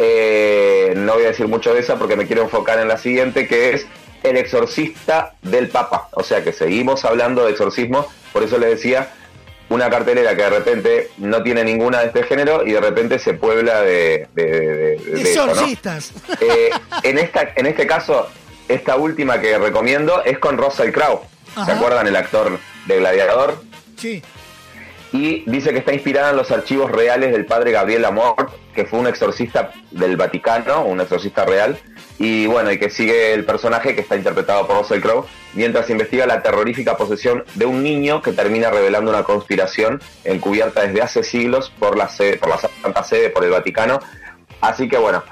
no voy a decir mucho de esa porque me quiero enfocar en la siguiente, que es El exorcista del Papa. O sea que seguimos hablando de exorcismo, por eso les decía, una cartelera que de repente no tiene ninguna de este género y de repente se puebla de, de, de- de eso, ¿no? Exorcistas. <laughs> Eh, en, esta, en este caso, esta última que recomiendo es con Russell Crowe. ¿Se acuerdan el actor de Gladiador? Sí. y dice que está inspirada en los archivos reales del padre Gabriel Amor, que fue un exorcista del Vaticano, un exorcista real, y bueno, y que sigue el personaje que está interpretado por Russell Crowe, mientras investiga la terrorífica posesión de un niño que termina revelando una conspiración encubierta desde hace siglos por la, sede, por la Santa Sede, por el Vaticano. Así que bueno,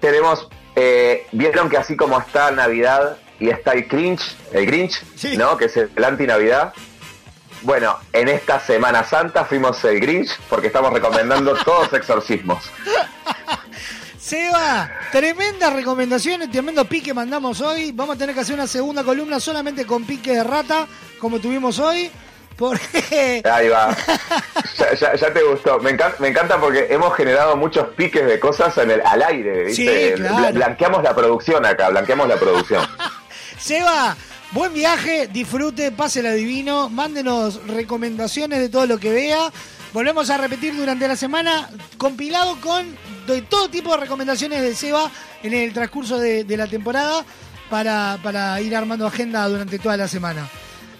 tenemos, eh, vieron que así como está Navidad y está el Grinch, el Grinch, ¿no? Que es el anti-Navidad. Bueno, en esta Semana Santa fuimos el Grinch porque estamos recomendando <laughs> todos exorcismos. Seba, tremendas recomendaciones, tremendo pique mandamos hoy. Vamos a tener que hacer una segunda columna solamente con pique de rata, como tuvimos hoy. Porque <laughs> Ahí va. Ya, ya- ya te gustó. Me encanta, me encanta porque hemos generado muchos piques de cosas en el, al aire. ¿viste? Sí, claro. Bla- Blanqueamos la producción acá, blanqueamos la producción. <laughs> Seba, buen viaje, disfrute, pásela divino, mándenos recomendaciones de todo lo que vea. Volvemos a repetir durante la semana, compilado con doy todo tipo de recomendaciones de Seba en el transcurso de, de la temporada para, para ir armando agenda durante toda la semana.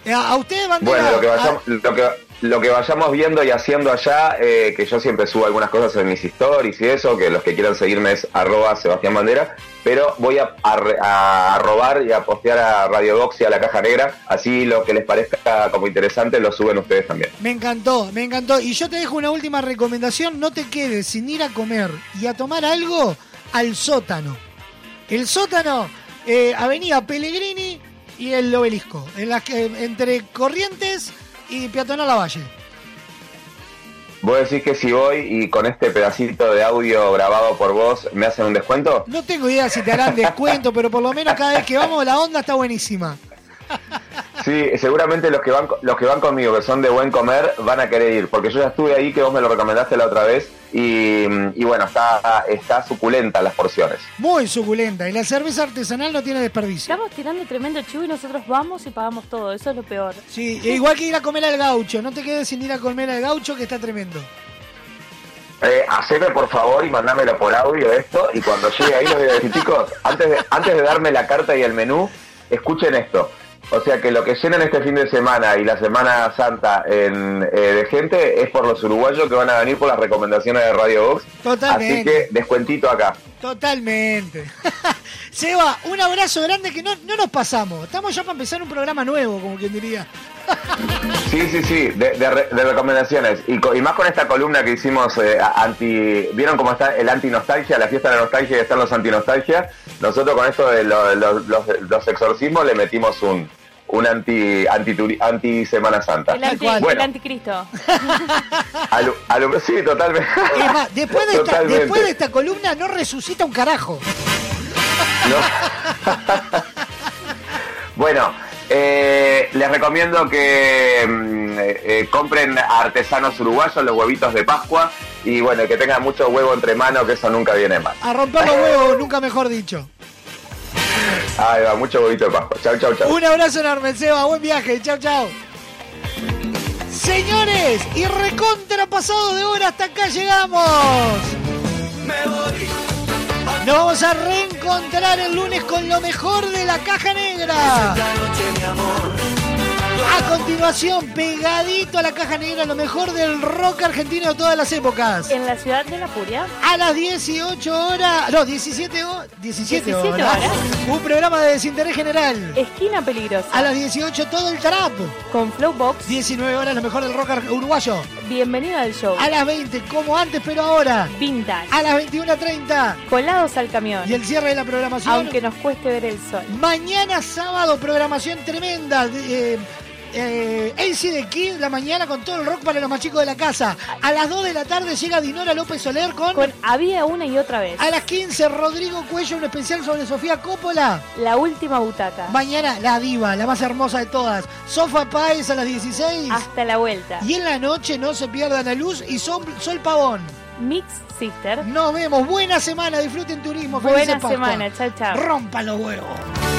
Eh, a ustedes, Bandera, Bueno, lo que, a- vayamos, lo que, lo que vayamos viendo y haciendo allá, eh, que yo siempre subo algunas cosas en mis stories y eso, que los que quieran seguirme es arroba Sebastián Bandera, pero voy a, robar y a postear a Radio Box y a la Caja Negra, así lo que les parezca como interesante lo suben ustedes también. Me encantó, me encantó. Y yo te dejo una última recomendación. No te quedes sin ir a comer y a tomar algo al sótano. El sótano, eh, Avenida Pellegrini y el obelisco. En las que, entre Corrientes y Peatonal La Valle. ¿Vos decís que si voy y con este pedacito de audio grabado por vos me hacen un descuento? No tengo idea si te harán descuento, pero por lo menos cada vez que vamos la onda está buenísima. Sí, seguramente los que van los que van conmigo, que son de buen comer, van a querer ir, porque yo ya estuve ahí, que vos me lo recomendaste la otra vez, y, y bueno, está, está suculenta las porciones. Muy suculenta. Y la cerveza artesanal no tiene desperdicio. Estamos tirando tremendo chivo y nosotros vamos y pagamos todo. Eso es lo peor. Sí, e igual que ir a comer al gaucho. No te quedes sin ir a comer al gaucho, que está tremendo. Eh, haceme por favor y mandámelo por audio esto, y cuando llegue ahí les voy a decir, chicos, antes de, antes de darme la carta y el menú, escuchen esto. O sea que lo que llenan este fin de semana y la Semana Santa en, eh, de gente es por los uruguayos que van a venir por las recomendaciones de Radio Box. Totalmente. Así que descuentito acá. Totalmente. <laughs> Seba, un abrazo grande que no, no nos pasamos. Estamos ya para empezar un programa nuevo, como quien diría. <laughs> Sí, sí, sí, de, de re- de recomendaciones. Y, co- y más con esta columna que hicimos eh, anti... ¿Vieron cómo está el anti-nostalgia? La fiesta de la nostalgia y están los anti-nostalgia. Nosotros con esto de lo- lo- los, los exorcismos le metimos un, un anti, anti, anti Semana Santa. El, anti- el Bueno, anticristo. <laughs> alu- alu- sí, totalmente. Es más, después de, esta, después de esta columna no resucita un carajo. <laughs> Bueno, eh, les recomiendo que mm, eh, eh, compren a artesanos uruguayos los huevitos de Pascua y bueno, que tengan mucho huevo entre manos, que eso nunca viene mal. A romper los huevos, nunca mejor dicho. Ahí va, mucho huevito de Pascua. Chau, chau, chau. Un abrazo enorme, Seba. Buen viaje. Chao, chao. Señores, y recontra pasado de hora, hasta acá llegamos. Nos vamos a reencontrar el lunes con lo mejor de la caja negra. A continuación, pegadito a la caja negra, lo mejor del rock argentino de todas las épocas. En la ciudad de la Furia. A las 18 horas, no, 17, ho- 17, 17 horas. horas. Un programa de desinterés general. Esquina peligrosa. A las 18 todo el trap. Con Flowbox. 19 horas lo mejor del rock uruguayo. Bienvenido al show. A las 20, como antes, pero ahora. Vintage. A las 21.30. Colados al camión. Y el cierre de la programación. Aunque nos cueste ver el sol. Mañana sábado, programación tremenda. Eh, eh, AC de Kid, la mañana con todo el rock para los más chicos de la casa. A las 2 de la tarde llega Dinora López Soler con... Con Había una y otra vez. A las 15, Rodrigo Cuello, un especial sobre Sofía Coppola. La última butaca. Mañana, la diva, la más hermosa de todas. Sofa Páez a las 16. Hasta la vuelta. Y en la noche no se pierdan la luz y Sol, Sol Pavón. Mix Sister. Nos vemos. Buena semana. Disfruten turismo. Buena semana. Chao, chao. Rompa los huevos.